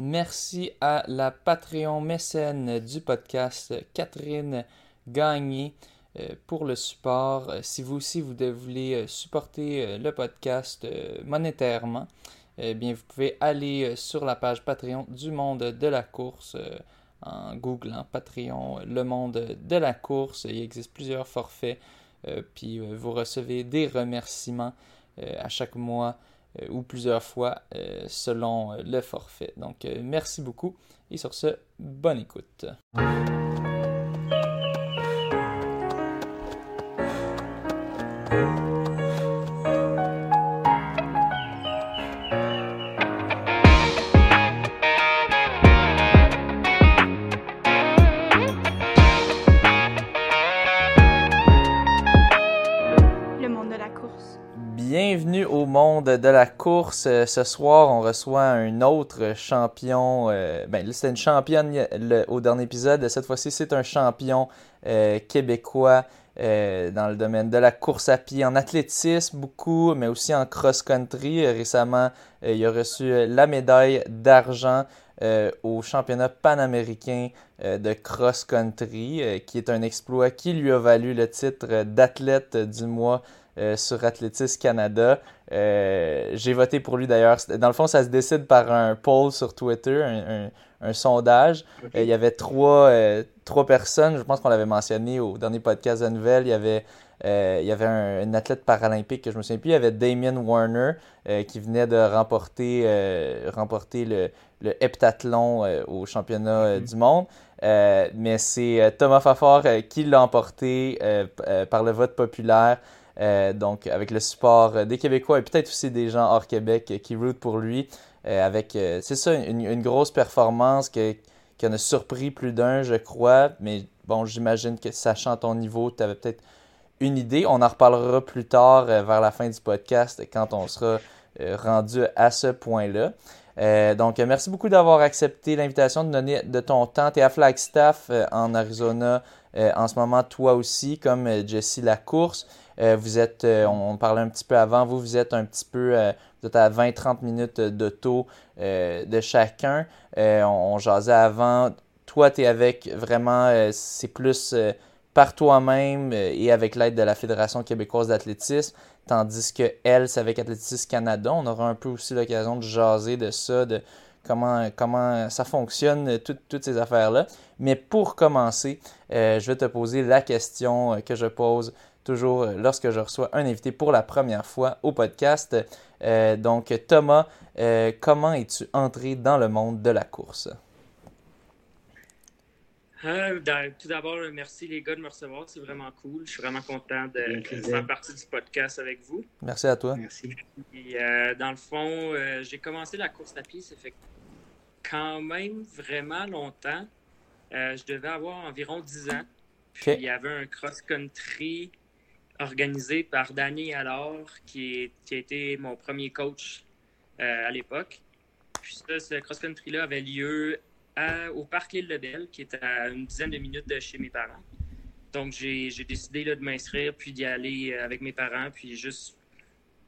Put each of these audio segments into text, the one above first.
Merci à la Patreon mécène du podcast, Catherine Gagné, euh, pour le support. Euh, si vous aussi vous voulez euh, supporter le podcast monétairement, eh bien vous pouvez aller sur la page Patreon du monde de la course en googlant Patreon le monde de la course. Il existe plusieurs forfaits, puis vous recevez des remerciements à chaque mois ou plusieurs fois selon le forfait. Donc merci beaucoup et sur ce, bonne écoute. De la course. Euh, ce soir, on reçoit un autre champion. Euh, ben, c'était une championne au dernier épisode. Cette fois-ci, c'est un champion euh, québécois dans le domaine de la course à pied, en athlétisme beaucoup, mais aussi en cross-country. récemment, il a reçu la médaille d'argent au championnat panaméricain de cross-country, qui est un exploit qui lui a valu le titre d'athlète du mois euh, sur Athlétisme Canada. Euh, j'ai voté pour lui d'ailleurs. Dans le fond, ça se décide par un poll sur Twitter, un, sondage. Euh, il y avait trois, trois personnes, je pense qu'on l'avait mentionné au dernier podcast de nouvelles. Il y avait, il y avait un, athlète paralympique que je me souviens plus. Il y avait Damien Warner qui venait de remporter, remporter le, le heptathlon au championnat du monde. mais c'est Thomas Fafard qui l'a emporté par le vote populaire. Euh, donc, avec le support des Québécois et peut-être aussi des gens hors Québec qui routent pour lui. Euh, avec, euh, c'est ça, une, grosse performance qui, en a surpris plus d'un, je crois. Mais bon, j'imagine que sachant ton niveau, tu avais peut-être une idée. On en reparlera plus tard vers la fin du podcast quand on sera rendu à ce point-là. donc, merci beaucoup d'avoir accepté l'invitation de donner de ton temps. Tu es à Flagstaff en Arizona en ce moment, toi aussi, comme Jessie Lacourse. Euh, vous êtes, euh, on, parlait un petit peu avant, vous, vous êtes un petit peu, euh, vous à 20-30 minutes d'auto de chacun. On, jasait avant. Toi, tu es avec vraiment, c'est plus par toi-même et avec l'aide de la Fédération québécoise d'athlétisme, tandis que elle, c'est avec Athlétisme Canada. On aura un peu aussi l'occasion de jaser de ça, de comment, comment ça fonctionne, toutes ces affaires-là. Mais pour commencer, je vais te poser la question que je pose toujours euh, lorsque je reçois un invité pour la première fois au podcast. Euh, donc, Thomas, euh, comment es-tu entré dans le monde de la course? tout d'abord, merci les gars de me recevoir. C'est vraiment cool. Je suis vraiment content de, faire partie du podcast avec vous. Merci à toi. Merci. dans le fond, j'ai commencé la course à pied, ça fait quand même vraiment longtemps. je devais avoir environ 10 ans. Puis il y avait un cross-country organisé par Danny alors, qui, a été mon premier coach euh, à l'époque. Puis ça, ce cross-country-là avait lieu au parc L'Île de Belle, qui est à une dizaine de minutes de chez mes parents. Donc, j'ai décidé de m'inscrire, puis d'y aller euh, avec mes parents, puis juste...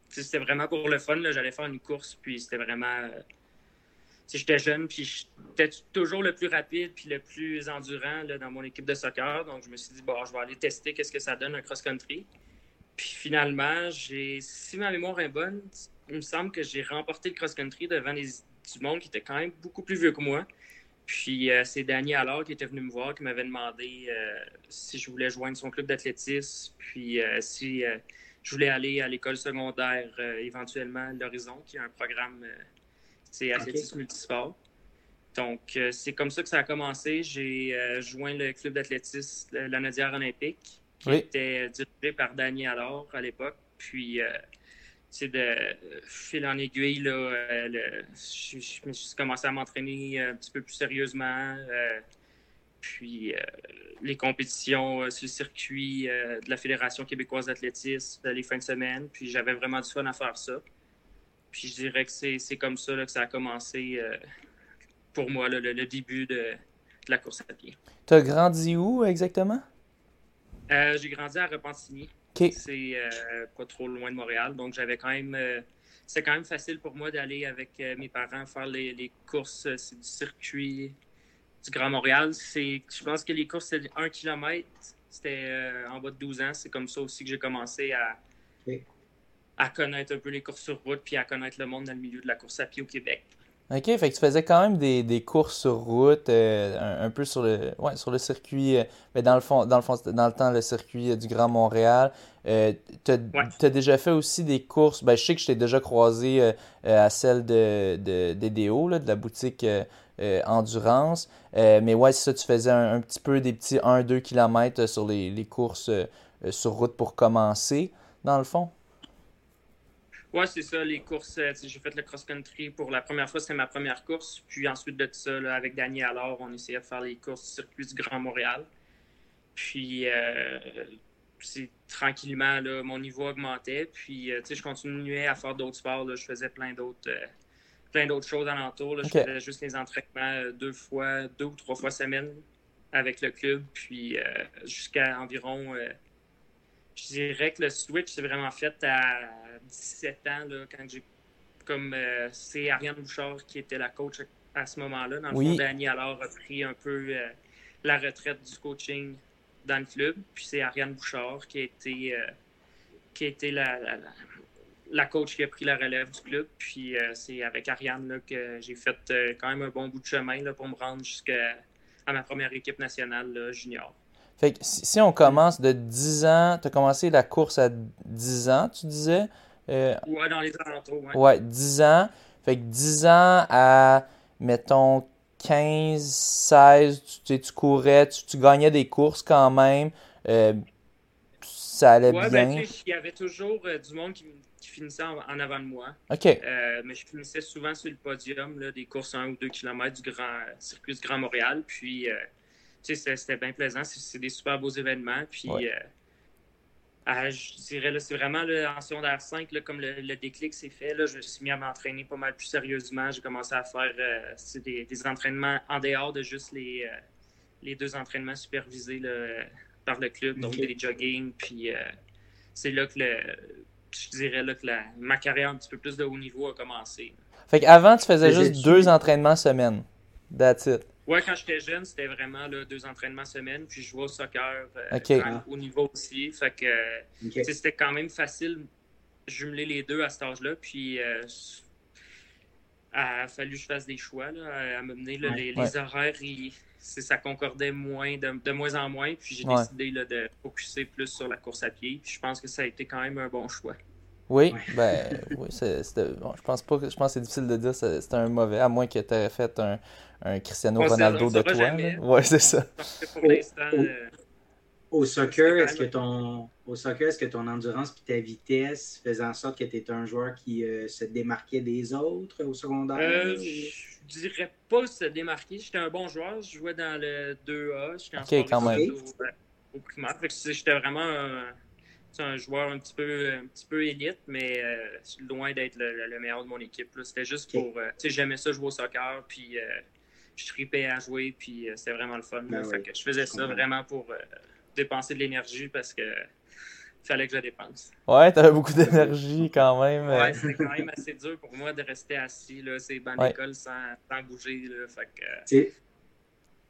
C'était vraiment pour le fun, j'allais faire une course, puis c'était vraiment... Euh, j'étais jeune, puis j'étais toujours le plus rapide, puis le plus endurant dans mon équipe de soccer. Donc, je me suis dit, bon, je vais aller tester qu'est-ce que ça donne un cross-country. Puis finalement, j'ai, si ma mémoire est bonne, il me semble que j'ai remporté le cross-country devant des, du monde qui était quand même beaucoup plus vieux que moi. Puis euh, c'est Danny alors qui était venu me voir, qui m'avait demandé euh, si je voulais joindre son club d'athlétisme, puis euh, si je voulais aller à l'école secondaire éventuellement l'Horizon, qui est un programme, c'est athlétisme multisport. Donc c'est comme ça que ça a commencé. J'ai joint le club d'athlétisme, la Nadière Olympique qui était dirigé par Danny alors à l'époque. Puis, c'est euh, de fil en aiguille, là, euh, je, me suis commencé à m'entraîner un petit peu plus sérieusement. Euh, puis, les compétitions sur le circuit de la Fédération québécoise d'athlétisme les fins de semaine. Puis, j'avais vraiment du fun à faire ça. Puis, je dirais que c'est comme ça que ça a commencé pour moi, le, début de, de la course à pied. Tu as grandi où exactement? Euh, j'ai grandi à Repentigny. C'est euh, pas trop loin de Montréal. Donc, j'avais quand même. Euh, c'est quand même facile pour moi d'aller avec mes parents faire les, les courses. C'est du circuit du Grand Montréal. Je pense que les courses, c'est 1 km. C'était en bas de 12 ans. C'est comme ça aussi que j'ai commencé à, à connaître un peu les courses sur route puis à connaître le monde dans le milieu de la course à pied au Québec. OK, fait que tu faisais quand même des, des courses sur route, euh, un, peu sur le, ouais, sur le circuit, euh, mais dans le fond, dans le fond, dans le temps, le circuit euh, du Grand Montréal. tu as, déjà fait aussi des courses, ben, je sais que je t'ai déjà croisé à celle de, de, d'EDO, de la boutique Endurance, mais ouais, c'est ça, tu faisais un, petit peu des petits 1-2 km sur les, les courses sur route pour commencer, dans le fond. Ouais, c'est ça, les courses. Euh, j'ai fait le cross-country pour la première fois, c'était ma première course. Puis ensuite de ça, avec Daniel alors, on essayait de faire les courses du circuit du Grand Montréal. Puis euh, tranquillement, là, mon niveau augmentait. Puis euh, je continuais à faire d'autres sports. Je faisais plein d'autres plein d'autres choses alentour. Je faisais juste les entraînements deux fois, deux ou trois fois semaine avec le club. Puis jusqu'à environ je dirais que le switch s'est vraiment fait à 17 ans, là, quand j'ai. Comme euh, c'est Ariane Bouchard qui était la coach à ce moment-là. Dans le fond, Danny alors a pris un peu euh, la retraite du coaching dans le club. Puis c'est Ariane Bouchard qui a été, euh, qui a été la, la, coach qui a pris la relève du club. Puis c'est avec Ariane là, que j'ai fait quand même un bon bout de chemin là, pour me rendre jusqu'à ma première équipe nationale junior. Fait que si on commence de 10 ans, tu as commencé la course à 10 ans, tu disais? Euh, ouais, dans les alentours, ouais. Ouais, 10 ans. Fait que 10 ans à, mettons, 15, 16, tu, tu courais, tu, gagnais des courses quand même. Euh, ça allait ouais, bien. Ben, il y avait toujours euh, du monde qui, finissait en, avant de moi. OK. mais je finissais souvent sur le podium là, des courses 1 ou 2 km du grand circuit du Grand Montréal. Puis c'était bien plaisant. C'est des super beaux événements. Puis, euh, ah, je dirais, c'est vraiment là, en secondaire 5, comme le, déclic s'est fait, là, je me suis mis à m'entraîner pas mal plus sérieusement. J'ai commencé à faire euh, des, entraînements en dehors de juste les, euh, les deux entraînements supervisés par le club, donc des jogging. Puis, c'est là que je dirais là, que ma carrière un petit peu plus de haut niveau a commencé. Fait qu'avant, tu faisais juste deux entraînements semaine. That's it. Ouais, quand j'étais jeune, c'était vraiment là, deux entraînements semaine, puis je jouais au soccer euh, au niveau aussi. Fait que c'était quand même facile jumeler les deux à cet âge-là. Puis euh, il a fallu que je fasse des choix là, à me mener. les, horaires, ça concordait moins, de, moins en moins. Puis j'ai décidé là, de focuser plus sur la course à pied. Puis je pense que ça a été quand même un bon choix. Oui, ben oui, c'était. Bon, je pense pas que je pense que c'est difficile de dire que c'était un mauvais, à moins que tu aies fait un, un Cristiano Ronaldo de toi. Oui, c'est ça. Pour l'instant. Euh, au soccer, est-ce que ton au soccer, est-ce que ton endurance et ta vitesse faisaient en sorte que tu étais un joueur qui euh, se démarquait des autres au secondaire? Euh, je dirais pas se démarquer. J'étais un bon joueur. Je jouais dans le 2A. J'étais quand même. Au, au primaire. J'étais vraiment un, un joueur un petit peu, un petit peu élite, mais euh, loin d'être le, meilleur de mon équipe. C'était juste pour. Euh, tu sais, j'aimais ça jouer au soccer, puis euh, je tripais à jouer, puis c'était vraiment le fun. Ben je faisais ça vraiment pour dépenser de l'énergie parce que fallait que je la dépense. Ouais, t'avais beaucoup d'énergie quand même. Ouais, c'était quand même assez dur pour moi de rester assis, là, c'est dans l'école sans, sans, bouger. Là, fait que,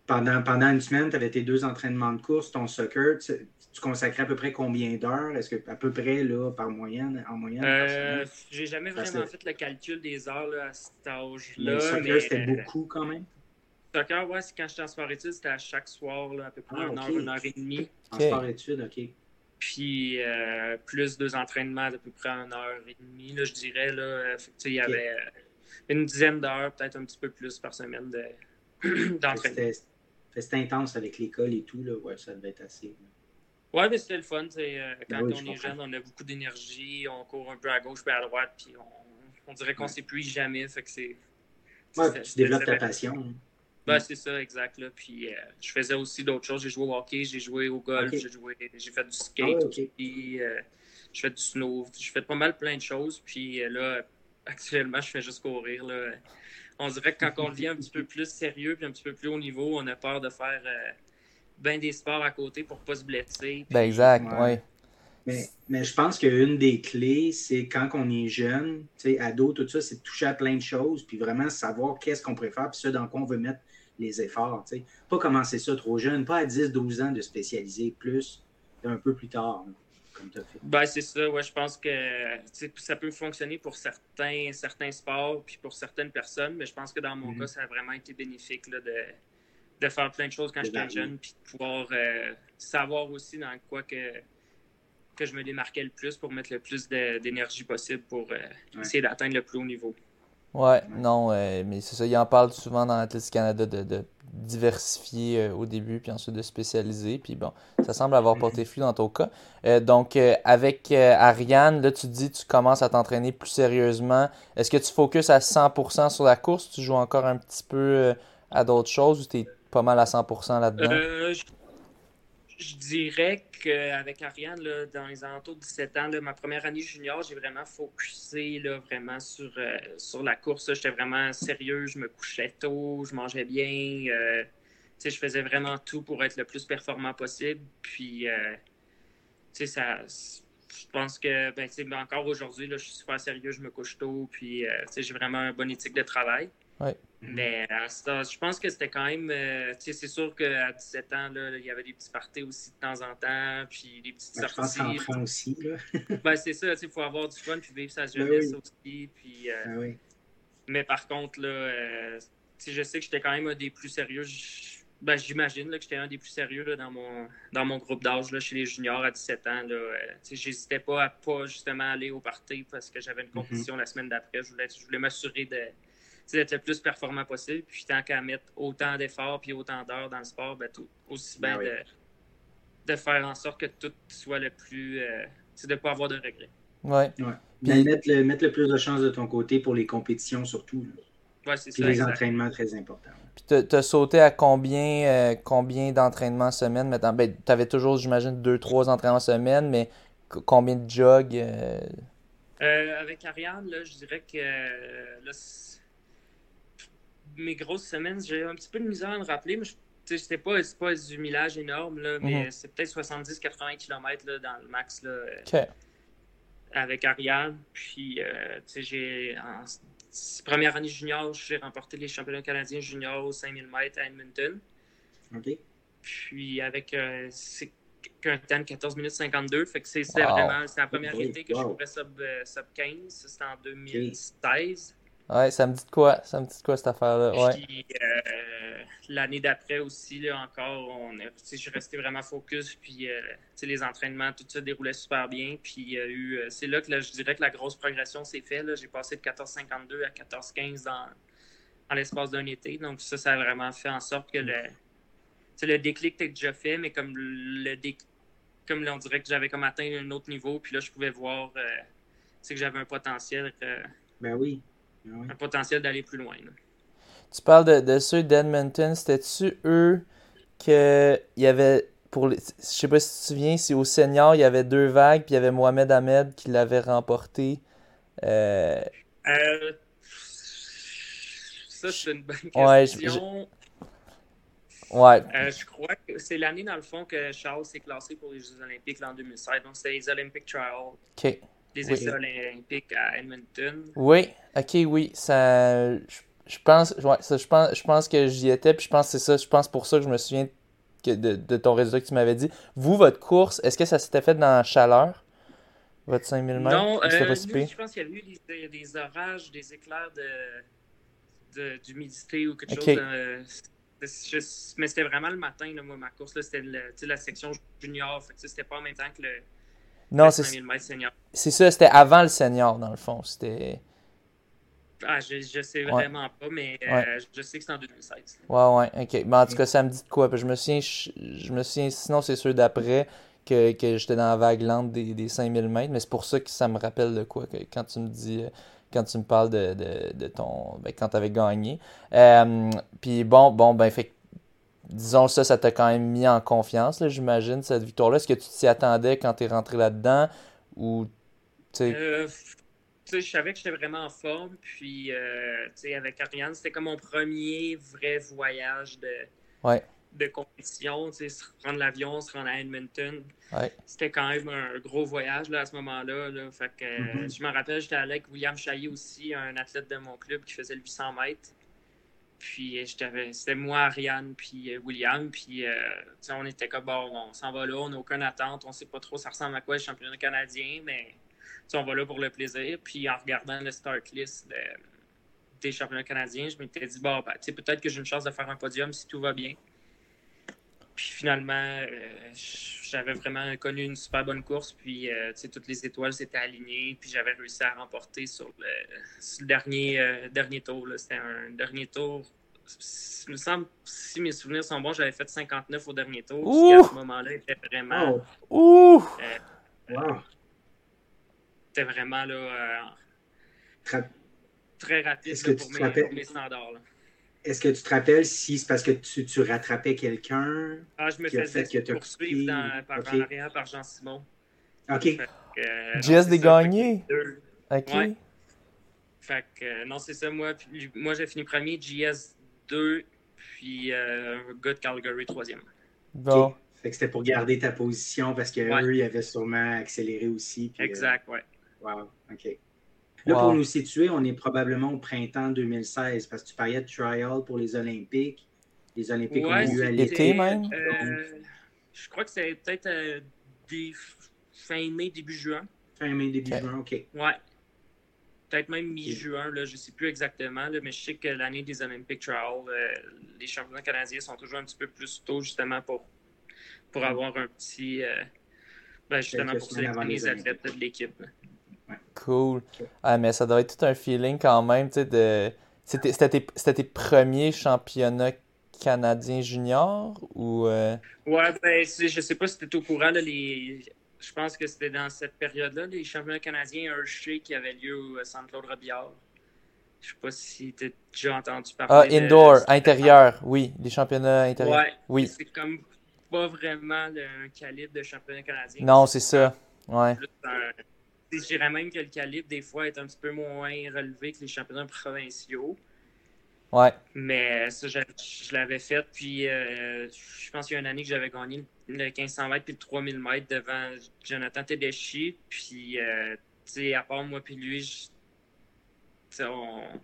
pendant, pendant une semaine, tu avais tes deux entraînements de course, ton soccer. Tu, consacrais à peu près combien d'heures? Est-ce que à peu près là, par moyenne, en moyenne? Euh, j'ai jamais vraiment fait le calcul des heures là, à cet âge-là. Le soccer, c'était beaucoup quand même? Soccer, ouais, quand j'étais en sport-études, c'était à chaque soir, là, à peu près ah, une heure, une heure et demie. En sport-études, OK. Puis euh, plus deux entraînements d'à peu près une heure et demie, là, je dirais. Là, il y avait une dizaine d'heures, peut-être un petit peu plus par semaine d'entraînement. C'était intense avec l'école et tout, là. Ouais, ça devait être assez. Ouais, mais c'était le fun. Euh, quand on est jeune, on a beaucoup d'énergie, on court un peu à gauche puis à droite, puis on, on dirait qu'on ne s'épuise jamais. Fait que c'est. Ouais, tu développes ta passion. Hein. Ben, c'est ça, exact. Là. Puis euh, je faisais aussi d'autres choses. J'ai joué au hockey, j'ai joué au golf, j'ai joué, j'ai fait du skate, ah, puis euh, je fais du snow. J'ai fait pas mal plein de choses. Puis là, actuellement, je fais juste courir. Là on dirait que quand on devient un petit peu plus sérieux puis un petit peu plus haut niveau, on a peur de faire euh, bien des sports à côté pour pas se blesser. Ben exact, oui. Mais, mais je pense qu'une des clés, c'est quand on est jeune, ado, tout ça, c'est de toucher à plein de choses, puis vraiment savoir qu'est-ce qu'on préfère, puis ce dans quoi on veut mettre les efforts. sais. Pas commencer ça trop jeune, pas à 10-12 ans de spécialiser plus, un peu plus tard. Ben, c'est ça, ouais, je pense que ça peut fonctionner pour certains, certains sports puis pour certaines personnes, mais je pense que dans mon mm-hmm. cas, ça a vraiment été bénéfique là, de, de faire plein de choses quand j'étais jeune, puis de pouvoir euh, savoir aussi dans quoi que, que je me démarquais le plus pour mettre le plus d'énergie possible pour euh, essayer d'atteindre le plus haut niveau. Ouais, non, euh, mais c'est ça, il en parle souvent dans l'Athlétique Canada de, diversifier au début, puis ensuite de spécialiser. Puis bon, ça semble avoir mm-hmm. porté flux dans ton cas. donc, avec Ariane, là, tu dis tu commences à t'entraîner plus sérieusement. Est-ce que tu focuses à 100% sur la course? Tu joues encore un petit peu à d'autres choses ou tu es pas mal à 100% là-dedans? Euh, je, dirais qu'avec Ariane, là, dans les alentours de 17 ans, ma première année junior, j'ai vraiment focusé là, vraiment sur, euh, sur la course. J'étais vraiment sérieux, je me couchais tôt, je mangeais bien. Euh, je faisais vraiment tout pour être le plus performant possible. Puis, ça, je pense que, ben, encore aujourd'hui, je suis super sérieux, je me couche tôt, puis j'ai vraiment un bon éthique de travail. Ouais. Mais je pense que c'était quand même. Euh, c'est sûr qu'à 17 ans, là, il y avait des petits parties aussi de temps en temps, puis des petites sorties. Je pense aussi. ben, c'est ça, il faut avoir du fun, puis vivre sa ben jeunesse aussi. Puis, euh, ben Mais par contre, là, euh, je sais que j'étais quand même un des plus sérieux. Ben, J'imagine que j'étais un des plus sérieux là, dans, mon, dans mon groupe d'âge chez les juniors à 17 ans. J'hésitais pas à pas justement aller au party parce que j'avais une mhm. compétition la semaine d'après. Je voulais, je voulais m'assurer de d'être le plus performant possible. Puis tant qu'à mettre autant d'efforts puis autant d'heures dans le sport, ben, tout, aussi bien ben de, faire en sorte que tout soit le plus. Euh, c'est de ne pas avoir de regrets. Ouais. ouais. Puis... Mettre, le, mettre le plus de chance de ton côté pour les compétitions surtout. Ouais, c'est ça. les entraînements très importants. Puis tu as sauté à combien, euh, combien d'entraînements semaine? Maintenant? Ben, tu avais toujours, j'imagine, deux, trois entraînements semaine, mais combien de jogs? Euh? avec Ariane, là, je dirais que là, mes grosses semaines, j'ai un petit peu de misère à me rappeler, mais c'était pas, pas du millage énorme, là, mais mhm. c'est peut-être 70-80 km là, dans le max là, avec Ariane. Puis, euh, j'ai en première année junior, j'ai remporté les championnats canadiens juniors au 5000 mètres à Edmonton. Puis, avec euh, un temps de 14 minutes 52, fait que c'était vraiment la première été que je courais sub, euh, sub 15. C'était en 2016. Ouais, ça me dit de quoi, ça me dit de quoi cette affaire-là. Ouais. Puis euh, l'année d'après aussi, là, encore, on je suis resté vraiment focus. Puis euh, les entraînements, tout ça déroulait super bien. Puis eu, euh, c'est là que je dirais que la grosse progression s'est faite. J'ai passé de 14,52 à 14,15 dans, dans l'espace d'un été. Donc ça, ça a vraiment fait en sorte que le, le déclic était déjà fait, mais comme le comme on dirait que j'avais comme atteint un autre niveau. Puis là, je pouvais voir que j'avais un potentiel. ben oui un potentiel d'aller plus loin. Tu parles de, de ceux d'Edmonton. C'était-tu eux qu'il y avait. Pour les, je sais pas si tu te souviens, si au senior, il y avait deux vagues, puis il y avait Mohamed Ahmed qui l'avait remporté. Euh... Euh... Ça, c'est une bonne question. Ouais. Euh, je crois que c'est l'année, dans le fond, que Charles s'est classé pour les Jeux Olympiques l'an 2016. Donc, c'était les Olympic Trials. OK des essais olympiques à Edmonton. Oui, ok, oui. Ça, je, pense, ouais, ça, je, pense, je pense que j'y étais, puis je pense que c'est ça. Je pense pour ça que je me souviens que de, de, ton résultat que tu m'avais dit. Vous, votre course, est-ce que ça s'était fait dans la chaleur? Votre 5000 mètres? Non, euh, je pense qu'il y a eu des, des, orages, des éclairs d'humidité ou quelque chose. Euh, mais c'était vraiment le matin, là, moi, ma course. C'était la section junior. C'était pas en même temps que le, non, c'est C'est ça, c'était avant le senior, dans le fond. C'était. Ah, je, je sais vraiment pas, mais euh, je sais que c'est en 2016. Ouais, ouais, ok. Mais en tout cas, ça me dit de quoi? Je me souviens, je, me souviens sinon, c'est sûr d'après que, que j'étais dans la vague lente des, des 5000 mètres, mais c'est pour ça que ça me rappelle de quoi, que, quand tu me dis. Euh, quand tu me parles de, de, de ton. Ben, quand tu avais gagné. Euh, puis bon, bon, ben, fait disons ça, ça t'a quand même mis en confiance, j'imagine, cette victoire-là. Est-ce que tu t'y attendais quand tu es rentré là-dedans? Ou, euh, je savais que j'étais vraiment en forme. Puis, euh, avec Ariane, c'était comme mon premier vrai voyage de, ouais. de compétition, se prendre l'avion, se rendre à Edmonton. Ouais. C'était quand même un gros voyage là, à ce moment-là. Là. Fait que, Mm-hmm. Je me rappelle, j'étais allé avec William Chailly aussi, un athlète de mon club qui faisait le 800 mètres. Puis j'étais- c'était moi, Ariane, puis euh, William. Puis euh, on était comme, bon, on s'en va là, on n'a aucune attente, on sait pas trop ça ressemble à quoi le championnat canadien, mais on va là pour le plaisir. Puis en regardant le start list de- des championnats canadiens, je m'étais dit, bon, ben, peut-être que j'ai une chance de faire un podium si tout va bien. Puis finalement, euh, j'avais vraiment connu une super bonne course. Puis, euh, tu sais, toutes les étoiles s'étaient alignées. Puis j'avais réussi à remporter sur le, sur le dernier, euh, dernier tour. C'était un dernier tour. Il me semble, si mes souvenirs sont bons, j'avais fait 59 au dernier tour. Ce qui, à ce moment-là, était vraiment, Oh, Ouh! wow. était vraiment là, euh, Tra- très rapide là, pour, mes, pour mes standards. là. Est-ce que tu te rappelles si c'est parce que tu, tu rattrapais quelqu'un? Ah, je me Qui a faisais fait que poursuivre dans, par, Ok. en arrière par Jean Simon. OK. Que, euh, JS des gagnés. que. Ok. Ouais. Fait que, euh, non, c'est ça, moi. Puis, moi, j'ai fini premier, JS 2, puis euh, un gars de Calgary troisième. Bon. OK. Fait que c'était pour garder ta position parce qu'eux, Ouais. ils avaient sûrement accéléré aussi. puis, euh, Exact, ouais. Wow, OK. Là, Wow. pour nous situer, on est probablement au printemps 2016 parce que tu parlais de trial pour les Olympiques. Les Olympiques Ouais, ont eu à l'été. Été même? euh, je crois que c'est peut-être euh, des fin mai, début juin. Fin mai, début juin, OK. Ouais. Peut-être même mi-juin, là, je ne sais plus exactement, là, mais je sais que l'année des Olympic Trials, euh, les championnats canadiens sont toujours un petit peu plus tôt, justement, pour, pour avoir un petit. euh, ben, justement, pour sélectionner les les athlètes de l'équipe. là. Cool. Ah, mais ça doit être tout un feeling quand même, tu sais, de... C'était tes, tes premiers championnats canadiens juniors ou... euh, Ouais, ben, je sais pas si tu es au courant, là, les... je pense que c'était dans cette période-là, les championnats canadiens Hershey qui avaient lieu au Centre-Claude-Robillard. Je sais pas si tu as déjà entendu parler. Ah, de- indoor, intérieur, oui, les championnats intérieurs. Ouais, Oui. c'est comme pas vraiment le- un calibre de championnat canadien. Non, c'est ça. Ouais. plus un- Je dirais même que le calibre, des fois, est un petit peu moins relevé que les championnats provinciaux. Ouais. Mais ça, je, je l'avais fait. Puis, euh, je pense qu'il y a une année que j'avais gagné le 1500 mètres puis le 3000 mètres devant Jonathan Tedeschi. Puis, euh, tu sais, à part moi puis lui, je- tu sais, on-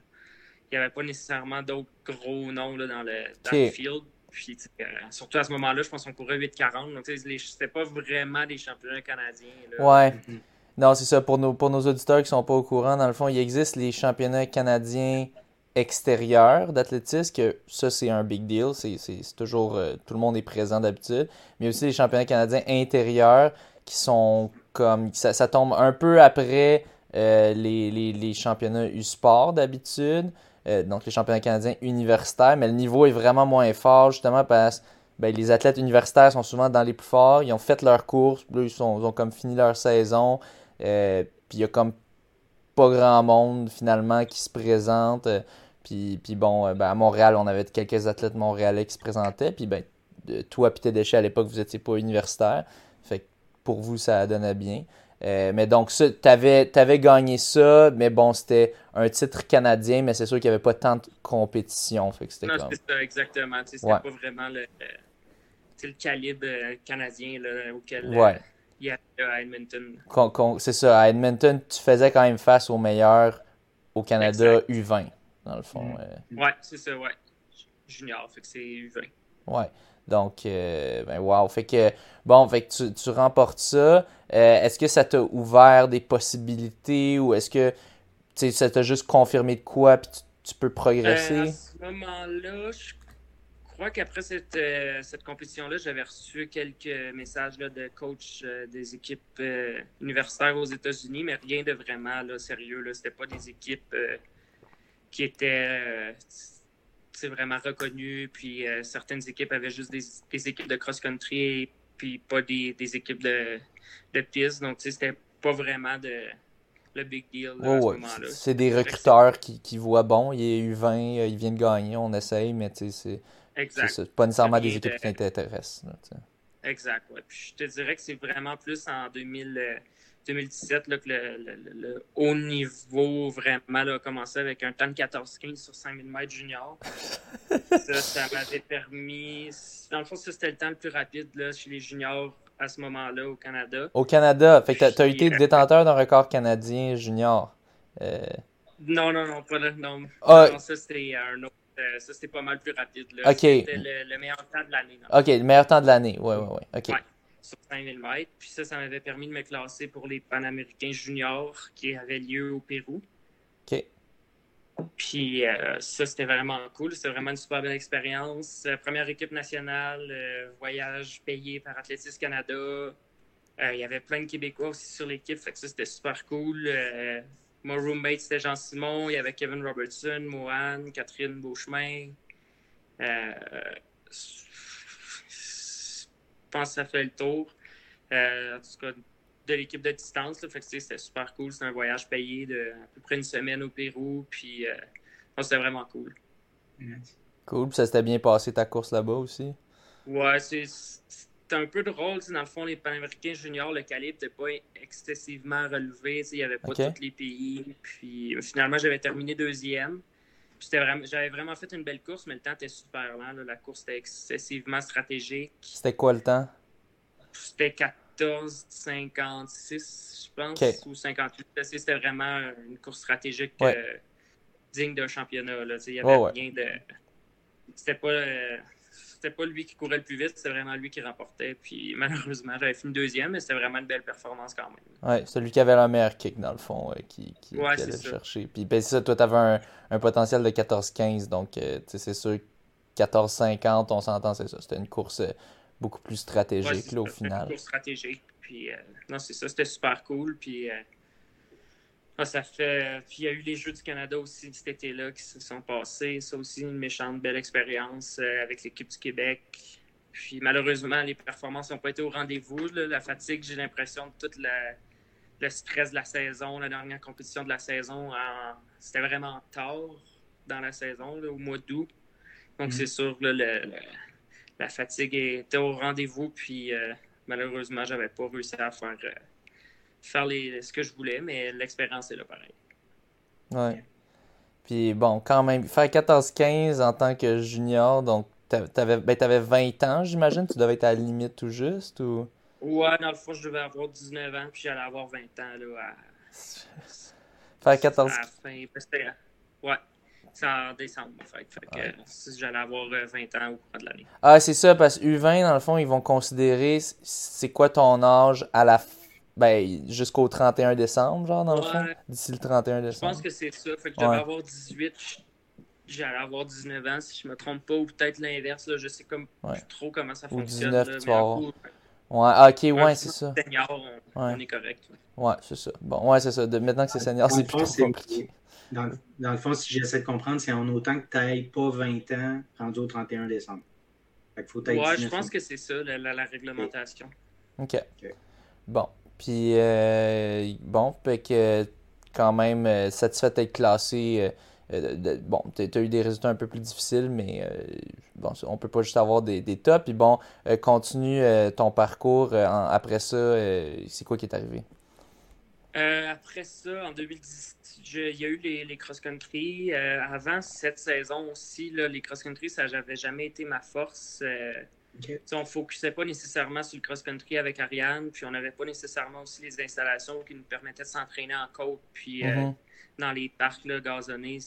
il n'y avait pas nécessairement d'autres gros noms là, dans, le, dans le field. Puis, tu sais, euh, surtout à ce moment-là, je pense qu'on courait 8,40. Donc, tu sais, les- c'était pas vraiment des championnats canadiens. là. Ouais. Mhm. Non, c'est ça. Pour nos, pour nos auditeurs qui sont pas au courant, dans le fond, il existe les championnats canadiens extérieurs d'athlétisme, ça, c'est un big deal. C'est toujours... euh, tout le monde est présent d'habitude. Mais aussi les championnats canadiens intérieurs qui sont comme... Ça, tombe un peu après euh, les, les, les championnats U-Sport d'habitude. Euh, donc les championnats canadiens universitaires. Mais le niveau est vraiment moins fort, justement, parce que ben, les athlètes universitaires sont souvent dans les plus forts. Ils ont fait leur course. Là, ils, sont- ils ont comme fini leur saison. Euh, puis il y a comme pas grand monde finalement qui se présente. Euh, puis, puis bon, euh, ben, à Montréal, on avait quelques athlètes montréalais qui se présentaient. Puis ben, toi puis tes déchets à l'époque, vous étiez pas universitaire. Fait que pour vous, ça donnait bien. Euh, mais donc, ça, t'avais, t'avais gagné ça, mais bon, c'était un titre canadien, mais c'est sûr qu'il n'y avait pas tant de compétition. Fait que c'était Non, comme... c'est ça, exactement. Tu C'était Ouais. pas vraiment le, tu le calibre canadien là, auquel Ouais. Il y a à Edmonton. c'est ça, à Edmonton, tu faisais quand même face aux meilleurs au Canada U20, dans le fond. Mm. euh. Ouais, c'est ça, ouais. Junior, fait que c'est U20. Ouais. Donc, euh, ben wow. Fait que, bon, fait que tu, tu remportes ça. Euh, est-ce que ça t'a ouvert des possibilités ou est-ce que, ça t'a juste confirmé de quoi puis tu, tu peux Euh, progresser? à ce moment-là, je crois qu'après cette, euh, cette compétition-là, j'avais reçu quelques messages là, de coach euh, des équipes euh, universitaires aux États-Unis, mais rien de vraiment là, sérieux. Là. C'était pas des équipes qui étaient vraiment reconnues. Puis certaines équipes avaient juste des, des équipes de cross-country, puis pas des, des équipes de, de piste. Donc, c'était pas vraiment de, le big deal là, à ce moment-là. C'est des recruteurs qui, qui voient, bon, il est U20, euh, il vient de gagner, on essaye, mais c'est Exact. C'est pas nécessairement des équipes de- qui t'intéressent. Exact, ouais. Puis je te dirais que c'est vraiment plus en 2000, euh, 2017 là, que le, le- le- haut niveau vraiment là, a commencé avec un temps de 14-15 sur 5000 mètres junior. ça, ça m'avait permis, dans le fond, ça, c'était le temps le plus rapide là, chez les juniors à ce moment-là au Canada. Au Canada. Fait que tu as été détenteur d'un record canadien junior. Euh... Non, non, non, pas là. Non. Ah. non ça, c'était un autre. Euh, ça, c'était pas mal plus rapide. Là. C'était le, meilleur temps de l'année. OK, le meilleur temps de l'année. Oui, oui, oui. OK. Ouais, sur 5000 mètres. Puis ça, ça m'avait permis de me classer pour les Panaméricains juniors qui avaient lieu au Pérou. OK. Puis euh, ça, c'était vraiment cool. C'était vraiment une super belle expérience. Euh, première équipe nationale, voyage payé par Athlétisme Canada. Il y avait plein de Québécois aussi sur l'équipe. Fait que ça, c'était super cool. Mon roommate, c'était Jean-Simon. Il y avait Kevin Robertson, Mohan, Catherine Beauchemin. Euh, je pense que ça fait le tour. Euh, en tout cas, de l'équipe de distance. Là, fait que c'était super cool. C'était un voyage payé de à peu près une semaine au Pérou. Puis euh, c'était vraiment cool. Cool. Puis ça s'était bien passé ta course là-bas aussi? Ouais, c'est c'était un peu drôle. Dans le fond, les Panaméricains juniors, le calibre n'était pas excessivement relevé. Il n'y avait pas tous les pays. Puis finalement, j'avais terminé deuxième. J'avais vraiment fait une belle course, mais le temps était super lent. La course était excessivement stratégique. C'était quoi le temps? C'était 14, 56, je pense, ou 58. C'était vraiment une course stratégique euh, digne d'un championnat. Il n'y avait rien de. C'était pas. Euh, c'était pas lui qui courait le plus vite, c'était vraiment lui qui remportait. Puis malheureusement, j'avais fini deuxième, mais c'était vraiment une belle performance quand même. Ouais, c'est lui qui avait la meilleure kick dans le fond, euh, qui, qui, allait le chercher. Puis ben, ça, toi, tu avais un, potentiel de 14-15, donc euh, c'est sûr, 14-50, on s'entend, c'est ça. C'était une course euh, beaucoup plus stratégique là, au final. Une course stratégique. Puis non, c'est ça, c'était super cool. Puis ah, ça fait. Puis il y a eu les Jeux du Canada aussi cet été-là qui se sont passés. Ça aussi, une méchante belle expérience euh, avec l'équipe du Québec. Puis malheureusement, les performances n'ont pas été au rendez-vous. La fatigue, j'ai l'impression de tout le stress de la saison, la dernière compétition de la saison, c'était vraiment tard dans la saison, au mois d'août. Donc, mm-hmm. c'est sûr, la fatigue était au rendez-vous. Puis euh, malheureusement, j'avais pas réussi à faire. Euh, faire ce que je voulais, mais l'expérience est là pareil. Ouais. Puis bon, quand même, faire 14-15 en tant que junior, donc t'avais ben, avais 20 ans, j'imagine, tu devais être à la limite tout juste ou? Ouais, dans le fond, je devais avoir 19 ans, puis j'allais avoir 20 ans là, Faire 14. À la fin, ouais, c'est en décembre en fait. fait que, j'allais avoir 20 euh, ans au cours de l'année. Ah, c'est ça, parce que U20, dans le fond, ils vont considérer c'est quoi ton âge à la fin ben, jusqu'au 31 décembre, genre, dans le fond. D'ici le 31 décembre. Je pense que c'est ça. Fait que j'allais avoir 18, j'allais avoir 19 ans, si je me trompe pas, ou peut-être l'inverse, là. Je sais comme plus trop comment ça ou fonctionne. 19, là, tu vas Ouais, ah, ok, ouais, c'est ça. Senior, on, est correct. Ouais, c'est ça. Bon, ouais, c'est ça. De, maintenant que c'est senior, c'est plus compliqué. Dans, dans, le fond, si j'essaie de comprendre, c'est en autant que tu n'ailles pas 20 ans rendu au 31 décembre. Fait que faut ouais, je pense que c'est ça, la, la, réglementation. OK. Bon. Puis, euh, bon, fait que quand même euh, satisfait d'être classé. Euh, bon, tu as eu des résultats un peu plus difficiles, mais bon, on peut pas juste avoir des, des tops. Puis bon, continue ton parcours. après ça, c'est quoi qui est arrivé? après ça, en 2010, il y a eu les, les cross-country. avant cette saison aussi, les cross-country, ça n'avait jamais été ma force. On ne focusait pas nécessairement sur le cross-country avec Ariane, puis on n'avait pas nécessairement aussi les installations qui nous permettaient de s'entraîner en côte, puis euh, mm-hmm. dans les parcs là, gazonnés,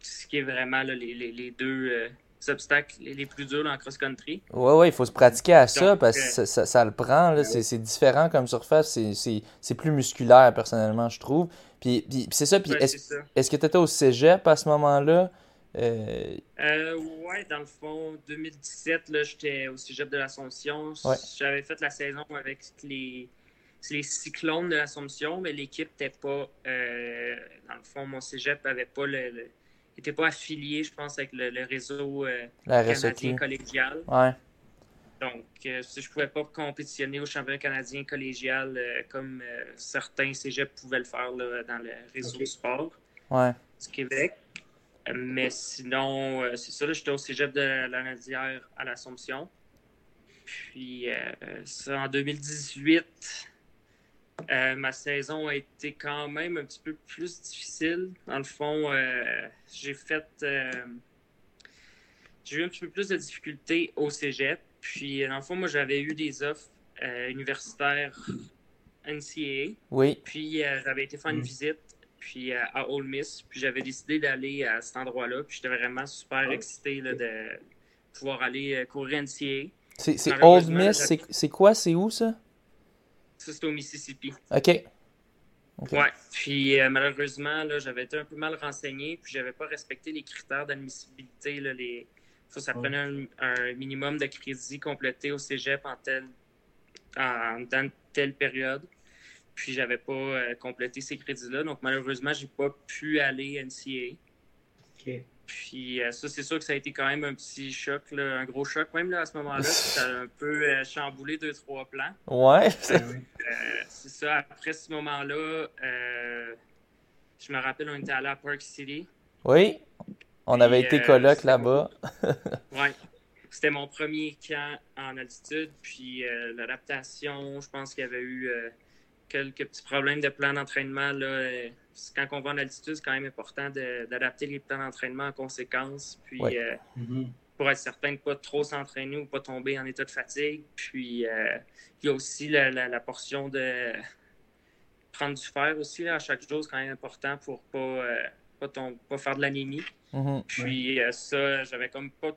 ce qui est vraiment les, deux euh, obstacles les, plus durs dans le cross-country. Oui, oui, il faut se pratiquer à ça parce que euh, ça, le prend. C'est différent comme surface, c'est plus musculaire personnellement, je trouve. Puis, c'est ça. Puis est-ce que tu étais au cégep à ce moment-là? Euh... Euh, ouais, dans le fond, 2017, j'étais au cégep de l'Assomption. J'avais fait la saison avec les, les cyclones de l'Assomption, mais l'équipe n'était pas. Euh, dans le fond, mon cégep n'avait pas le, était pas affilié, je pense, avec le, réseau euh, canadien collégial. Ouais. Donc, si je pouvais pas compétitionner au championnat canadien collégial comme certains cégeps pouvaient le faire dans le réseau sport du Québec. Mais sinon, euh, c'est ça, j'étais au cégep de la Nadière à l'Assomption. Puis, euh, ça, en 2018, euh, ma saison a été quand même un petit peu plus difficile. Dans le fond, j'ai fait. j'ai eu un petit peu plus de difficultés au cégep. Puis, dans le fond, moi, j'avais eu des offres universitaires NCAA. Oui. Puis, j'avais été faire une mm. visite puis à Ole Miss. Puis j'avais décidé d'aller à cet endroit-là. Puis j'étais vraiment super oh. excité là, de pouvoir aller courir NCAA. C'est Ole Miss, c'est quoi, c'est où ça? Ça, c'est au Mississippi. OK. Ouais. Puis euh, malheureusement, là, j'avais été un peu mal renseigné, puis j'avais pas respecté les critères d'admissibilité. Là, les... Ça, ça prenait un, minimum de crédit complété au cégep en, tel... en, dans telle période. Puis j'avais pas euh, complété ces crédits-là. Donc malheureusement, j'ai pas pu aller NCA. OK. Puis euh, ça, c'est sûr que ça a été quand même un petit choc, un gros choc même là, à ce moment-là. Ça a un peu euh, chamboulé deux, trois plans. Ouais. Euh, c'est ça. Après ce moment-là, je me rappelle, on était allé à Park City. Oui. On avait été coloc là-bas. ouais. C'était mon premier camp en altitude. Puis l'adaptation, je pense qu'il y avait eu quelques petits problèmes de plan d'entraînement. Là, quand on va en altitude, c'est quand même important d'adapter les plans d'entraînement en conséquence. Puis, euh, mm-hmm. pour être certain de ne pas trop s'entraîner ou pas tomber en état de fatigue. Puis, euh, il y a aussi la, portion de prendre du fer aussi à chaque jour, c'est quand même important pour ne pas, euh, pas, faire de l'anémie. Mm-hmm. Puis, ça, j'avais comme pas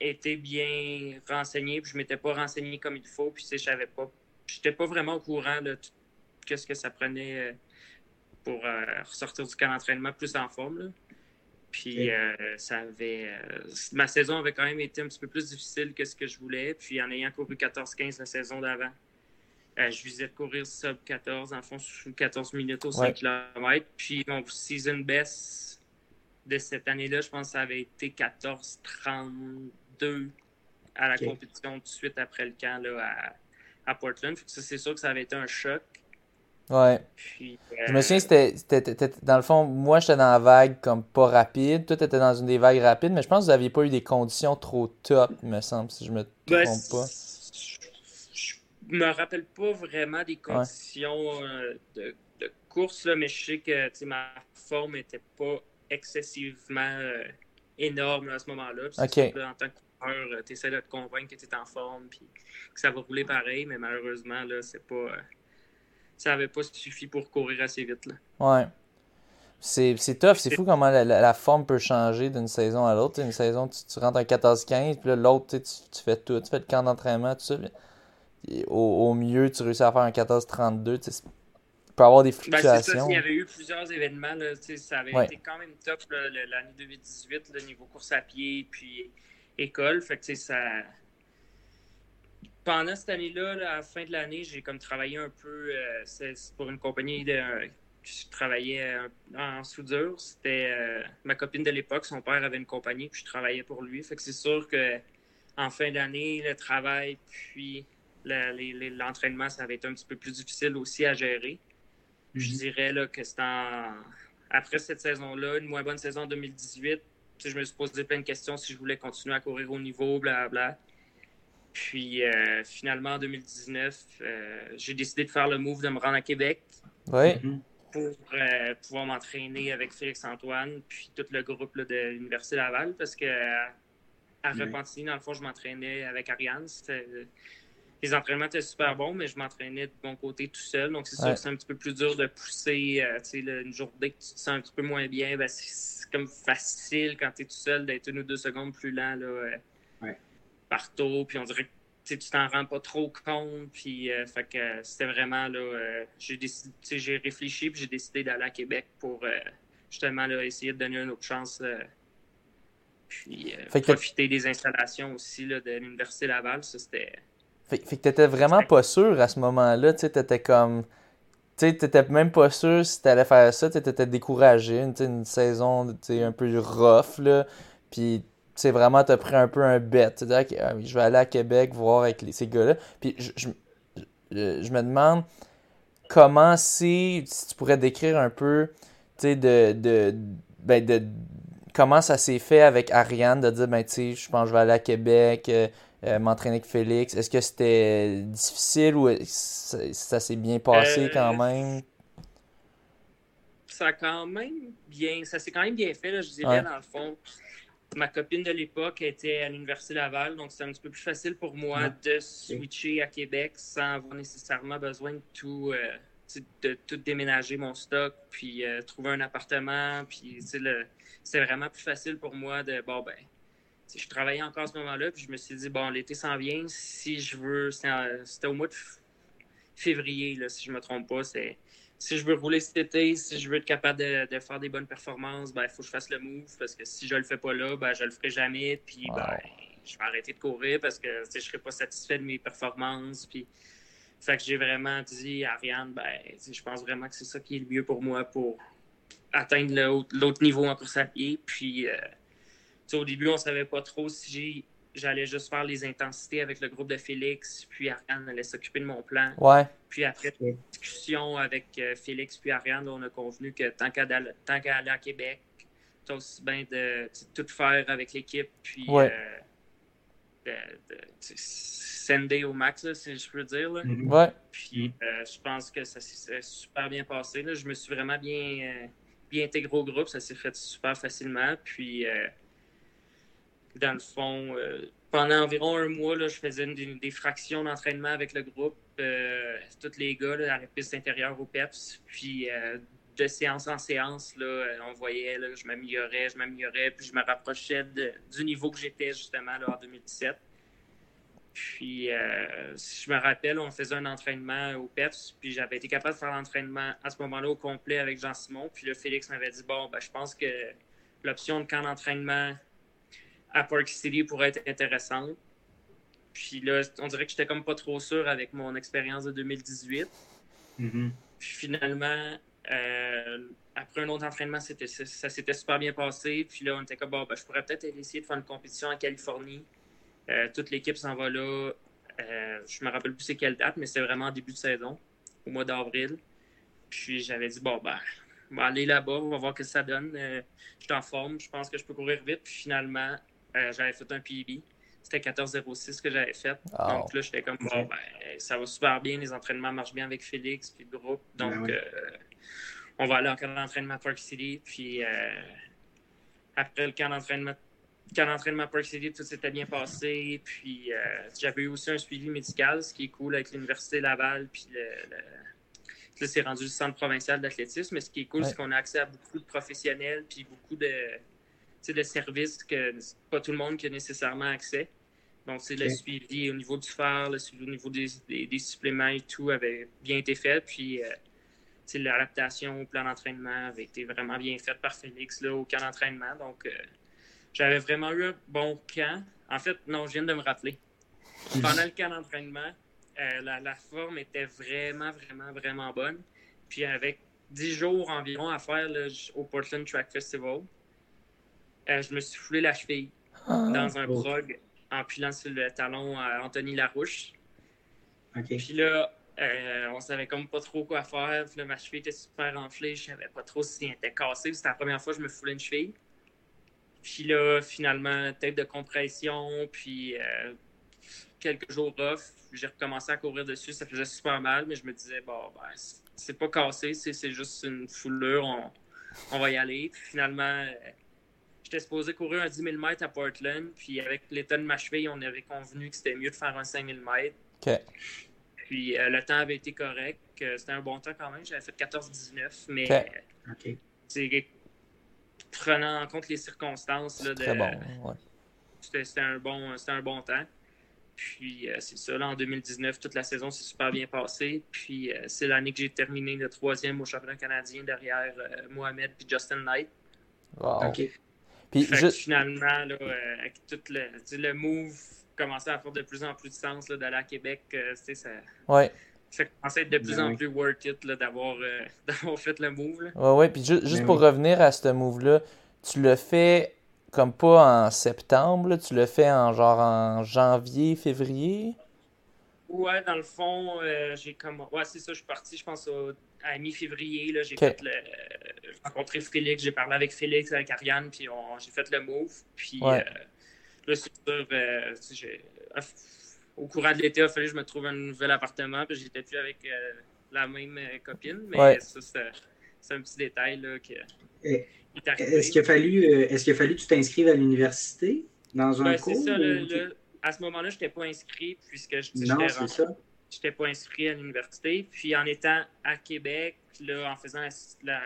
été bien renseigné, puis je m'étais pas renseigné comme il faut, puis je savais pas, j'étais pas vraiment au courant de tout ce que ça prenait pour euh, ressortir du camp d'entraînement plus en forme. Puis euh, ça avait. Euh, ma saison avait quand même été un petit peu plus difficile que ce que je voulais. Puis en ayant couru 14-15 la saison d'avant, je visais de courir sub 14, en fond, sous 14 minutes au 5 km. Puis mon season best de cette année-là, je pense que ça avait été 14-32 à la compétition tout de suite après le camp là, à, à Portland. Ça, c'est sûr que ça avait été un choc. Ouais. je me souviens, c'était, dans le fond, moi j'étais dans la vague comme pas rapide, toi t'étais dans une des vagues rapides, mais je pense que vous n'aviez pas eu des conditions trop top, me semble, si je me ben, trompe pas. Je me rappelle pas vraiment des conditions euh, de, course, là, mais je sais que ma forme était pas excessivement euh, énorme à ce moment-là. en tant que coureur, euh, tu essaies de te convaincre que tu es en forme puis que ça va rouler pareil, mais malheureusement, là, c'est pas ça n'avait pas suffi pour courir assez vite. Là. Ouais. C'est, tough, c'est fou comment la, forme peut changer d'une saison à l'autre. Une saison, tu, rentres en 14-15, puis l'autre, tu, fais tout, tu fais le camp d'entraînement, tout ça. au, mieux, tu réussis à faire un 14-32. Tu peux avoir des fluctuations. Ben, ça, il y avait eu plusieurs événements. Là, ça avait été quand même top l'année 2018, le niveau course à pied, puis école. Fait que ça pendant cette année-là, à la fin de l'année, j'ai comme travaillé un peu euh, pour une compagnie de, je travaillais en soudure. C'était euh, ma copine de l'époque, son père avait une compagnie, puis je travaillais pour lui. Fait que c'est sûr que en fin d'année, le travail puis l'entraînement, ça avait été un petit peu plus difficile aussi à gérer. Je mhm. dirais là, que c'est après cette saison-là, une moins bonne saison 2018, je me suis posé plein de questions si je voulais continuer à courir au niveau, blablabla. Bla. Puis euh, finalement, en 2019, euh, j'ai décidé de faire le move de me rendre à Québec. Mhm. Pour euh, pouvoir m'entraîner avec Félix-Antoine, puis tout le groupe de l'Université Laval, parce que à Repentigny, dans le fond, je m'entraînais avec Ariane. Les entraînements étaient super bons, mais je m'entraînais de bon côté tout seul. Donc, c'est sûr que c'est un petit peu plus dur de pousser. une journée que tu te sens un petit peu moins bien, ben, c'est comme facile quand tu es tout seul d'être une ou deux secondes plus lent. Là, partout, puis on dirait que tu t'en rends pas trop compte. Puis, euh, fait que c'était vraiment là, euh, j'ai j'ai réfléchi puis j'ai décidé d'aller à Québec pour euh, justement là, essayer de donner une autre chance. puis profiter des installations aussi là, de l'Université Laval. Ça, c'était. Fait, que t'étais vraiment pas sûr à ce moment-là, tu t'étais comme. Tu t'étais même pas sûr si t'allais faire ça, t'étais découragé, une, une saison un peu rough, là. Puis c'est vraiment, t'as pris un peu un bet. Tu dis, ah je vais aller à Québec voir avec ces gars-là. Puis je, me demande comment c'est, si tu pourrais décrire un peu, tu sais, de, de, ben de, comment ça s'est fait avec Ariane, de dire, ben, tu sais, je pense que je vais aller à Québec, euh, euh, m'entraîner avec Félix. Est-ce que c'était difficile ou ça, s'est bien passé quand euh, même? Ça a quand même bien, ça s'est quand même bien fait, je dirais, dans le fond ma copine de l'époque était à l'Université Laval, donc c'était un petit peu plus facile pour moi de switcher à Québec sans avoir nécessairement besoin de tout, euh, de tout déménager mon stock, puis euh, trouver un appartement. Puis c'est vraiment plus facile pour moi de, bon, ben, je travaillais encore à ce moment-là, puis je me suis dit, bon, l'été s'en vient, si je veux, c'était au mois de février, là, si je me trompe pas, c'est si je veux rouler cet été, si je veux être capable de, faire des bonnes performances, ben, il faut que je fasse le move parce que si je le fais pas là, ben, je le ferai jamais. Puis, ben, je vais arrêter de courir parce que je serai pas satisfait de mes performances. Puis, fait que j'ai vraiment dit à Ariane, ben, je pense vraiment que c'est ça qui est le mieux pour moi pour atteindre l'autre niveau en course à pied. Puis, euh, au début, on savait pas trop si j'allais juste faire les intensités avec le groupe de Félix, puis Ariane allait s'occuper de mon plan. Ouais. Puis après la discussion avec euh, Félix puis Ariane, on a convenu que tant qu'à aller à Québec, c'est aussi bien de, tout faire avec l'équipe, puis ouais. euh, sender au max, si je peux dire. Là. Mm-hmm. Ouais. Puis euh, je pense que ça s'est super bien passé. Là. Je me suis vraiment bien, bien intégré au groupe, ça s'est fait super facilement. Puis dans le fond, euh, pendant environ un mois, là, je faisais des, fractions d'entraînement avec le groupe, euh, tous les gars là, à la piste intérieure au PEPS. Puis euh, de séance en séance, là, on voyait, là, je m'améliorais, je m'améliorais, puis je me rapprochais du niveau que j'étais justement là, en 2017. Puis, si je me rappelle, on faisait un entraînement au PEPS, puis j'avais été capable de faire l'entraînement à ce moment-là au complet avec Jean-Simon. Puis là, Félix m'avait dit Bon, ben, je pense que l'option de camp d'entraînement à Park City pourrait être intéressante. Puis là, on dirait que j'étais comme pas trop sûr avec mon expérience de 2018. Mm-hmm. Puis finalement, euh, après un autre entraînement, ça, s'était super bien passé. Puis là, on était comme, bon, ben, je pourrais peut-être essayer de faire une compétition en Californie. Euh, toute l'équipe s'en va là. Euh, je me rappelle plus c'est quelle date, mais c'est vraiment en début de saison, au mois d'avril. Puis j'avais dit, bon, ben, on va aller là-bas, on va voir ce que ça donne. je suis en forme, je pense que je peux courir vite. Puis finalement, euh, j'avais fait un PB. C'était 14-06 que j'avais fait. Donc là, j'étais comme, bon, ben, ça va super bien. Les entraînements marchent bien avec Félix puis le groupe. Donc, ben euh, on va aller en camp d'entraînement à Park City. Puis euh, après le camp d'entraînement camp d'entraînement Park City, tout s'était bien passé. Puis j'avais eu aussi un suivi médical, ce qui est cool avec l'Université Laval. Puis le, là, c'est rendu le centre provincial d'athlétisme. Mais ce qui est cool, c'est qu'on a accès à beaucoup de professionnels, puis beaucoup de, de services que pas tout le monde qui a nécessairement accès. Donc, c'est le suivi au niveau du phare, le suivi au niveau des, des, suppléments et tout avait bien été fait. Puis, euh, l'adaptation au plan d'entraînement avait été vraiment bien faite par Félix là, au camp d'entraînement. Donc, euh, j'avais vraiment eu un bon camp. En fait, non, je viens de me rappeler. Pendant le camp d'entraînement, euh, la, la, forme était vraiment, vraiment, vraiment bonne. Puis, avec 10 jours environ à faire au Portland Track Festival, euh, je me suis foulé la cheville ah. dans un prog en pilant sur le talon à Anthony Larouche. Puis là, euh, on savait comme pas trop quoi faire. Puis là, ma cheville était super enflée. Je savais pas trop si elle était cassée. C'était la première fois que je me foulais une cheville. Puis là, finalement, tête de compression, puis euh, quelques jours off. J'ai recommencé à courir dessus. Ça faisait super mal, mais je me disais, bon, ben, c'est pas cassé, c'est juste une foulure. On, on va y aller. Puis finalement, J'étais supposé courir un 10 000 mètres à Portland, puis avec l'état de ma cheville, on avait convenu que c'était mieux de faire un 5 000 mètres. Puis euh, le temps avait été correct. C'était un bon temps quand même. J'avais fait 14-19, mais prenant en compte les circonstances. Là, de, bon, C'était un, bon, un bon temps. Puis euh, c'est ça, là, en 2019, toute la saison s'est super bien passée. Puis euh, c'est l'année que j'ai terminé le troisième au championnat canadien derrière Mohamed et Justin Knight. Wow. Puis finalement, là, euh, avec tout le, le move commençait à faire de plus en plus de sens d'aller à Québec. Euh, ça, ouais. ça commençait à être de plus en plus worth it euh, d'avoir fait le move. Là. Ouais, ouais. Puis juste pour revenir à ce move-là, tu le fais comme pas en septembre, tu le fais en genre en janvier, février? Ouais, dans le fond, j'ai comme. Ouais, c'est ça, je suis parti, je pense, au à mi-février, j'ai fait le. J'ai rencontré Félix, j'ai parlé avec Félix, avec Ariane, puis j'ai fait le move. Puis euh, là, c'est sûr, euh, au courant de l'été, il a fallu que je me trouve un nouvel appartement, puis j'étais plus avec euh, la même copine. Mais ça, c'est un petit détail là, que, Est-ce qu'il a fallu, euh, est-ce qu'il a fallu que tu t'inscrives à l'université dans un ben, cours? C'est ça. Le, à ce moment-là, je n'étais pas inscrit puisque je Non, c'est ça. Je n'étais pas inscrit à l'université. Puis en étant à Québec, là, en faisant la,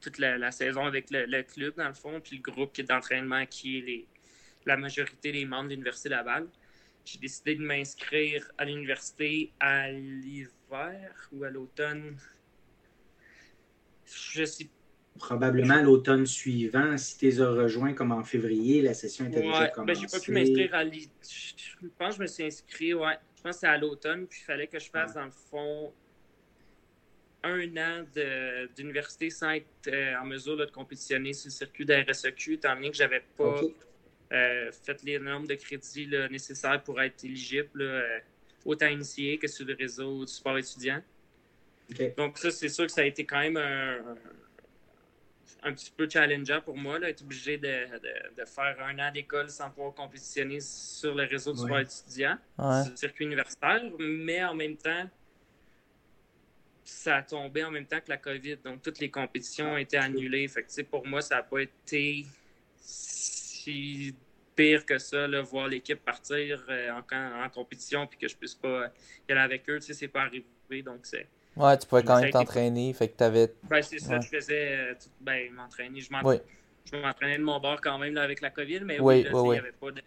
toute la, saison avec le, club, dans le fond, puis le groupe d'entraînement qui est les, la majorité des membres de l'Université Laval, j'ai décidé de m'inscrire à l'université à l'hiver ou à l'automne. Je sais probablement l'automne suivant, si tu les as rejoints comme en février, la session était déjà commencée. Ben, j'ai pas pu m'inscrire à Je pense que je me suis inscrit, ouais. Je pense que c'est à l'automne, puis il fallait que je fasse, dans le fond, un an d'université sans être euh, en mesure de compétitionner sur le circuit de RSEQ, étant donné que j'avais pas euh, fait les normes de crédit nécessaires pour être éligible, euh, autant initié que sur le réseau du sport étudiant. Donc ça, c'est sûr que ça a été quand même un un petit peu challengeant pour moi, là, être obligé de, faire un an d'école sans pouvoir compétitionner sur le réseau du sport étudiant, sur le circuit universitaire, mais en même temps, ça a tombé en même temps que la COVID, donc toutes les compétitions ont été annulées. Fait que, pour moi, ça n'a pas été si pire que ça, là, voir l'équipe partir euh, en, en, compétition puis que je puisse pas y aller avec eux, tu sais, c'est pas arrivé, donc c'est Ouais, tu pouvais quand même t'entraîner. Fait que t'avais. Ben, c'est ça, je faisais. Euh, ben, m'entraîner. Je m'entraînais de mon bord quand même là, avec la COVID, mais oui, il n'y avait pas de.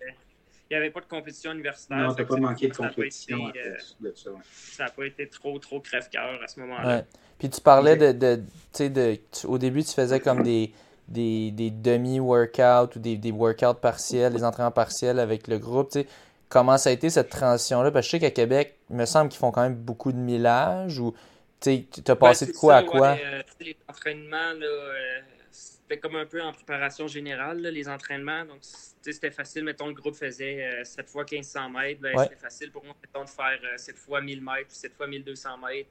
Il n'y avait pas de compétition universitaire. Non, t'as pas manqué de compétition. Euh, ça n'a pas, été trop, trop crève-cœur à ce moment-là. Ouais. Puis tu parlais de. de, de, de au début, tu faisais comme des, des, des demi-workouts ou des, des workouts partiels, des entraînements partiels avec le groupe. sais Comment ça a été cette transition-là? Parce que je sais qu'à Québec, il me semble qu'ils font quand même beaucoup de millage ou tu as passé de quoi à quoi? Euh, les entraînements, euh, c'était comme un peu en préparation générale, les entraînements. Donc, c'était facile. Mettons, le groupe faisait 7 euh, fois 1500 mètres. Ben, c'était facile pour moi, mettons, de faire 7 fois 1000 mètres, 7 fois 1200 mètres.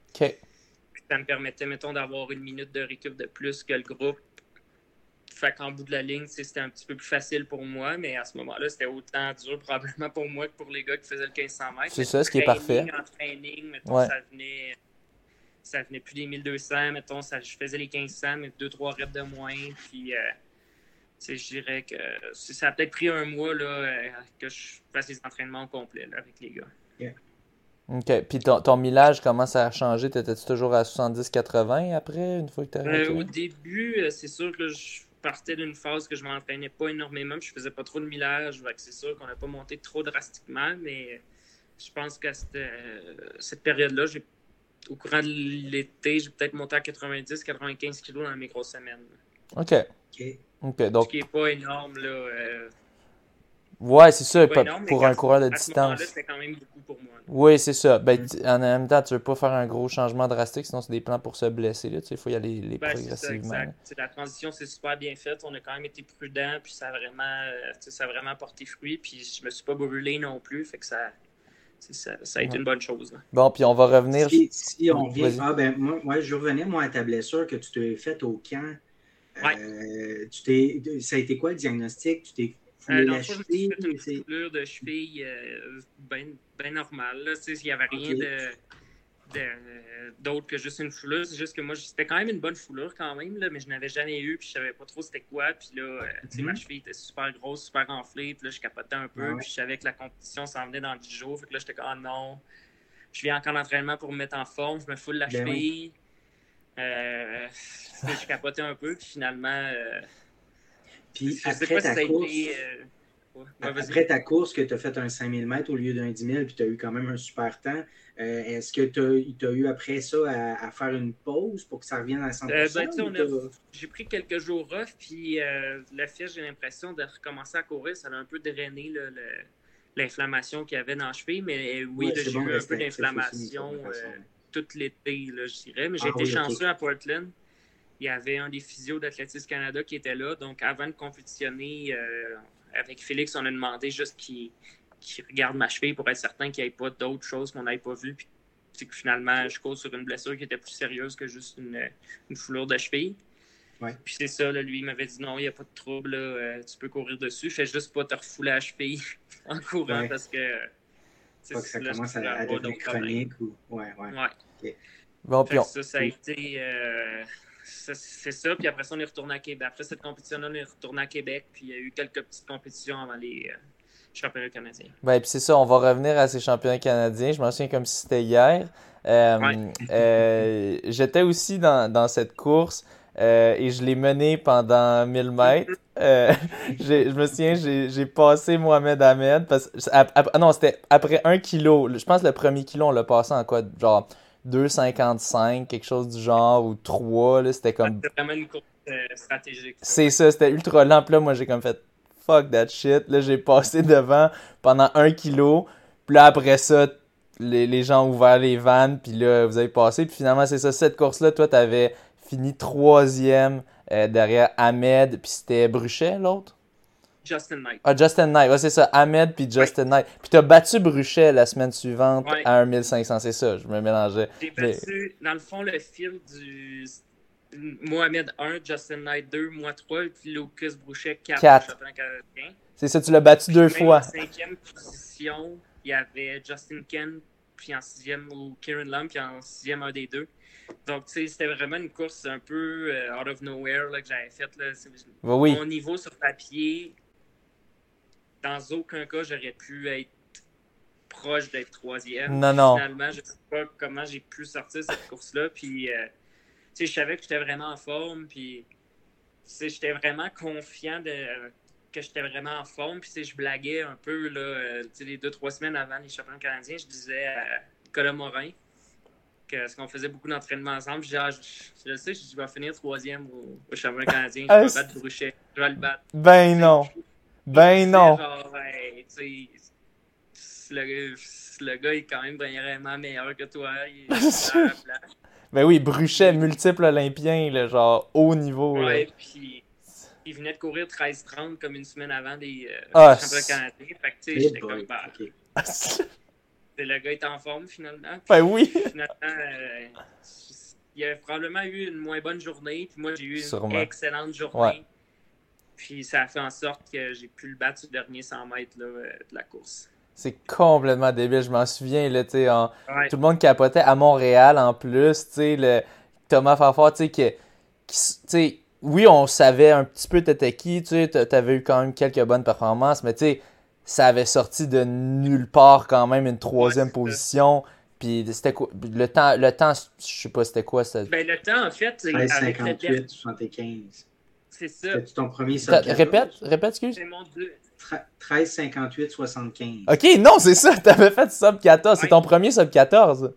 ça me permettait, mettons, d'avoir une minute de récup de plus que le groupe. Fait qu'en bout de la ligne, c'était un petit peu plus facile pour moi, mais à ce moment-là, c'était autant dur probablement pour moi que pour les gars qui faisaient le 1500 mètres. C'est ça, ce qui est parfait. En training, mettons, ça venait ça venait plus des 1200, mettons, ça, je faisais les 1500, mais 2-3 reps de moins. Puis, euh, je dirais que ça a peut-être pris un mois là, euh, que je fasse les entraînements complets là, avec les gars. OK. Puis ton, ton, millage, comment ça a changé? T'étais-tu toujours à 70-80 après, une fois que tu euh, Au début, euh, c'est sûr que je partais d'une phase que je m'entraînais pas énormément, je faisais pas trop de millage. C'est sûr qu'on n'a pas monté trop drastiquement, mais je pense qu'à cette, cette période-là, j'ai au courant de l'été, j'ai peut-être monté à 90-95 kg dans mes grosses semaines. OK. OK. donc... Ce qui n'est pas énorme, là. Euh... Ouais, c'est ça, pour un coureur de distance. c'était quand même beaucoup pour moi. Oui, c'est ça. Ben, mm. En même temps, tu ne veux pas faire un gros changement drastique, sinon c'est des plans pour se blesser. Il faut y aller les ben, progressivement. Ça, exact. La transition, c'est super bien faite. On a quand même été prudent, puis ça a vraiment, euh, ça a vraiment porté fruit. Puis je me suis pas brûlé non plus, fait que ça, ça, ça, a été une bonne chose. Bon, puis on va revenir. Si, on vient. Ah, ben, moi, je revenais moi, à ta blessure que tu t'es faite au camp. Euh, tu t'es, ça a été quoi le diagnostic? Tu t'es foulé euh, la cheville? Une foulure de cheville euh, bien ben normale. Il n'y avait rien de d'autre que juste une foulure. C'est juste que moi, c'était quand même une bonne foulure quand même, là, mais je n'avais jamais eu, puis je savais pas trop c'était quoi. Puis là, euh, ma mhm. cheville était super grosse, super enflée, puis là, je capotais un peu, puis je savais que la compétition s'en venait dans 10 jours. Fait que là, j'étais comme, ah non, je viens encore d'entraînement pour me mettre en forme, je me foule la ben cheville. Euh, je capotais un peu, puis finalement. Euh, puis après ta course, après ta course, que tu as fait un 5000 mètres au lieu d'un 10 000, puis tu as eu quand même un super temps, euh, est-ce que tu as, eu après ça à, faire une pause pour que ça revienne à 100%? Euh, ben, j'ai pris quelques jours off, puis euh, la fièvre, j'ai l'impression de recommencer à courir. Ça a un peu drainé l'inflammation qu'il y avait dans la cheville, mais oui, j'ai eu un peu d'inflammation tout l'été, je dirais. Mais j'ai ah été chanceux à Portland. Il y avait un des physios d'Athlétisme Canada qui était là. Donc, avant de compétitionner avec Félix, on a demandé juste qu'il qui regarde ma cheville pour être certain qu'il n'y ait pas d'autres choses qu'on n'ait pas vues. Puis que finalement, je cause sur une blessure qui était plus sérieuse que juste une, une foulure de cheville. Puis c'est ça, lui, il m'avait dit non, il n'y a pas de trouble, euh, tu peux courir dessus. Fais juste pas te refouler la cheville en courant parce que. Pas que ça commence à, devenir chronique ou. Ouais, ouais. ouais. Bon, puis ça, ça a été. Euh, c'est ça. Puis après ça, on est retourné à Québec. Après cette compétition-là, on est retourné à Québec. Puis il y a eu quelques petites compétitions avant les euh, championnats canadiens. Ben, puis c'est ça, on va revenir à ces championnats canadiens. Je m'en souviens comme si c'était hier. Euh, euh, j'étais aussi dans, dans, cette course et je l'ai menée pendant 1000 mètres. je me souviens, j'ai passé Mohamed Ahmed. Parce, ah non, c'était après un kilo. Je pense que le premier kilo, on l'a passé en quoi Genre 2,55, quelque chose du genre, ou 3, c'était comme... C'était vraiment une course euh, stratégique. C'est ça, c'était ultra lent, puis là, moi, j'ai comme fait « fuck that shit », là, j'ai passé devant pendant un kilo, puis là, après ça, les, les gens ont ouvert les vannes, puis là, vous avez passé, puis finalement, c'est ça, cette course-là, toi, t'avais fini troisième euh, derrière Ahmed, puis c'était Bruchet, l'autre? Justin Knight. Ah, Justin Knight, ouais, c'est ça. Ahmed puis Justin Knight. Puis t'as battu Bruchet la semaine suivante à 1500, c'est ça, je me mélangeais. J'ai battu, dans le fond, le fil du Mohamed 1, Justin Knight 2, moi 3, puis Lucas Bruchet 4. 4. C'est ça, tu l'as battu deux fois. En cinquième position, il y avait Justin Ken, puis en sixième, ou Kieran Lum, puis en sixième, un des deux. Donc, tu sais, c'était vraiment une course un peu euh, out of nowhere là, que j'avais faite. oui. Mon niveau sur papier, dans aucun cas, j'aurais pu être proche d'être troisième. Non, non. Finalement, je sais pas comment j'ai pu sortir cette course-là. Puis, euh, tu sais, je savais que j'étais vraiment en forme. Puis, tu sais, j'étais vraiment confiant de, que j'étais vraiment en forme. Puis, tu sais, je blaguais un peu, là, euh, tu sais, les deux, trois semaines avant les championnats canadiens, je disais à Nicolas Morin, que, parce qu'on faisait beaucoup d'entraînement ensemble. Je, ah, je, sais, je vais finir troisième au, au championnat canadien. Je vais battre Bruchet. Je vais le battre. Ben non. Ben non. Genre, le, le, gars est quand même vraiment meilleur que toi. Il est ben oui, Bruchet, multiple olympien, là, genre haut niveau. Ouais, puis il venait de courir 13-30 comme une semaine avant des euh, ah, championnats canadiens. Fait que tu sais, j'étais comme bah. le gars est en forme finalement. ben oui. Finalement, euh, il a probablement eu une moins bonne journée. Puis moi, j'ai eu une excellente journée. Puis ça a fait en sorte que j'ai pu le battre sur le dernier 100 mètres là, euh, de la course. C'est complètement débile. Je m'en souviens, là, en... tout le monde capotait à Montréal en plus. Le... Thomas Farfort, tu sais, qui, oui, on savait un petit peu t'étais qui, tu avais eu quand même quelques bonnes performances, mais tu sais, ça avait sorti de nulle part quand même une troisième position. Puis c'était quoi le temps, le temps, je sais pas c'était quoi ça. Ben, le temps en fait, c'est 58, 75. C'est ça. C'était ton premier sub 14. Répète, répète, excuse. C'est mon deux. 13, 58, 75. Ok, non, c'est ça, t'avais fait sub 14. C'est ton premier sub 14.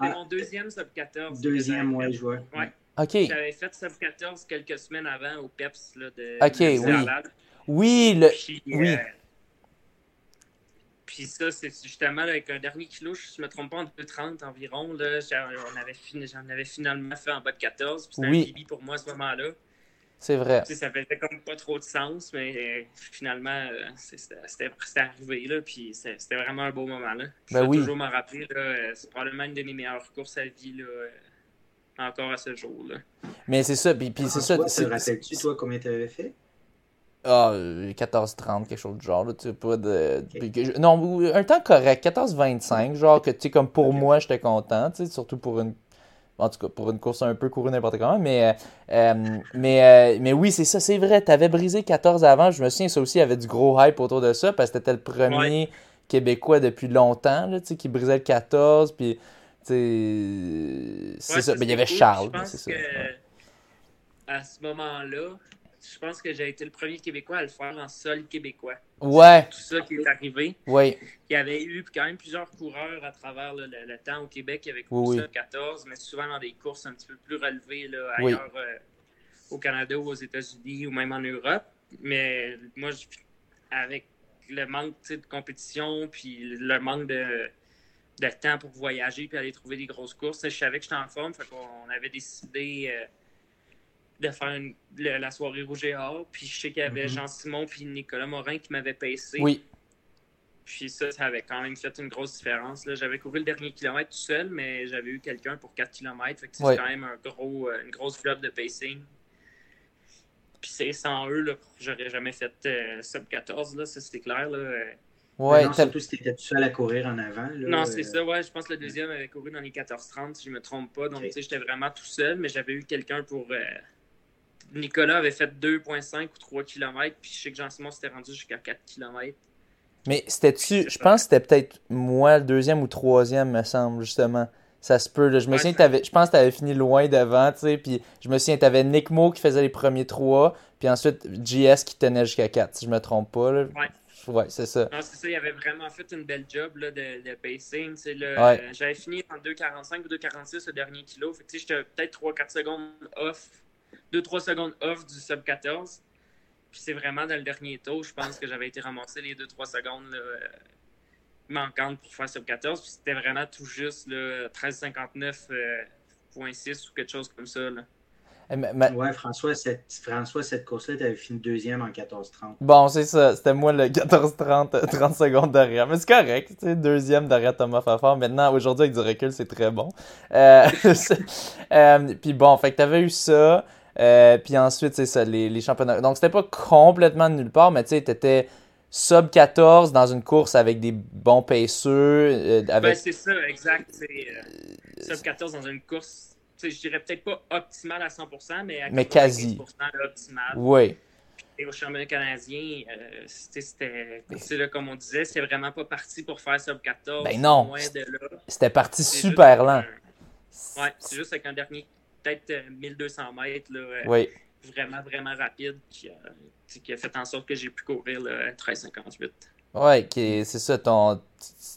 C'est mon deuxième sub 14. Deuxième, ouais, je vois. Ouais. Ok. J'avais fait sub 14 quelques semaines avant au PEPS là, de. Ok, oui. Oui, le. oui. Euh, puis ça, c'est justement avec un dernier kilo, je ne me trompe pas, en 2,30 environ. Là, j'en avais, avais, finalement fait en bas de 14. C'était oui. un débit pour moi à ce moment-là. C'est vrai. ça faisait comme pas trop de sens, mais euh, finalement, euh, c'était arrivé. Là, puis c'était vraiment un beau moment. Là. Je ben vais toujours m'en rappeler. Euh, c'est probablement une de mes meilleures courses à vie. Là, encore à ce jour. Là. Mais c'est ça. Puis, puis c'est ça. Te rappelles-tu, toi, combien tu avais fait? Ah, 14-30, quelque chose du genre. Là, tu pas de... Non, un temps correct, 14-25, genre que tu sais, comme pour moi, j'étais content, tu sais, surtout pour une en tout cas, pour une course un peu courue n'importe comment. Mais, euh, euh, mais, euh, mais oui, c'est ça, c'est vrai. Tu avais brisé 14 avant. Je me souviens, ça aussi, il y avait du gros hype autour de ça parce que c'était le premier Québécois depuis longtemps là, qui brisait le 14. Puis, c'est ça. Mais il y avait Charles. c'est ça. À ce moment-là, je pense que j'ai été le premier Québécois à le faire en sol québécois. Ouais. Tout ça qui est arrivé. Oui. Il y avait eu quand même plusieurs coureurs à travers le, temps au Québec avaient couru ça 14, mais souvent dans des courses un petit peu plus relevées là, ailleurs euh, au Canada ou aux États-Unis ou même en Europe. Mais moi, avec le manque de compétition puis le manque de, de, temps pour voyager puis aller trouver des grosses courses, je savais que j'étais en forme. Fait qu'on avait décidé. Euh, de faire la soirée rouge et or. Puis je sais qu'il y avait mm-hmm. Jean-Simon puis Nicolas Morin qui m'avaient pacé. Oui. Puis ça, ça avait quand même fait une grosse différence. J'avais couru le dernier kilomètre tout seul, mais j'avais eu quelqu'un pour 4 km. Fait que c'est quand même un gros, euh, une grosse flotte de pacing. Puis c'est sans eux, j'aurais jamais fait euh, sub 14, là, ça c'était clair. Là. Ouais, non, surtout si tu étais tout seul à courir en avant. non, c'est ça, ouais. Je pense que le deuxième avait couru dans les 14-30, si je ne me trompe pas. Donc, tu sais, j'étais vraiment tout seul, mais j'avais eu quelqu'un pour. Euh, Nicolas avait fait 2,5 ou 3 km, puis je sais que Jean-Simon s'était rendu jusqu'à 4 km. Mais c'était-tu. Je pense que c'était peut-être moi le deuxième ou troisième, me semble, justement. Ça se peut. Je me souviens, je pense que tu avais fini loin devant, tu sais. Puis je me souviens, tu avais Nick Mo qui faisait les premiers trois, puis ensuite JS qui tenait jusqu'à 4, si je me trompe pas. Là. Ouais. Ouais, c'est ça. Non, c'est ça. Il avait vraiment fait une belle job là, de, de pacing. Euh, j'avais fini en 2,45 ou 2,46 le dernier kilo. Fait que j'étais peut-être 3-4 secondes off, 2-3 secondes off du sub 14. Puis c'est vraiment dans le dernier tour, je pense que j'avais été ramassé les 2-3 secondes là, euh, manquantes pour faire sub 14. Puis c'était vraiment tout juste 13,59.6 euh, ou quelque chose comme ça. Là. Eh, ouais, François, cette, François, cette course-là, tu avais fini deuxième en 14-30. Bon, c'est ça. C'était moi le 14-30, 30 secondes derrière. Mais c'est correct. Tu sais, deuxième derrière Thomas Fafard. Maintenant, aujourd'hui, avec du recul, c'est très bon. Euh, euh, puis bon, fait que tu avais eu ça. Euh, puis ensuite, c'est ça, les, les, championnats. Donc, c'était pas complètement de nulle part, mais tu sais, t'étais sub 14 dans une course avec des bons paceux. avec... Ben, c'est ça, exact. sub 14 dans une course je dirais peut-être pas optimal à 100%, mais à mais quasi. optimal. Oui. Et au championnat canadien, euh, c'était, comme on disait, c'est vraiment pas parti pour faire sub 14. Ben non. C'était parti super lent. ouais, c'est juste avec un dernier, peut-être 1200 euh, mètres, là, euh, oui. vraiment, vraiment rapide, qui a, qui a, fait en sorte que j'ai pu courir le 13,58. Ouais, c'est ça. Ton,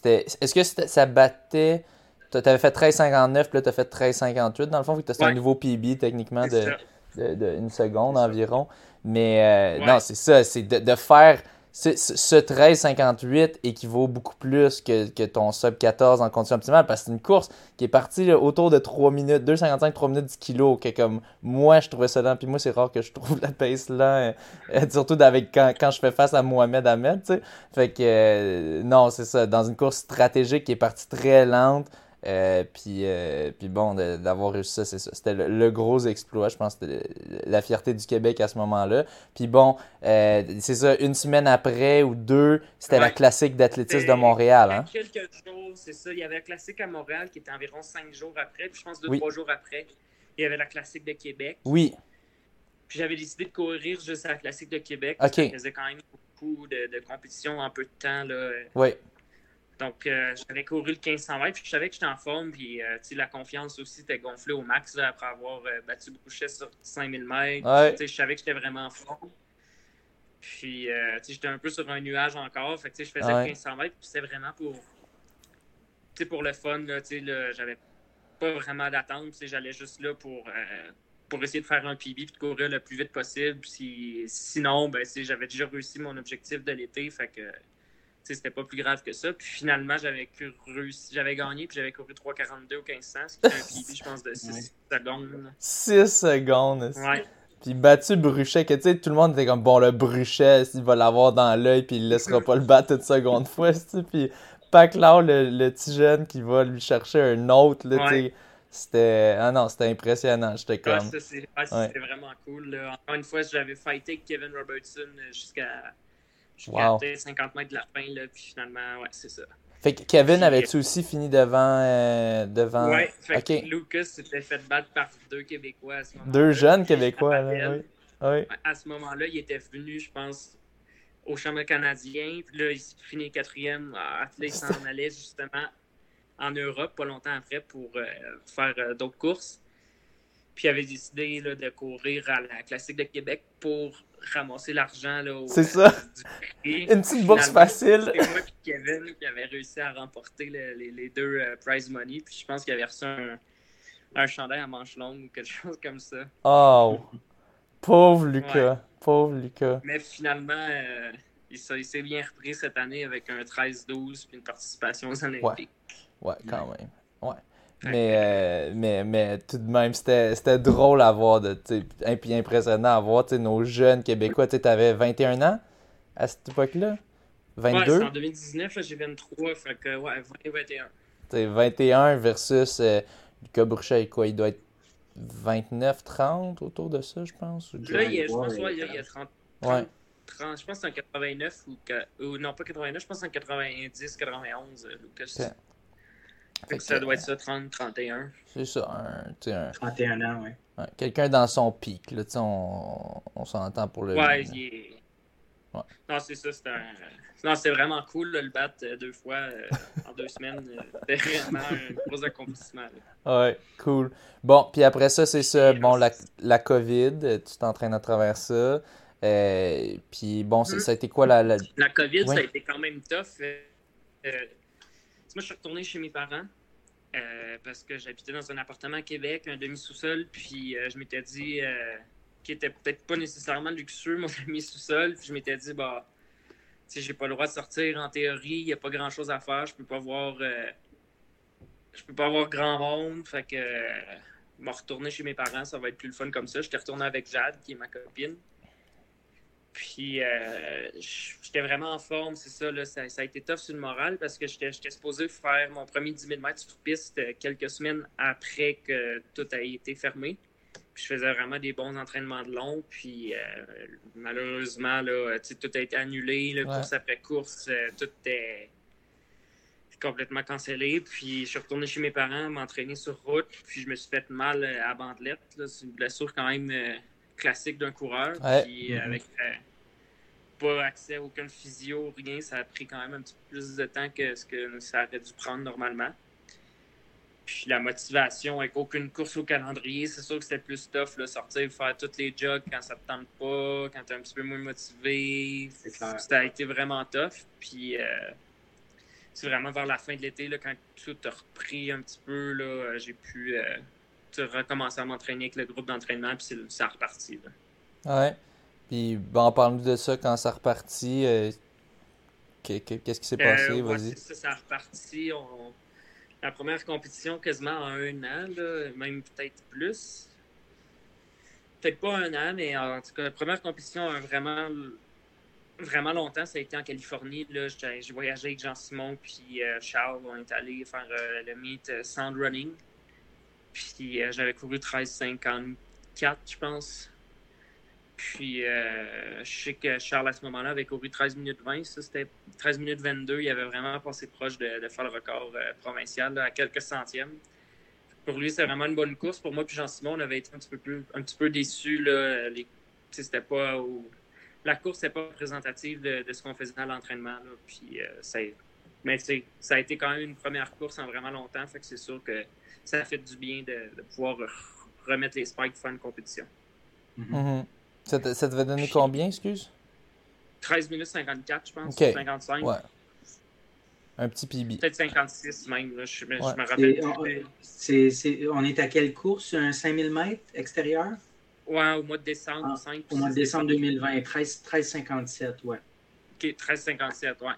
est-ce que ça battait tu avais fait 13,59, puis là, tu as fait 13,58 dans le fond, vu que tu as un nouveau PB techniquement de, de, une seconde environ. Mais euh, non, c'est ça, c'est de, de, faire. Ce, ce 13,58 équivaut beaucoup plus que, que, ton sub 14 en condition optimale parce que c'est une course qui est partie autour de 3 minutes, 2,55, 3 minutes 10 kilos. Que comme moi, je trouvais ça lent. Puis moi, c'est rare que je trouve la pace là, euh, surtout avec, quand, quand, je fais face à Mohamed Ahmed. sais Fait que euh, non, c'est ça. Dans une course stratégique qui est partie très lente. Euh, puis, euh, puis bon, d'avoir réussi ça, c'est ça. C'était le, gros exploit, je pense, c'était la fierté du Québec à ce moment-là. Puis bon, euh, c'est ça, une semaine après ou deux, c'était la classique d'athlétisme de Montréal. Hein? Quelques jours, c'est ça. Il y avait la classique à Montréal qui était environ cinq jours après. Puis je pense deux, trois jours après, il y avait la classique de Québec. Oui. Puis j'avais décidé de courir juste à la classique de Québec. OK. Ça faisait quand même beaucoup de, de compétition en peu de temps. Là. Oui. Donc, euh, j'avais couru le 1500 mètres, puis je savais que j'étais en forme, puis euh, la confiance aussi était gonflée au max après avoir euh, battu Boucher sur 5000 mètres. Je savais que j'étais vraiment en forme. Puis, j'étais un peu sur un nuage encore. Fait que, je faisais le 1500 mètres, puis c'était vraiment pour, pour le fun. J'avais pas vraiment d'attente. J'allais juste là pour, pour essayer de faire un PB et de courir le plus vite possible. Si, sinon, ben, j'avais déjà réussi mon objectif de l'été. Fait que c'était pas plus grave que ça. Puis finalement, j'avais réussi, j'avais gagné, puis j'avais couru 3,42 au 1500, ce qui est un PB, je pense, de 6 secondes. 6 secondes. Ouais. Puis battu Bruchet, que tu sais, tout le monde était comme, bon, le Bruchet, il va l'avoir dans l'œil, puis il laissera pas le battre une seconde fois, tu Puis Paclao, le, le petit jeune qui va lui chercher un autre, là, tu sais. C'était. Ah non, c'était impressionnant. J'étais comme. c'était vraiment cool. Encore une fois, j'avais fighté Kevin Robertson jusqu'à je wow. 50 mètres de la fin, là, puis finalement, ouais, c'est ça. Fait que Kevin avait-tu aussi fini devant. Euh, devant... Ouais, fait que Lucas s'était fait battre par deux Québécois à ce moment-là. Deux jeunes Québécois, là, oui. oui. À ce moment-là, il était venu, je pense, au championnat canadien, puis là, il finit quatrième. Ah, il s'en allait justement en Europe, pas longtemps après, pour euh, faire euh, d'autres courses. Puis il avait décidé là, de courir à la Classique de Québec pour ramasser l'argent. C'est ça. Une petite bourse facile. C'est moi et Kevin qui avait réussi à remporter les, les, deux euh, prize money. Puis je pense qu'il avait reçu un, un chandail à manche longue ou quelque chose comme ça. Oh! Pauvre Lucas. Pauvre Lucas. Mais finalement, euh, il, s'est bien repris cette année avec un 13-12 puis une participation aux Olympiques. Ouais, ouais quand même. Ouais. Mais, euh, mais, mais tout de même, c'était drôle à voir, de, et puis impressionnant à voir nos jeunes Québécois. Tu avais 21 ans à cette époque-là? 22 ouais, en 2019, j'ai 23, fait que ouais, 20 21. T'sais, 21 versus euh, Lucas Bruchet, quoi, il doit être 29, 30 autour de ça, je pense. Là, il y a, je pense, ouais, il y a, 30. Ouais. 30, je pense que c'est en 89 ou, non pas 89, je pense que c'est en 90, 91 Lucas. Ça doit être ça, 30, 31. C'est ça, un, un... 31 ans, oui. Ouais, Quelqu'un dans son pic, là, on, on s'entend pour le. Ouais, il est... ouais. Non, c'est ça, c'est un. Non, c'est vraiment cool de le battre euh, deux fois euh, en deux semaines. Euh, c'était vraiment un gros accomplissement. Ouais, cool. Bon, puis après ça, c'est ça. Bon, la, la COVID, tu t'entraînes à travers ça. puis bon, ça, a été quoi la. La, la COVID, ça a été quand même tough. Je suis retourné chez mes parents. parce que j'habitais dans un appartement à Québec, un demi-sous-sol, puis je m'étais dit qu'il était peut-être pas nécessairement luxueux, mon demi-sous-sol, puis je m'étais dit, bah, si j'ai pas le droit de sortir en théorie, il n'y a pas grand chose à faire, je peux pas euh, je peux pas voir grand monde, fait que euh, me retourner chez mes parents, ça va être plus le fun comme ça. J'étais retourné avec Jade, qui est ma copine. Puis euh, j'étais vraiment en forme, c'est ça, là, ça, a été tough sur le moral parce que j'étais supposé faire mon premier 10 000 mètres sur piste quelques semaines après que tout a été fermé je faisais vraiment des bons entraînements de long. Puis euh, malheureusement, là, tout a été annulé. le Course après course, euh, tout est complètement cancellé. Puis je suis retourné chez mes parents, m'entraîner sur route. Puis je me suis fait mal à bandelette. C'est une blessure quand même euh, classique d'un coureur. Puis mm-hmm. avec pas accès à aucun physio, rien, ça a pris quand même un petit peu plus de temps que ce que ça aurait dû prendre normalement. Puis la motivation avec aucune course au calendrier, c'est sûr que c'était plus tough, là, sortir, faire tous les jogs quand ça te tente pas, quand tu es un petit peu moins motivé. Ça a été vraiment tough. Puis euh, c'est vraiment vers la fin de l'été, quand tout a repris un petit peu, là, j'ai pu euh, recommencer à m'entraîner avec le groupe d'entraînement, puis ça a reparti. Là. Ouais. Puis bon, en parlant de ça, quand ça a reparti, euh, qu'est-ce qui s'est passé? Vas-y. ça, ça a reparti. On la première compétition quasiment en un an, même peut-être plus. Peut-être pas un an, mais en tout cas, la première compétition vraiment, vraiment longtemps, ça a été en Californie. J'ai voyagé avec Jean-Simon puis euh, Charles. On est allé faire euh, le meet euh, Sound Running. Puis j'avais couru 13,54, je pense. Puis, euh, je sais que Charles, à ce moment-là, avait couru 13 minutes 20. Ça, c'était 13 minutes 22. Il avait vraiment passé proche de, faire le record euh, provincial à quelques centièmes. Pour lui, c'est vraiment une bonne course. Pour moi puis Jean-Simon, on avait été un petit peu, un petit peu déçus. Là. c'était pas La course n'est pas représentative de, ce qu'on faisait à l'entraînement. Puis, euh. Mais ça a été quand même une première course en vraiment longtemps. Fait que c'est sûr que ça fait du bien de, pouvoir remettre les spikes pour faire une compétition. Mm-hmm. Ça, te, ça devait donner combien, excuse? 13 minutes 54, je pense. 55. Ouais. Un petit PB. Peut-être 56 même, là. Je, me rappelle. on est à quelle course? Un 5000 mètres extérieur? Ouais, au mois de décembre. Ah, au mois de décembre 2020, 13, 1357, ouais. OK, 1357, ouais.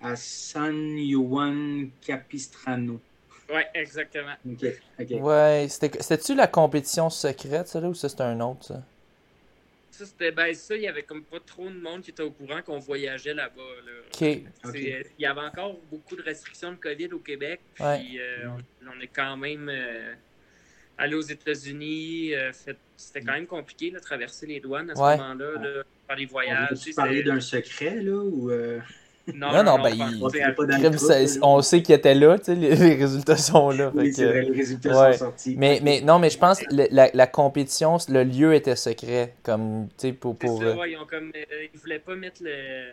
À San Juan Capistrano. Ouais, exactement. OK, OK. Ouais, c'était-tu la compétition secrète, ça, là, ou ça, c'était un autre, ça? ça, c'était ben ça, il y avait comme pas trop de monde qui était au courant qu'on voyageait là-bas. Il y avait encore beaucoup de restrictions de COVID au Québec. Puis euh, on, est quand même euh, allé aux États-Unis. Euh, c'était quand même compliqué de traverser les douanes à ce moment-là, de faire les voyages. Tu parler d'un secret là ou non, non, ben, on sait qu'il était là, tu sais, les, résultats sont là. Oui, c'est vrai, les résultats sont sortis. Mais, mais non, mais je pense que la, la, compétition, le lieu était secret, comme, tu sais, pour... pour ça, euh, ouais, ils, ont comme, euh, ils voulaient pas mettre le...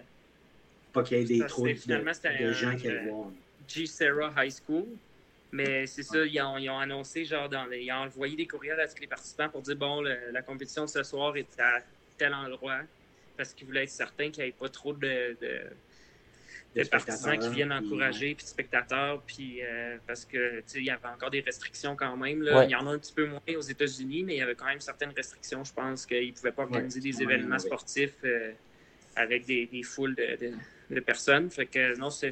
Pas qu'il y ait des trop de, de, gens qui allaient euh, voir. G. Sarah High School. Mais c'est ça, ils ont, ils ont, annoncé, genre, dans les, ils ont envoyé des courriels à tous les participants pour dire, bon, la compétition de ce soir est à tel endroit, parce qu'ils voulaient être certains qu'il n'y ait pas trop de de partisans qui viennent encourager, puis de spectateurs, puis euh, parce que il y avait encore des restrictions quand même. Là. Il y en a un petit peu moins aux États-Unis, mais il y avait quand même certaines restrictions. Je pense qu'ils ne pouvaient pas organiser des événements sportifs euh, avec des, des foules de, de, personnes. Fait que non, c'est.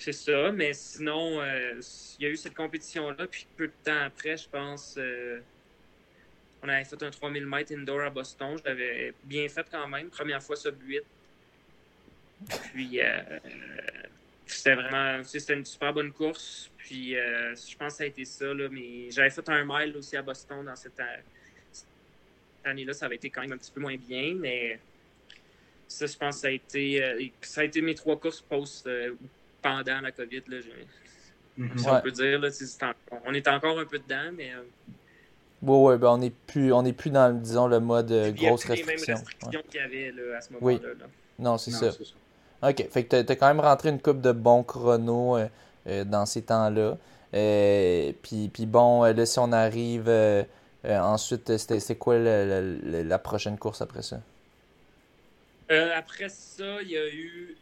C'est ça, mais sinon, euh, il y a eu cette compétition-là, puis peu de temps après, je pense, on avait fait un 3000 mètres indoor à Boston. Je l'avais bien fait quand même. Première fois sub 8. Puis, euh, c'était vraiment, c'était une super bonne course. Puis, euh, je pense que ça a été ça. Là, mais j'avais fait un mile aussi à Boston dans cette, année-là. Ça avait été quand même un petit peu moins bien, mais ça, je pense que ça a été, ça a été mes trois courses post pendant la COVID. Là, mm-hmm. Si on peut dire. Là, on est encore un peu dedans, mais. Oui, ouais, ben on n'est plus, on est plus dans, disons, le mode grosse restriction. Les mêmes restrictions qu'il y avait à ce moment-là. Oui. Non, c'est ça. OK. Fait que tu as quand même rentré une coupe de bons chronos euh, euh, dans ces temps-là. Euh, puis, puis bon, là, si on arrive ensuite, c'est quoi la, prochaine course après ça? après ça, il y a eu.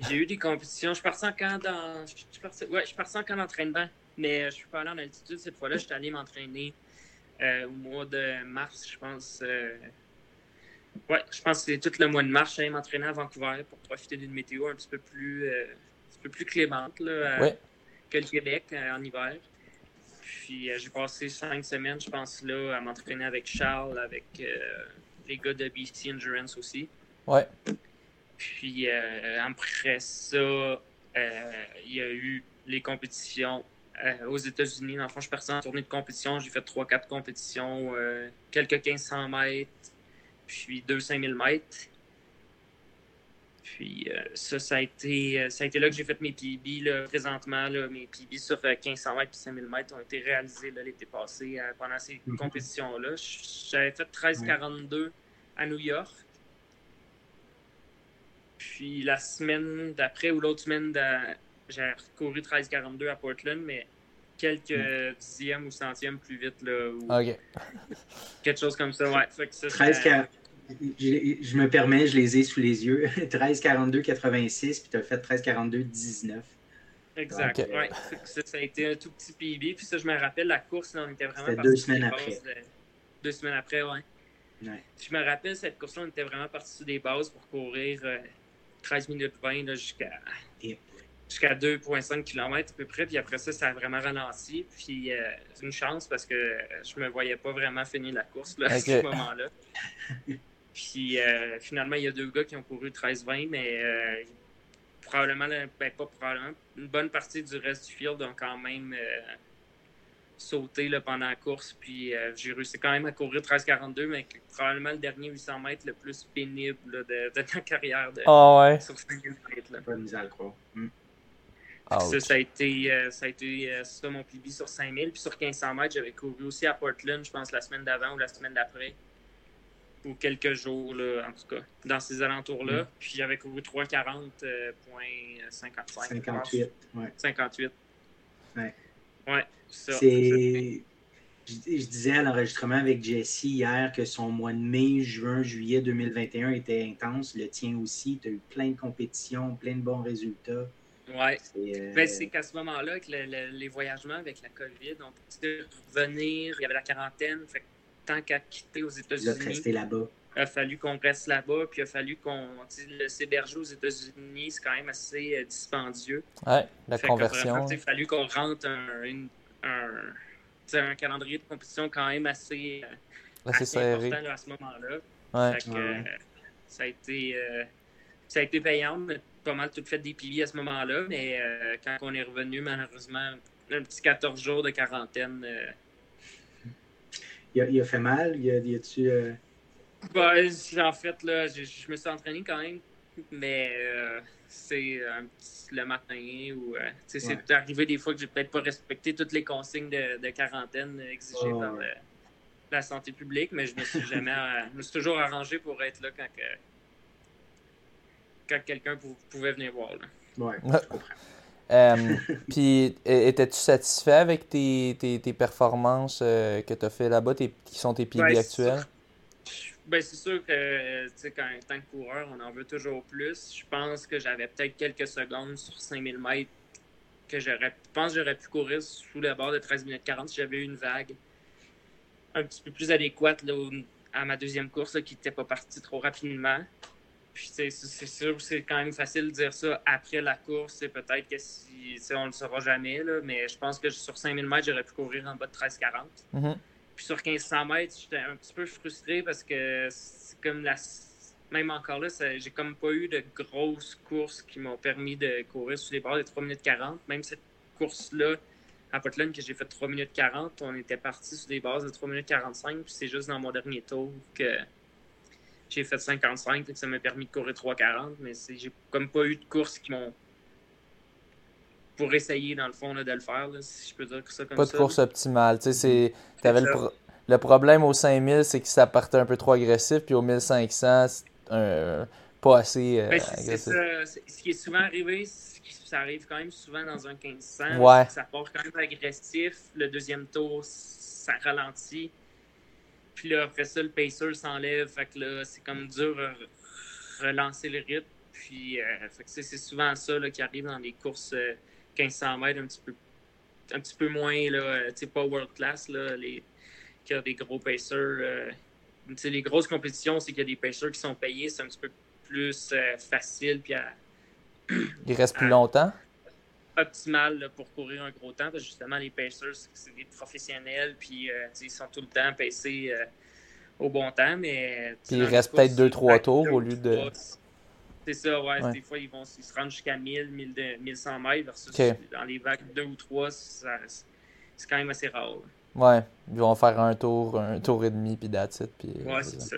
J'ai eu des compétitions. Je suis parti en camp dans. Je. Ouais, je parti d'entraînement. Mais je suis pas allé en altitude cette fois-là. Je suis allé m'entraîner au mois de mars, je pense. Oui, je pense que c'est tout le mois de mars, j'allais m'entraîner à Vancouver pour profiter d'une météo un petit peu plus, euh, un peu plus clémente là, que le Québec euh, en hiver. Puis euh, j'ai passé cinq semaines, je pense, là, à m'entraîner avec Charles, avec les gars de BC Endurance aussi. Ouais. Puis après ça, il y a eu les compétitions aux États-Unis. Dans le fond, je suis parti en tournée de compétition. J'ai fait 3-4 compétitions, quelques 1500 mètres, puis 2 5000 mètres. Puis euh, ça, ça a, été, euh, ça a été là que j'ai fait mes PB. Là, présentement, là, mes PB sur 1500 euh, mètres et 5000 mètres ont été réalisés l'été passé pendant ces mhm. compétitions-là. J'avais fait 13,42 à New York. Puis la semaine d'après ou l'autre semaine, j'ai couru 13,42 à Portland, mais quelques mm. dixièmes ou centièmes plus vite. Là, ou Quelque chose comme ça, ouais. Fait que ça, 13, je, je, me permets, je les ai sous les yeux. 13 42 86, puis tu as fait 13 42 19. Exact. Ouais. Ça, ça, a été un tout petit PB. Puis ça, je me rappelle, la course, là, on était vraiment deux semaines après. Deux semaines après, ouais. ouais. Je me rappelle, cette course-là, on était vraiment parti sur des bases pour courir 13 euh, minutes 20 jusqu'à jusqu'à 2,5 km à peu près. Puis après ça, ça a vraiment ralenti. Puis euh, c'est une chance parce que je me voyais pas vraiment finir la course là, à ce moment-là. Puis euh, finalement, il y a deux gars qui ont couru 13-20, mais euh, probablement, ben, pas probablement, une bonne partie du reste du field ont quand même sauté là, pendant la course. Puis j'ai réussi quand même à courir 13-42, mais probablement le dernier 800 mètres le plus pénible de, de, ma carrière de, oh, ouais. sur 5000 mètres. Pas misère à le croire. Hmm. Ça, ça, a été, euh, ça, a été euh, ça mon PB sur 5000. Puis sur 1500 mètres, j'avais couru aussi à Portland, je pense, la semaine d'avant ou la semaine d'après. Ou quelques jours, là, en tout cas, dans ces alentours-là. Mm. Puis j'avais couru 340.55. 58. Ouais. 58. Ouais. Ouais, ça. C'est. Je, disais à l'enregistrement avec Jesse hier que son mois de mai, juin, juillet 2021 était intense. Le tien aussi. Tu as eu plein de compétitions, plein de bons résultats. Ouais. Euh, ben, c'est qu'à ce moment-là, avec les voyagements avec la COVID, on pouvait revenir, il y avait la quarantaine. Fait tant qu'à quitter aux États-Unis. là-bas. Il a fallu qu'on reste là-bas, puis il a fallu qu'on. S'héberger aux États-Unis, c'est quand même assez euh, dispendieux. Ouais, la conversion. il a fallu qu'on rentre un, un, calendrier de compétition quand même assez, euh, assez, important à ce moment-là. Ouais. ça, a été, ça a été payant, mais pas mal tout fait des piliers à ce moment-là, mais euh, quand on est revenu, malheureusement, un petit 14 jours de quarantaine. Euh, il, a, fait mal? Il a, il a-tu. Euh... Ben, en fait, là, je, me suis entraîné quand même, mais c'est le matin ou. C'est arrivé des fois que j'ai peut-être pas respecté toutes les consignes de, quarantaine exigées oh, par la santé publique, mais je me suis jamais. je me suis toujours arrangé pour être là quand quand quelqu'un pouvait venir voir. Oui, je comprends. Euh, puis, étais-tu satisfait avec tes, tes, performances euh, que tu as fait là-bas, qui sont tes PB actuels? Ben, c'est sûr que, quand, en tant que coureur, on en veut toujours plus. Je pense que j'avais peut-être quelques secondes sur 5000 mètres que j'aurais, je pense que j'aurais pu courir sous la barre de 13 minutes 40 si j'avais eu une vague un petit peu plus adéquate là, à ma deuxième course qui n'était pas partie trop rapidement. Puis c'est sûr c'est quand même facile de dire ça après la course. C'est peut-être que si on ne le saura jamais, là, mais je pense que sur 5000 mètres, j'aurais pu courir en bas de 13,40. Mm-hmm. Puis sur 1500 mètres, j'étais un petit peu frustré parce que c'est comme la. Même encore là, j'ai comme pas eu de grosses courses qui m'ont permis de courir sur les bords des 3 minutes 40. Même cette course-là, à Portland, que j'ai fait 3 minutes 40, on était parti sur des bases de 3 minutes 45. Puis c'est juste dans mon dernier tour que j'ai fait 55, ça m'a permis de courir 3,40, mais j'ai comme pas eu de courses qui m'ont. pour essayer, dans le fond, de le faire, si je peux dire ça comme ça. Pas de course optimale. Tu sais, t'avais le, le, problème au 5000, c'est que ça partait un peu trop agressif, puis au 1500, un, pas assez euh, ben, agressif. Ça. Ce qui est souvent arrivé, ça arrive quand même souvent dans un 1500. Ouais. Ça part quand même agressif. Le deuxième tour, ça ralentit. Puis là, après ça, le pacer s'enlève. Fait que là, c'est comme dur de relancer le rythme. Puis, euh, c'est souvent ça qui arrive dans les courses 1500 euh, mètres un petit peu, un petit peu moins, là, euh, pas world class, là, les, qui a des gros pacers. les grosses compétitions, c'est qu'il y a des pacers qui sont payés, c'est un petit peu plus facile. Puis Il reste plus longtemps? Optimal pour courir un gros temps. Parce que justement, les Pacers, c'est des professionnels, puis euh, ils sont tout le temps pacés euh, au bon temps. Mais, puis il reste peut-être 2-3 tours au lieu de. C'est ça, ouais, Des fois, ils, vont, ils se rendent jusqu'à 1000, 1100 mètres versus dans les vagues 2 ou 3, c'est quand même assez rare. Ouais, ils vont faire un tour, un tour et demi, puis that's it. Puis, ouais, c'est ça.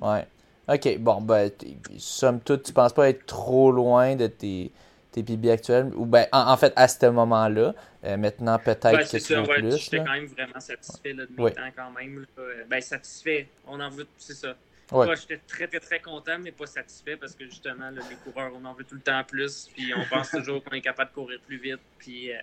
Ouais. Ok, bon, ben, somme toute, tu penses pas être trop loin de tes tes PB actuels, ou ben, en, fait, à ce moment-là. Euh, maintenant, peut-être ben, que tu veux plus. J'étais quand même vraiment satisfait de mes temps quand même. Ben, satisfait. On en veut, c'est ça. J'étais très, très, très content, mais pas satisfait parce que justement, les coureurs, on en veut tout le temps plus. Puis on pense toujours qu'on est capable de courir plus vite. Puis euh,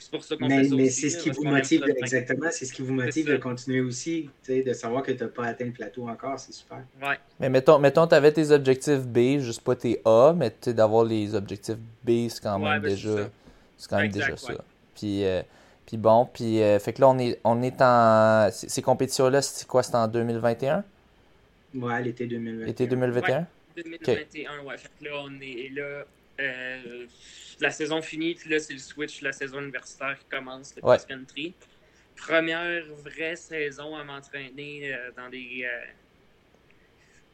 c'est pour ça qu'on fait ça Mais c'est ce qui vous motive, exactement, c'est ce qui vous motive de continuer aussi, de savoir que tu n'as pas atteint le plateau encore, c'est super. Ouais. Mais mettons, mettons tu avais tes objectifs B, juste pas tes A, mais d'avoir les objectifs B, c'est quand même ben, déjà, c'est quand même déjà ça. Puis, euh, puis bon, puis euh, fait que là, on est, on est en. Ces compétitions-là, c'est quoi C'est en 2021 Ouais, l'été 2021. L'été 2021 ouais, 2021, ouais. Fait que là, on est là. Euh, la saison finie, puis là, c'est le switch, la saison universitaire qui commence, le cross-country. Première vraie saison à m'entraîner euh, dans des. Euh,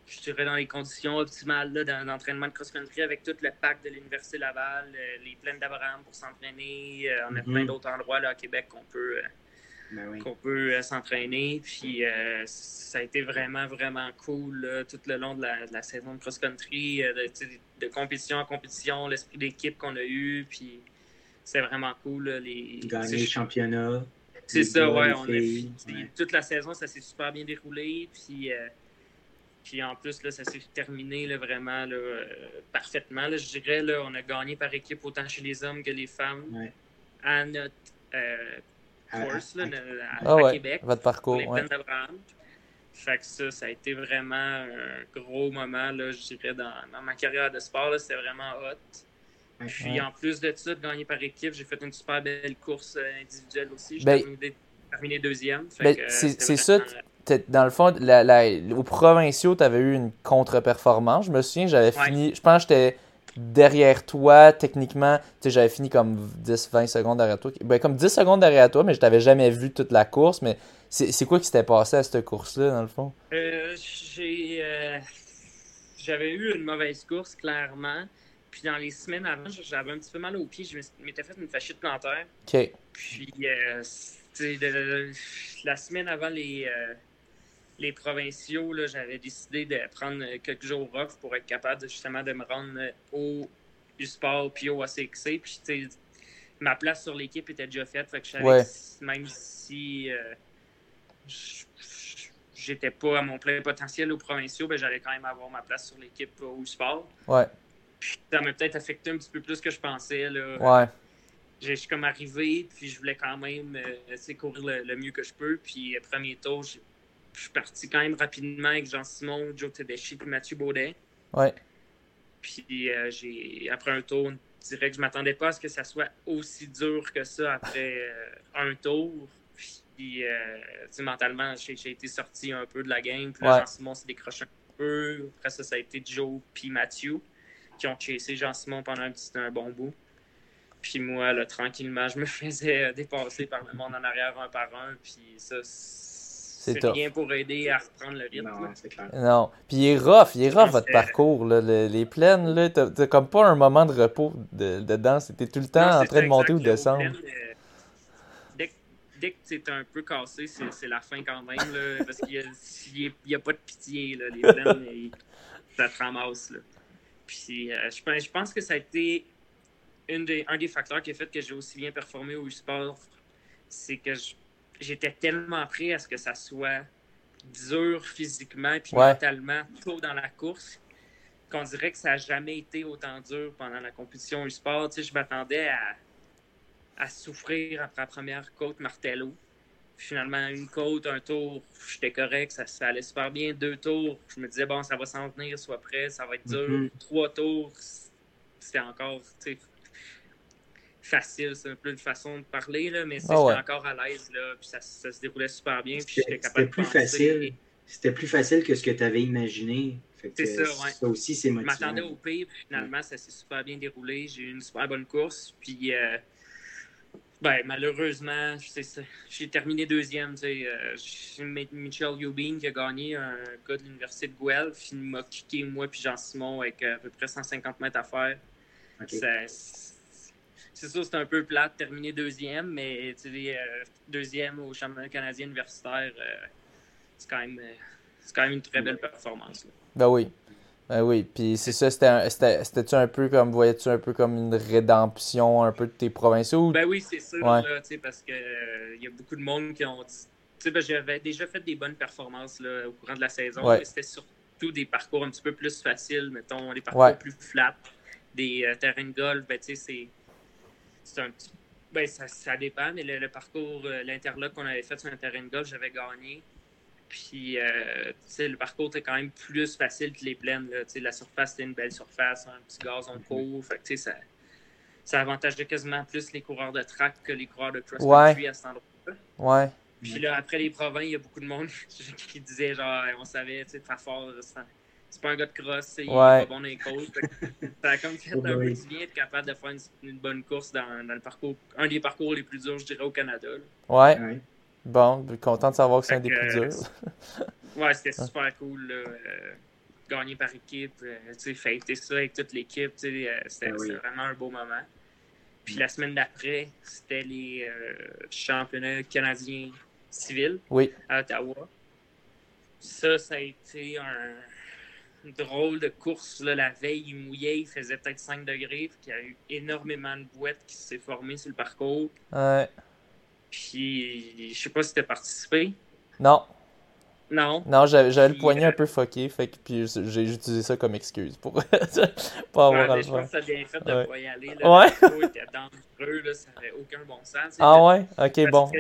je dirais dans les conditions optimales d'entraînement de cross-country avec tout le pack de l'Université Laval, les plaines d'Abraham pour s'entraîner. on a plein mhm. d'autres endroits là, à Québec qu'on peut ben qu'on peut euh, s'entraîner. Puis euh, ça a été vraiment, vraiment cool tout le long de la, saison de cross-country, euh, de, compétition en compétition, l'esprit d'équipe qu'on a eu. Puis c'est vraiment cool. les, Gagner le championnat. C'est ça, ouais, on Toute la saison, ça s'est super bien déroulé. Puis. Puis en plus, là, ça s'est terminé là, vraiment là, parfaitement. Là, je dirais, là, on a gagné par équipe autant chez les hommes que les femmes à notre course là, à, ah Québec. Votre parcours. Les ouais. Fait que ça, ça a été vraiment un gros moment, là, je dirais, dans, dans ma carrière de sport. C'était vraiment hot. Puis en plus de ça, de gagner par équipe, j'ai fait une super belle course euh, individuelle aussi. J'ai ben, terminé, deuxième. Ben, c'est ça, dans le fond, la, la, au provinciaux, tu avais eu une contre-performance. Je me souviens, j'avais fini, je pense que j'étais derrière toi, techniquement, tu sais, j'avais fini comme 10-20 secondes derrière toi. Ben, comme 10 secondes derrière toi, mais je t'avais jamais vu toute la course. Mais c'est quoi qui s'était passé à cette course-là, dans le fond? Euh, j'ai. Euh, j'avais eu une mauvaise course, clairement. Puis dans les semaines avant, j'avais un petit peu mal aux pieds. Je m'étais fait une fascite plantaire. OK. Puis, euh, la semaine avant les les provinciaux, j'avais décidé de prendre quelques jours off pour être capable justement de me rendre au du sport puis au ACXC. Puis ma place sur l'équipe était déjà faite. Fait que je savais même si euh, j'étais pas à mon plein potentiel aux provinciaux, ben, j'allais quand même avoir ma place sur l'équipe au sport. Ouais. Puis ça m'a peut-être affecté un petit peu plus que je pensais. Là. Ouais. Je suis comme arrivé, puis je voulais quand même euh, courir le, mieux que je peux. Puis, premier tour, j'ai je suis parti quand même rapidement avec Jean-Simon, Joe Tedeschi et Mathieu Baudet. Ouais. Puis euh, j'ai après un tour, je dirais que je m'attendais pas à ce que ça soit aussi dur que ça après euh, un tour. Puis euh, mentalement, j'ai été sorti un peu de la game. Puis Jean-Simon s'est décroché un peu. Après ça, ça a été Joe puis Mathieu qui ont chassé Jean-Simon pendant un, petit, un bon bout. Puis moi, là, tranquillement, je me faisais dépasser par le monde en arrière un par un. Puis ça, c'est rien pour aider à reprendre le rythme. Non, c'est clair. Non. Puis il est rough, il est rough votre parcours. Là. les plaines, là, t'as, comme pas un moment de repos de, dedans. C'était tout le temps en train de monter ou de descendre. Euh, dès que tu es un peu cassé, c'est la fin quand même, là, parce qu'il n'y a, pas de pitié. Là, les plaines, ça te ramasse. Là. Puis euh, je, je, pense que ça a été une des, un des facteurs qui a fait que j'ai aussi bien performé au sport. C'est que j'étais tellement prêt à ce que ça soit dur physiquement et mentalement tôt dans la course qu'on dirait que ça n'a jamais été autant dur pendant la compétition au sport. Tu sais, je m'attendais à, à, souffrir après la première côte Martello. Finalement, une côte, un tour, j'étais correct, ça, ça, allait super bien. Deux tours, je me disais, bon, ça va s'en venir, soit prêt, ça va être dur. Mm-hmm. Trois tours, c'était encore facile, c'est un peu une façon de parler, là, mais ah j'étais encore à l'aise, puis ça, ça, se déroulait super bien, puis j'étais capable de plus facile. C'était plus facile que ce que tu avais imaginé. C'est ça, ouais. Ça aussi, c'est motivant. Je m'attendais au pire, puis finalement, ça s'est super bien déroulé. J'ai eu une super bonne course, puis euh, ben, malheureusement, j'ai terminé deuxième. Euh, Michel Eubin qui a gagné, un gars de l'Université de Guelph, il m'a kické, moi puis Jean-Simon, avec euh, à peu près 150 mètres à faire. C'est sûr, c'est un peu plate de terminer deuxième, mais euh, deuxième au championnat canadien universitaire, c'est quand, même, quand même une très belle performance. Ben oui. Ben oui, puis c'est ça, c'était-tu un peu comme, voyais-tu un peu comme une rédemption un peu de tes provinciaux? Ben oui, c'est sûr, là, parce qu'il il y a beaucoup de monde qui ont dit. Tu sais, ben, j'avais déjà fait des bonnes performances là, au courant de la saison, mais c'était surtout des parcours un petit peu plus faciles, mettons, des parcours plus flats, des euh, terrains de golf, ben tu sais, c'est un petit. Ben, ça, ça dépend, mais le, parcours, euh, l'interlock qu'on avait fait sur un terrain de golf, j'avais gagné. Puis, euh, le parcours était quand même plus facile que les plaines. Là. La surface, c'était une belle surface, un petit gazon court. Fait ça, ça avantageait quasiment plus les coureurs de track que les coureurs de cross-country à cet endroit-là. Ouais. Puis là, après les provinces, il y a beaucoup de monde qui disait genre, on savait, tu sais, très fort, c'est pas un gars de cross, il est pas bon dans les ça a comme fait un peu du bien être capable de faire une, bonne course dans, dans, le parcours, un des parcours les plus durs, je dirais, au Canada. Ouais. ouais. Bon, content de savoir que c'est un des plus durs. ouais, c'était super cool. Là. Euh, gagner par équipe, euh, tu sais, fêter ça avec toute l'équipe, euh, c'était ah vraiment un beau moment. Puis la semaine d'après, c'était les championnats canadiens civils à Ottawa. Ça, ça a été un drôle de course. Là. La veille, il mouillait, il faisait peut-être 5 degrés. Puis il y a eu énormément de boîtes qui s'est formées sur le parcours. Ouais. Puis, je sais pas si t'as participé. Non. Non? Non, j'avais le poignet un peu fucké, fait que puis j'ai utilisé ça comme excuse pour, pour avoir ouais, Je pense que ça a bien fait de pas y aller. Là, ouais. Le était dangereux, là, ça n'avait aucun bon sens. Ah ouais? Ok, bon.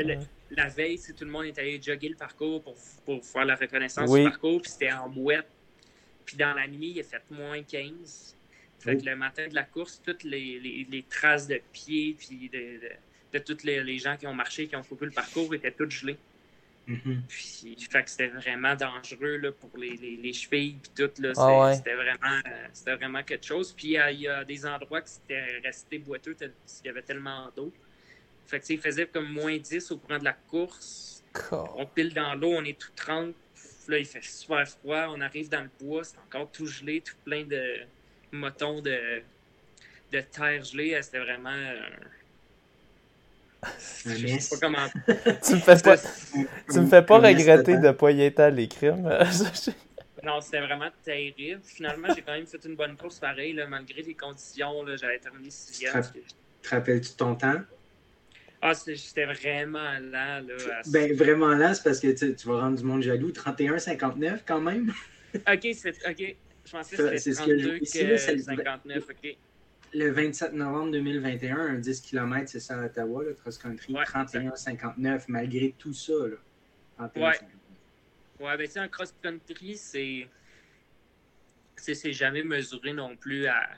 la veille, tout le monde est allé jogger le parcours pour, pour faire la reconnaissance du parcours, puis c'était en boîte. Puis dans la nuit, il a fait moins 15. Fait que le matin de la course, toutes les, les, les traces de pieds, puis de de tous les, gens qui ont marché, qui ont coupé le parcours, étaient tous gelés. Mm-hmm. Puis, fait que c'était vraiment dangereux là, pour les, les, les chevilles puis tout. Là, ah c'était, vraiment, c'était vraiment quelque chose. Puis il y, a des endroits qui étaient restés boiteux parce qu'il y avait tellement d'eau. Fait que il faisait comme moins 10 au courant de la course. On pile dans l'eau, on est tout trempe. Là, il fait super froid. On arrive dans le bois, c'est encore tout gelé, tout plein de motons de, de terre gelée. C'était vraiment tu me fais pas, tu me fais pas regretter de pas y être à l'écrime. non, c'était vraiment terrible. Finalement, j'ai quand même fait une bonne course pareil, là, malgré les conditions. J'avais terminé sixième. Te rappelles-tu ton temps? Ah, c'était vraiment lent. Là, Ben, vraiment lent, c'est parce que tu, vas rendre du monde jaloux. 31-59 quand même. ok, c'est ok. Je pensais que c'était 32 que 59. Ok le 27 novembre 2021, un 10 km, c'est ça à Ottawa, le cross-country, 31-59, malgré tout ça. Là, ouais. Ouais, ben, tu un cross-country, c'est. C'est jamais mesuré non plus à,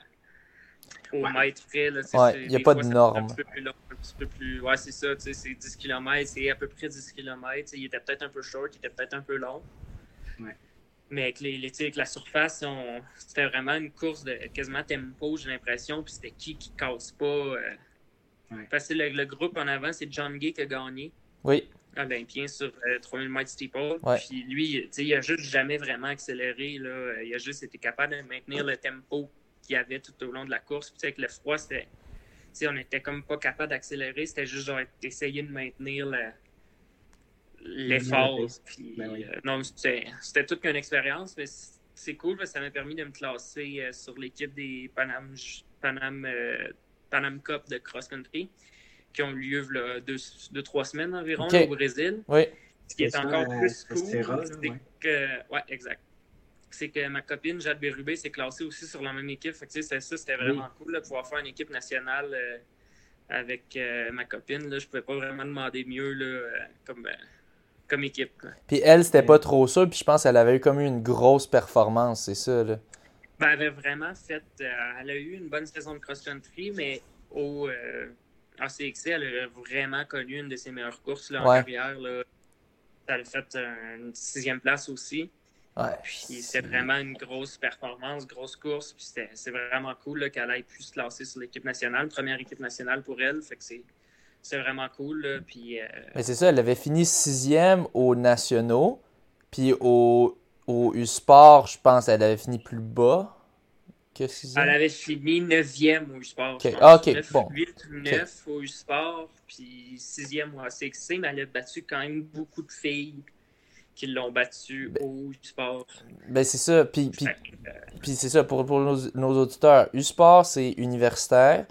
au mètre près. Ouais, il n'y a pas de norme. Un petit peu plus long, un petit peu plus. Ouais, c'est ça, c'est 10 km, c'est à peu près 10 km. Il était peut-être un peu short, il était peut-être un peu long. Ouais. Mais avec, les, les avec la surface, c'était vraiment une course de quasiment tempo, j'ai l'impression. Puis c'était qui qui casse pas. Euh... Parce que le, groupe en avant, c'est John Gay qui a gagné. Oui. Olympien sur 3000 euh, mètres steeple. Ouais. Puis lui, il a juste jamais vraiment accéléré. Là. Il a juste été capable de maintenir le tempo qu'il avait tout au long de la course. Puis avec le froid, c'était. on était comme pas capable d'accélérer. C'était juste genre essayer de maintenir l'effort. Ben non, c'était toute une expérience, mais c'est cool parce que ça m'a permis de me classer sur l'équipe des Panam, Panam, Panam Cup de cross-country qui ont lieu là, deux, deux, trois semaines environ au Brésil. Oui. Ce qui est, encore plus cool, c'est que. Ouais, exact. C'est que ma copine Jade Bérubé s'est classée aussi sur la même équipe. Fait que, ça, c'était vraiment cool de pouvoir faire une équipe nationale euh, avec euh, ma copine. Là, je pouvais pas vraiment demander mieux là, euh, comme, comme équipe. Puis elle, c'était pas trop ça. Puis je pense qu'elle avait eu comme une grosse performance, c'est ça. Là. Ben, elle avait vraiment fait. elle a eu une bonne saison de cross-country, mais au ACXC, elle a vraiment connu une de ses meilleures courses là, en carrière. Là. Elle a fait une sixième place aussi. Ouais, puis c'est vraiment une grosse performance, grosse course. Puis c'est vraiment cool qu'elle ait pu se classer sur l'équipe nationale, première équipe nationale pour elle. Fait que c'est vraiment cool. Puis, euh, Mais c'est ça, elle avait fini sixième aux nationaux. Puis au, au U-Sport, je pense, elle avait fini plus bas. Elle avait fini 9e au sport. Okay. Ah, ok, 9, bon. 8 ou 9 au sport, puis 6e au ACXC, mais elle a battu quand même beaucoup de filles qui l'ont battu ben, au sport. Ben c'est ça, puis, puis, euh, puis c'est ça, pour, pour nos, nos, auditeurs, U-Sport, c'est universitaire,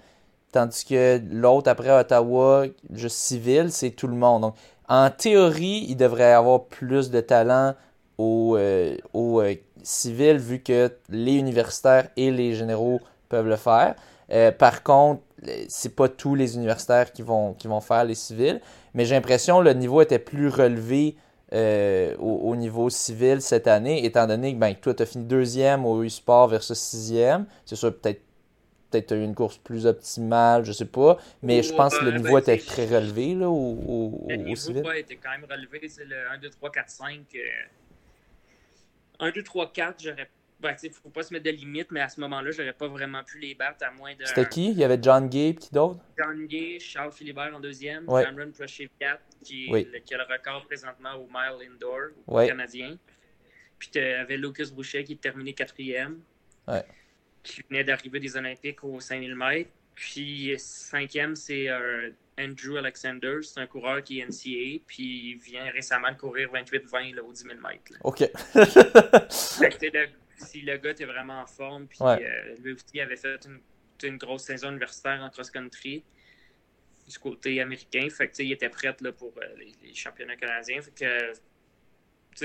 tandis que l'autre, après Ottawa, juste civil, c'est tout le monde. Donc, en théorie, il devrait avoir plus de talent au, euh, au euh, civil, vu que les universitaires et les généraux peuvent le faire. Euh, par contre, c'est pas tous les universitaires qui vont, qui vont faire les civils, mais j'ai l'impression que le niveau était plus relevé au, niveau civil cette année, étant donné que ben, toi, tu as fini deuxième au U-Sport versus sixième. C'est sûr, peut-être peut-être une course plus optimale, je sais pas, mais je pense que le niveau était très relevé là, au, le niveau était quand même relevé, c'est le 1, 2, 3, 4, 5. 1, 2, 3, 4, j'aurais. Ben, il ne faut pas se mettre de limite, mais à ce moment-là, j'aurais pas vraiment pu les battre à moins de. C'était qui? Il y avait John Gay, qui d'autre? John Gay, Charles Philibert en deuxième, Cameron Procheviat, qui, qui, a le record présentement au mile indoor au canadien. Puis tu avais Lucas Boucher qui terminé quatrième. Ouais. Qui venait d'arriver des Olympiques aux 5000 mètres. Puis cinquième, c'est euh, Andrew Alexander. C'est un coureur qui est NCA, puis il vient récemment de courir 28-20 au 10 000 mètres. OK. si le gars était vraiment en forme, puis euh, lui aussi avait fait une, grosse saison universitaire en cross-country du côté américain. Fait que, il était prêt là, pour euh, les, championnats canadiens. Fait que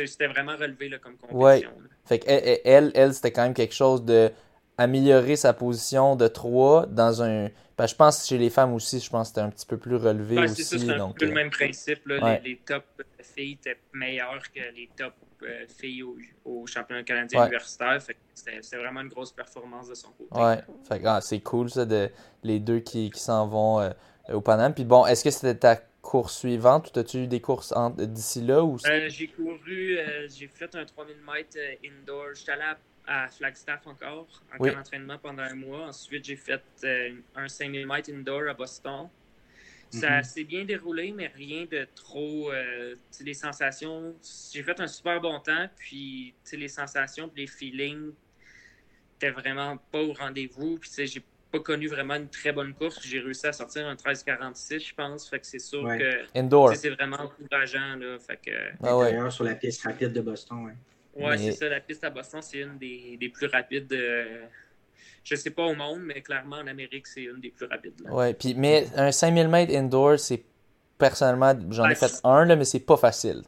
c'était vraiment relevé là, comme compétition. Ouais. Fait que elle, elle c'était quand même quelque chose de améliorer sa position de 3 dans un. Ben, je pense que chez les femmes aussi, je pense que c'était un petit peu plus relevé aussi. C'est ça, un peu le euh, même principe. Là. Les, top filles étaient meilleures que les top euh, filles au, championnat canadien universitaire. C'était vraiment une grosse performance de son côté. Ouais, ah, c'est cool ça, de, les deux qui, qui s'en vont euh, au Paname. Puis bon, est-ce que c'était ta course suivante ou as-tu eu des courses d'ici là? ou J'ai couru, j'ai fait un 3000 mètres indoor. J'étais allé à à Flagstaff encore, en oui. entraînement pendant un mois. Ensuite, j'ai fait euh, un 5000 mètres indoor à Boston. Ça mhm. s'est bien déroulé, mais rien de trop. Euh, les sensations. J'ai fait un super bon temps, puis les sensations, les feelings n'étaient vraiment pas au rendez-vous. Puis j'ai pas connu vraiment une très bonne course. J'ai réussi à sortir un 13,46, je pense. Fait que c'est sûr que c'est vraiment encourageant. Là, fait que... Ah sur la piste rapide de Boston. Ouais. Ouais, c'est ça. La piste à Boston, c'est une des, des, plus rapides. Euh, je sais pas au monde, mais clairement en Amérique, c'est une des plus rapides. Ouais, puis, mais un 5000 mètres indoor, c'est personnellement, j'en ai fait un, là, mais c'est pas facile.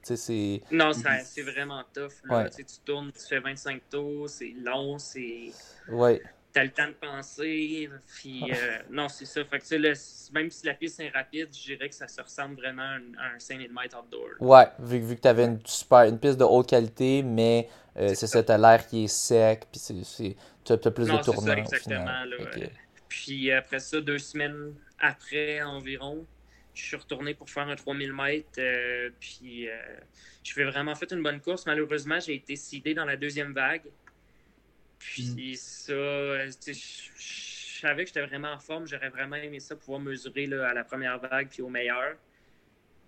Non, c'est vraiment tough. Là. Tu tournes, tu fais 25 tours, c'est long, c'est. Ouais t'as le temps de penser. Puis, euh, non, c'est ça. Fait que, même si la piste est rapide, je dirais que ça se ressemble vraiment à un, 5000 mètres outdoor. Ouais, vu, vu que tu avais une, super, une piste de haute qualité, mais euh, c'est ça, t'as l'air qui est sec, puis tu as, plus de tournants. Ça, exactement. Là, Puis après ça, deux semaines après environ, je suis retourné pour faire un 3000 mètres. Euh, puis je fais vraiment fait une bonne course. Malheureusement, j'ai été sidé dans la deuxième vague. Puis ça, euh, je savais que j'étais vraiment en forme. J'aurais vraiment aimé ça, pouvoir mesurer là, à la première vague puis au meilleur.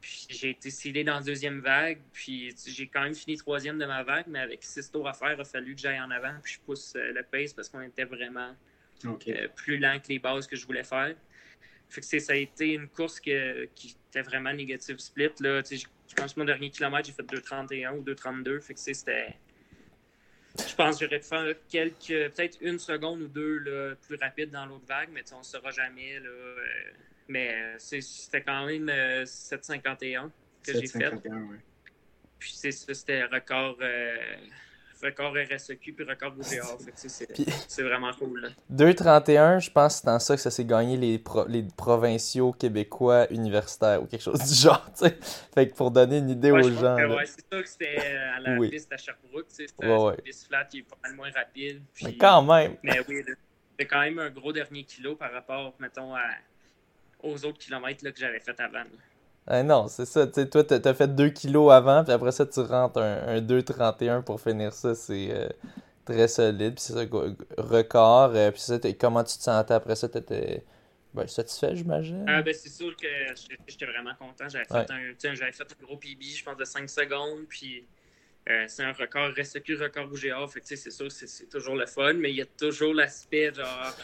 Puis j'ai été scellé dans la deuxième vague. Puis j'ai quand même fini troisième de ma vague, mais avec six tours à faire, il a fallu que j'aille en avant. Puis je pousse euh, le pace parce qu'on était vraiment euh, plus lent que les bases que je voulais faire. Fait que ça a été une course qui, c'était vraiment négatif split. Là. Je pense que mon dernier kilomètre, j'ai fait 2,31 ou 2,32. Fait que c'était. Je pense que j'aurais pu faire quelques, peut-être une seconde ou deux là, plus rapide dans l'autre vague, mais on ne saura jamais. Là, euh, mais c'était quand même 7,51 euh, que j'ai fait. Ouais. Puis c'était record. Euh, record RSEQ puis record WGA. c'est vraiment cool. 2,31, je pense que c'est dans ça que ça s'est gagné les, les provinciaux québécois universitaires ou quelque chose du genre. Fait que pour donner une idée aux gens. ouais, c'est ça que c'était euh, à la piste à Sherbrooke. C'était une piste flat qui est pas mal moins rapide. mais quand même. Mais oui, c'est quand même un gros dernier kilo par rapport, mettons, à, aux autres kilomètres là, que j'avais fait avant. Ah non, c'est ça. sais, toi, t'as fait 2 kilos avant, puis après ça, tu rentres un, un 2,31 pour finir ça. C'est euh, très solide. Puis c'est ça, record. Euh, puis ça, comment tu te sentais après ça? T'étais ben, satisfait, j'imagine? Ah, ben, c'est sûr que j'étais vraiment content. J'avais fait, un, fait un gros PB, je pense, de 5 secondes. Puis euh, c'est un record, reste plus record UGA. Fait c'est sûr que c'est toujours le fun, mais il y a toujours l'aspect, genre,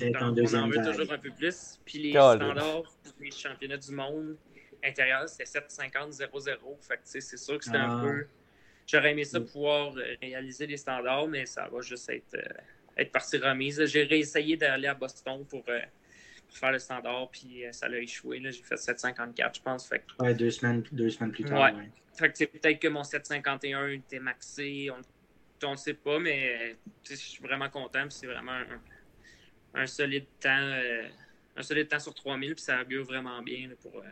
on en veut toujours un peu plus. Puis les standards les championnats du monde, intérieur, c'était 750-0-0. Fait c'est sûr que c'était un ah. peu. J'aurais aimé ça mm. pouvoir euh, réaliser les standards, mais ça va juste être, euh, être partie remise. J'ai réessayé d'aller à Boston pour, euh, faire le standard, puis ça a échoué. J'ai fait 754, je pense. Fait Ouais, deux semaines, deux semaines plus tard. Ouais. Fait que peut-être que mon 751 était maxé. On ne sait pas, mais je suis vraiment content. C'est vraiment un, solide temps. un solide temps sur 3000, puis ça augure vraiment bien pour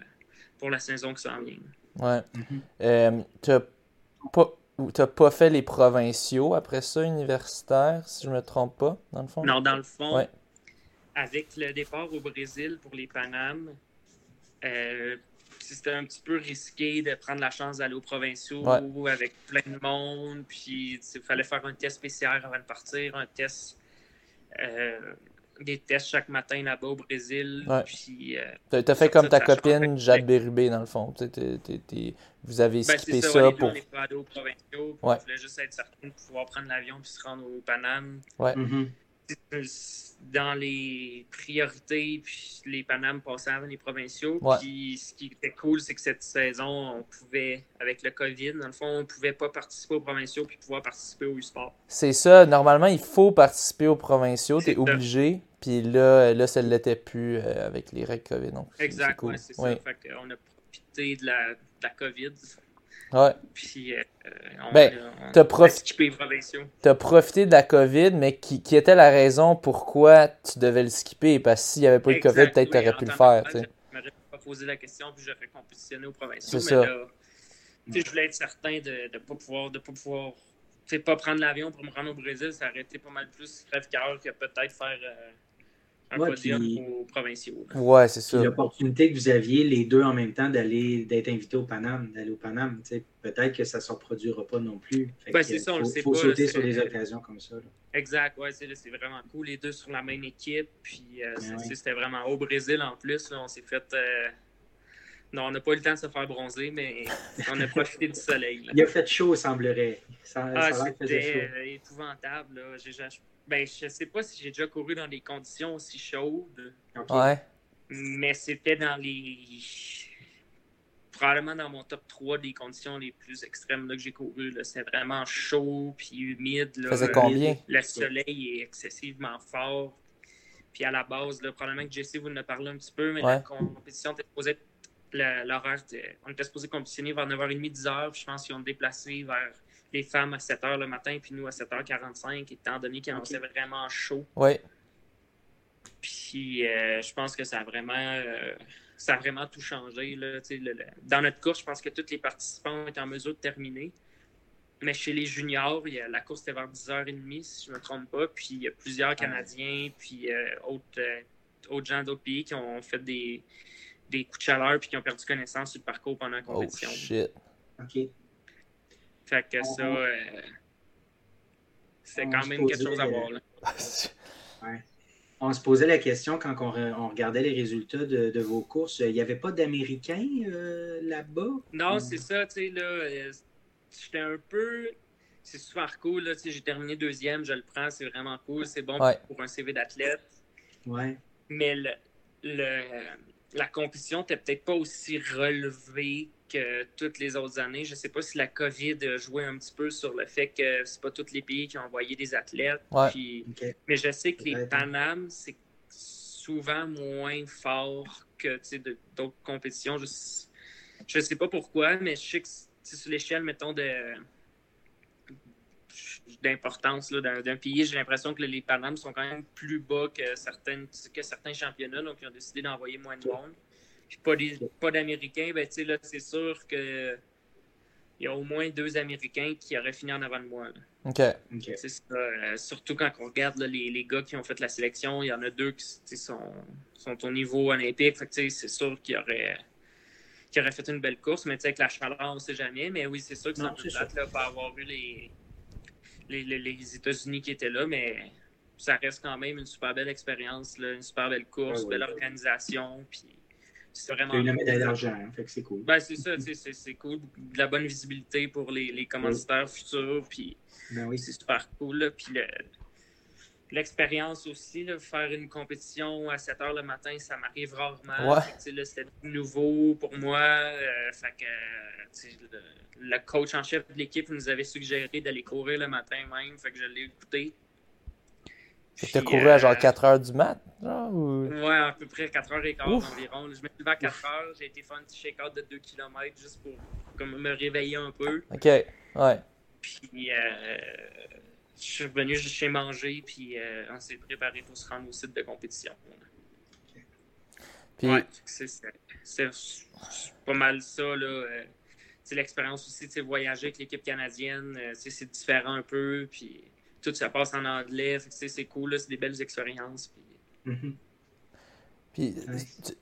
pour la saison qui s'en vient. Ouais. Mm -hmm. tu n'as pas, fait les provinciaux après ça, universitaires, si je ne me trompe pas, dans le fond? Non, dans le fond, avec le départ au Brésil pour les Panames, euh, c'était un petit peu risqué de prendre la chance d'aller aux provinciaux avec plein de monde. Puis il fallait faire un test PCR avant de partir, un test euh, des tests chaque matin là-bas au Brésil. Puis, euh, t'as fait comme ta copine Jade Bérubé, dans le fond. vous avez ben, skippé ça, ça pour. On est pas aux provinciaux. On voulait juste être certain de pouvoir prendre l'avion puis se rendre au Paname. Ouais. Mm-hmm dans les priorités, puis les Panames passaient avant les provinciaux. Puis ce qui était cool, c'est que cette saison, on pouvait, avec le COVID, dans le fond, on ne pouvait pas participer aux provinciaux puis pouvoir participer au sport. C'est ça. Normalement, il faut participer aux provinciaux. Tu es obligé. Puis là, là, ça ne l'était plus euh, avec les règles COVID. Donc, exact, c'est ça. Fait on a profité de la, de la COVID Ouais. Puis, euh, on, ben, t'as profité de la COVID, mais qui, qui, était la raison pourquoi tu devais le skipper? Parce que s'il n'y avait pas eu le COVID, peut-être tu aurais pu le faire. Je m'aurais pas posé la question, puis j'aurais compétitionné aux provinciaux. Mais là, je voulais être certain de ne pas pouvoir, de pas pouvoir pas prendre l'avion pour me rendre au Brésil. Ça aurait été pas mal plus crève-cœur que peut-être faire. Euh, un ouais, podium puis... aux provinciaux. Ouais, c'est ça. L'opportunité que vous aviez les deux en même temps d'aller d'être invité au Paname, d'aller au Paname, peut-être que ça ne se reproduira pas non plus. Ben, c'est ça, on faut, le sait faut sauter sur des occasions comme ça. Là. Exact, ouais, c'est vraiment cool. Les deux sur la même équipe. Puis euh, ben c'était vraiment au Brésil en plus. Là, on s'est fait. Euh... Non, on n'a pas eu le temps de se faire bronzer, mais on a profité du soleil. Il a fait chaud, semblerait. Ça, ah, c'était euh, épouvantable. Là. Ben, je sais pas si j'ai déjà couru dans des conditions aussi chaudes. Ouais. Mais c'était dans les. Probablement dans mon top 3 des conditions les plus extrêmes là, que j'ai couru. C'est vraiment chaud puis humide. Là. Faisait combien? Le soleil est excessivement fort. Puis à la base, là, probablement que Jesse vous en a parlé un petit peu, mais la compétition était supposée. L'horaire, on était supposé compétitionner vers 9h30, 10h. Je pense qu'ils ont déplacé vers les femmes à 7 h le matin, puis nous à 7h45, étant donné qu'il okay. vraiment chaud. Oui. Puis euh, je pense que ça a vraiment, euh, ça a vraiment tout changé. Là, dans notre course, je pense que tous les participants ont été en mesure de terminer. Mais chez les juniors, il y a, la course était vers 10h30, si je ne me trompe pas. Puis il y a plusieurs Canadiens, puis euh, autres, autres, gens d'autres pays qui ont fait des, des coups de chaleur puis qui ont perdu connaissance sur le parcours pendant la oh, compétition. Oh shit. OK. Fait que ça, euh, c'est quand même quelque chose à voir. Là. ouais. On se posait la question quand on, regardait les résultats de, vos courses. Il n'y avait pas d'Américains euh, là-bas? Non, c'est ça. Tu sais, là, euh, j'étais un peu. C'est super cool. Là, j'ai terminé deuxième, je le prends, c'est vraiment cool. C'est bon pour un CV d'athlète. Ouais. Mais le, le la compétition n'était peut-être pas aussi relevée que toutes les autres années. Je ne sais pas si la COVID a joué un petit peu sur le fait que c'est pas tous les pays qui ont envoyé des athlètes. Mais je sais que les Panam, c'est souvent moins fort que d'autres compétitions. Je ne sais pas pourquoi, mais je sais que sur l'échelle, mettons, de d'importance d'un pays, j'ai l'impression que les Panam sont quand même plus bas que, certaines, que certains championnats, donc ils ont décidé d'envoyer moins de monde puis pas d'Américains, ben, là, c'est sûr que il y a au moins deux Américains qui auraient fini en avant de moi. OK. Euh, surtout quand on regarde les, les, gars qui ont fait la sélection, il y en a deux qui sont, sont au niveau olympique. c'est sûr qu'ils auraient, qu fait une belle course, mais avec la chaleur, on ne sait jamais. Mais oui, c'est sûr que c'est un peu pas avoir vu les, les, les, États-Unis qui étaient là, mais ça reste quand même une super belle expérience, une super belle course, une belle organisation. Puis c'est vraiment. une médaille d'argent, hein, fait que c'est cool. Ben, c'est ça, c'est cool. De la bonne visibilité pour les, les commanditaires futurs, puis ben oui. c'est super cool. Puis l'expérience aussi, là, faire une compétition à 7 h le matin, ça m'arrive rarement. Ouais. C'était nouveau pour moi. Euh, fait que, le, le, coach en chef de l'équipe nous avait suggéré d'aller courir le matin même. Fait que je l'ai écouté. Tu as couru à genre 4 euh, heures du mat? Genre, ou... Ouais, à peu près 4 heures et quart environ. Je me suis levé à 4 heures, j'ai été faire un petit shake-out de 2 km juste pour comme, me réveiller un peu. Ok, ouais. Puis euh, je suis revenu chez manger, puis euh, on s'est préparé pour se rendre au site de compétition. Puis... Ouais, c'est pas mal ça, là. c'est l'expérience aussi, de voyager avec l'équipe canadienne, c'est différent un peu, puis tout ça passe en anglais. C'est cool, c'est des belles expériences. Puis, mm-hmm.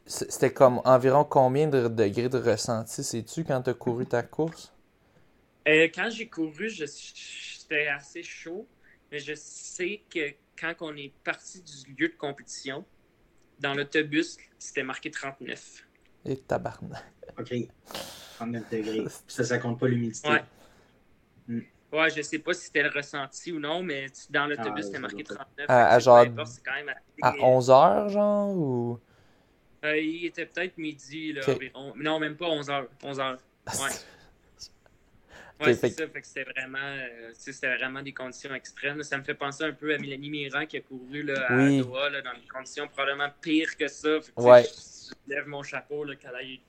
c'était comme environ combien de degrés de ressenti, sais-tu, quand tu as couru ta course? Euh, quand j'ai couru, c'était assez chaud, mais je sais que quand on est parti du lieu de compétition, dans l'autobus, c'était marqué 39. Et tabarnak. OK. 39 degrés. Ça, ça compte pas l'humidité. Ouais. Ouais, je sais pas si c'était le ressenti ou non, mais dans l'autobus, ah, c'était marqué 39. À, genre. quand même à 11h, genre ou... Euh, il était peut-être midi, là, environ. Non, même pas 11h. 11h. Ouais. Ouais, c'est ça. Fait que c'était vraiment, euh, c'était vraiment des conditions extrêmes. Ça me fait penser un peu à Mélanie Mirand qui a couru là, à Doha là, dans des conditions probablement pires que ça. Fait que, ouais. je, lève mon chapeau qu'elle ait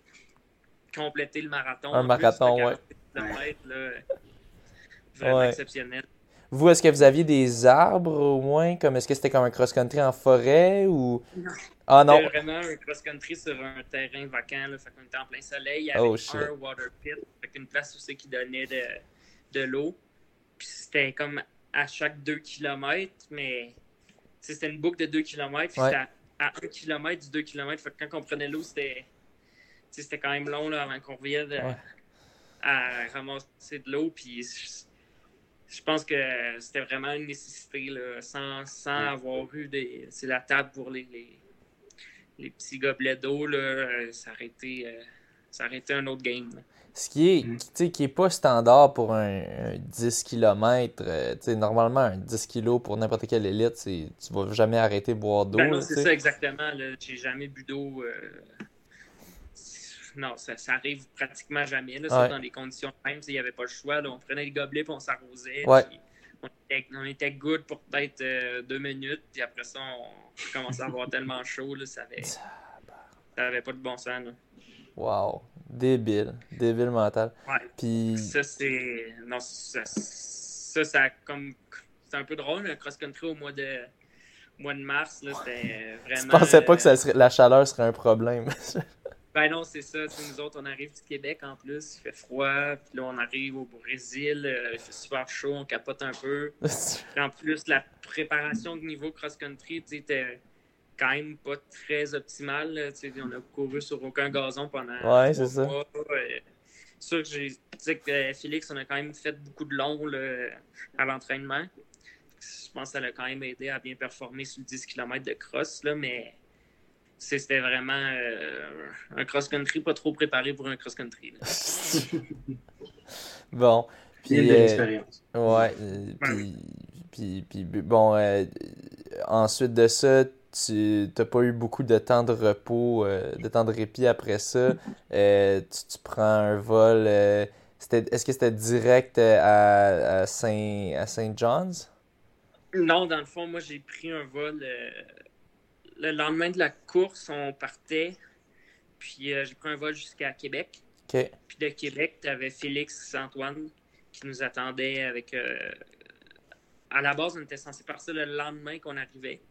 complété le marathon. Un marathon, ouais. là, Vraiment exceptionnel. Vous, est-ce que vous aviez des arbres au moins? Comme est-ce que c'était comme un cross-country en forêt ou? Non. Ah non. C'était vraiment un cross-country sur un terrain vacant. Là, fait qu'on était en plein soleil. Il y avait oh, un water pit. Fait une place où c'est qui donnait de, de l'eau. Puis c'était comme à chaque 2 km, mais c'était une boucle de 2 km. Puis c'était à, 1 km du 2 km. Fait que quand on prenait l'eau, c'était c'était quand même long là, avant qu'on revienne à ramasser de l'eau. Puis je pense que c'était vraiment une nécessité, là, sans, sans avoir eu des. C'est la table pour les, les, petits gobelets d'eau, euh, ça, aurait été, euh, ça aurait été un autre game. Ce qui est, mm. qui est pas standard pour un, 10 km. Euh, normalement, un 10 kg pour n'importe quelle élite, tu vas jamais arrêter de boire d'eau. Ben c'est ça exactement. J'ai jamais bu d'eau non, ça, arrive pratiquement jamais. Là, dans les conditions même, il n'y avait pas le choix. on prenait les gobelets et on s'arrosait. On, était, good pour peut-être euh, deux minutes. Puis après ça, on commençait à avoir tellement chaud. Là, ça n'avait pas de bon sens. Wow. Débile. Débile mental. Puis... Ça, c'est. Non, ça, ça, comme. C'est un peu drôle, le cross-country au mois de mois de mars, c'était vraiment. Je pensais pas que ça serait... la chaleur serait un problème. Ben non, c'est ça. Nous autres, on arrive du Québec en plus, il fait froid. Puis là, on arrive au Brésil, euh, il fait super chaud, on capote un peu. en plus, la préparation de niveau cross-country était quand même pas très optimale. on a couru sur aucun gazon pendant. Ouais, c'est ça. Mois. sûr que j'ai. que euh, Félix, on a quand même fait beaucoup de long à l'entraînement. Je pense que ça l'a quand même aidé à bien performer sur le 10 km de cross, là, mais c'était vraiment euh, un cross-country pas trop préparé pour un cross-country. bon. Puis, une belle euh, expérience. ouais. Euh, puis, puis, puis, bon, ensuite de ça, tu n'as pas eu beaucoup de temps de repos, euh, de temps de répit après ça. Euh, tu, prends un vol. Euh, est-ce que c'était direct à, à Saint, à Saint John's? Non, dans le fond, moi j'ai pris un vol le lendemain de la course, on partait. Puis j'ai pris un vol jusqu'à Québec. Puis de Québec, tu avais Félix Antoine qui nous attendait avec. à la base, on était censé partir le lendemain qu'on arrivait.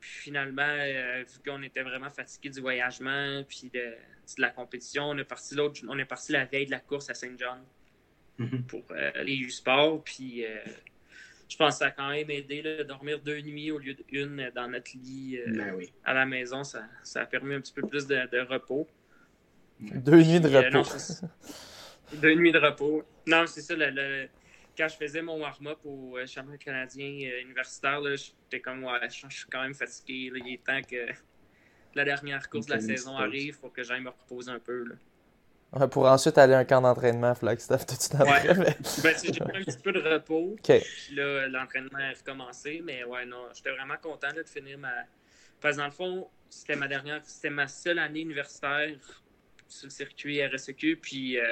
Puis finalement, euh, vu qu'on était vraiment fatigué du voyagement puis de, la compétition, on est parti l'autre, on est parti la veille de la course à Saint John mhm. pour euh, les U-Sport. Puis euh, je pense que ça a quand même aidé de dormir deux nuits au lieu d'une dans notre lit ben à la maison. Ça, a permis un petit peu plus de, repos. Deux nuits de repos. deux nuits de repos. Non, c'est ça. le, quand je faisais mon warm-up au euh, championnat canadien euh, universitaire, j'étais comme, ouais, je, suis quand même fatigué. Il est temps que la dernière course de la saison arrive pour que j'aille me reposer un peu. Pour ensuite aller à un camp d'entraînement Flagstaff tout de suite après. Ouais. ben, j'ai pris un petit peu de repos. Puis là, l'entraînement a recommencé. Mais ouais, non, j'étais vraiment content de finir ma. Parce que dans le fond, c'était ma dernière, c'était ma seule année universitaire sur le circuit RSEQ. Puis euh,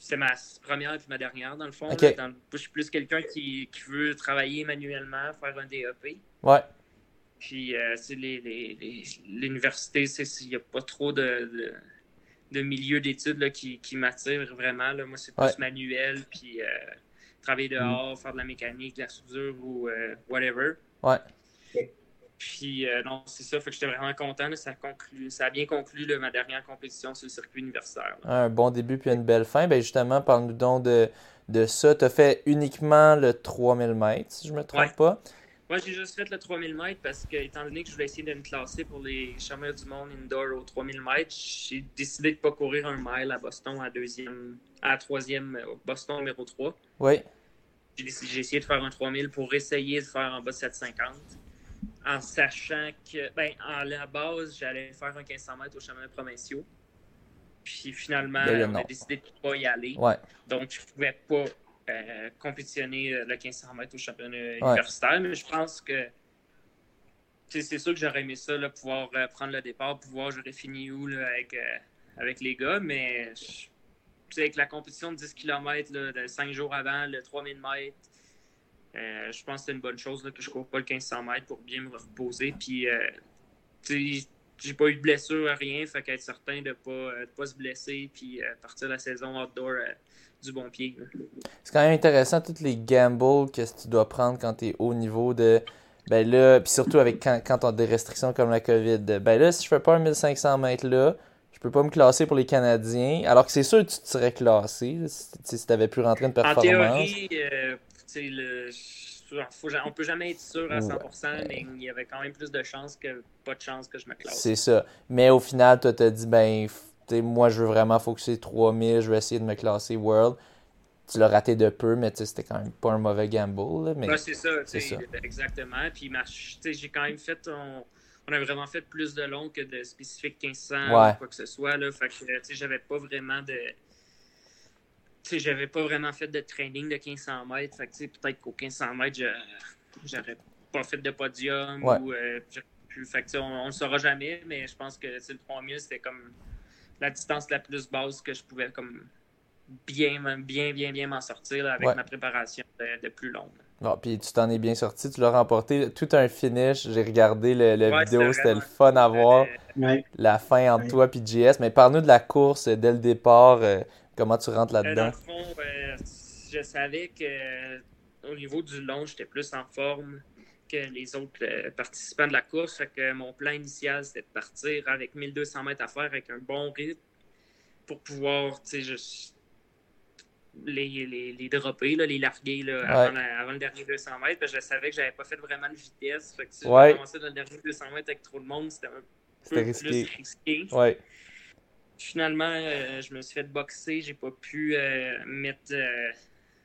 c'est ma première et ma dernière, dans le fond. je suis plus quelqu'un qui, veut travailler manuellement, faire un DEP. Ouais. Puis, euh, l'université, il n'y a pas trop de, de, milieu d'études qui, qui m'attire vraiment. Là. Moi, c'est plus manuel, puis euh, travailler dehors, faire de la mécanique, de la soudure ou euh, whatever. Ouais. Puis euh, non, c'est ça, fait que j'étais vraiment content. ça, a ça a bien conclu ma dernière compétition sur le circuit universitaire. Un bon début puis une belle fin. Ben justement, parle-nous donc de, de ça. Tu as fait uniquement le 3000 mètres, si je me trompe pas. Moi, j'ai juste fait le 3000 mètres parce que, étant donné que je voulais essayer de me classer pour les championnats du monde indoor au 3000 mètres, j'ai décidé de ne pas courir un mile à Boston à deuxième, à troisième, euh, Boston numéro 3. Oui. J'ai essayé de faire un 3000 pour essayer de faire en bas de 750 en sachant que, ben, en la base, j'allais faire un 1500 mètres au championnat provinciaux. Puis finalement, on a décidé de ne pas y aller. Donc, je ne pouvais pas euh, compétitionner euh, le 1500 mètres au championnat universitaire. Mais je pense que c'est sûr que j'aurais aimé ça, là, pouvoir euh, prendre le départ, pouvoir j'aurais fini où là, avec, avec les gars. Mais avec la compétition de 10 km de 5 jours avant, le 3000 mètres, je pense que c'est une bonne chose que je ne cours pas le 1500 mètres pour bien me reposer. Puis, j'ai pas eu de blessure, à rien. Fait qu'être certain de ne pas, euh, pas se blesser puis partir la saison outdoor du bon pied. C'est quand même intéressant, toutes les gambles que tu dois prendre quand tu es haut niveau de. Ben là, puis surtout avec quand, quand on a des restrictions comme la COVID. Ben là, si je fais pas un 1500 mètres là, je peux pas me classer pour les Canadiens. Alors que c'est sûr que tu te serais classé si, tu n'avais pu rentrer une performance. En théorie, le, on peut jamais être sûr à 100%, mais il y avait quand même plus de chances que pas de chances que je me classe. C'est ça. Mais au final, tu as dit, ben, moi, je veux vraiment focuser 3000, je vais essayer de me classer World. Tu l'as raté de peu, mais c'était quand même pas un mauvais gamble. mais... c'est ça, exactement. Puis j'ai quand même fait. On, on, a vraiment fait plus de long que de spécifique 1500 ou quoi que ce soit. Là. Fait que j'avais pas vraiment de j'avais pas vraiment fait de training de 1500 mètres. Fait que, peut-être qu'au 1500 mètres, j'aurais pas fait de podium. Ou, euh, fait on, ne le saura jamais, mais je pense que le 3000, c'était comme la distance la plus basse que je pouvais comme bien, bien, bien, bien m'en sortir avec ma préparation de, plus longue. Non, puis tu t'en es bien sorti, tu l'as remporté tout un finish. J'ai regardé le, vidéo, c'était le fun à voir. La fin entre toi et JS. Mais parle-nous de la course dès le départ. Euh, Comment tu rentres euh, là-dedans? dans le fond, euh, je savais que au niveau du long, j'étais plus en forme que les autres euh, participants de la course. Fait que mon plan initial, c'était de partir avec 1200 mètres à faire avec un bon rythme pour pouvoir, tu sais, les, les, les dropper, là, les larguer là, avant, le dernier 200 mètres. je savais que j'avais pas fait vraiment de vitesse. Fait que si ouais. commencé dans le dernier 200 mètres avec trop de monde, c'était un peu risqué. plus risqué. Ouais. Finalement, euh, je me suis fait boxer. J'ai pas pu euh, mettre. Euh,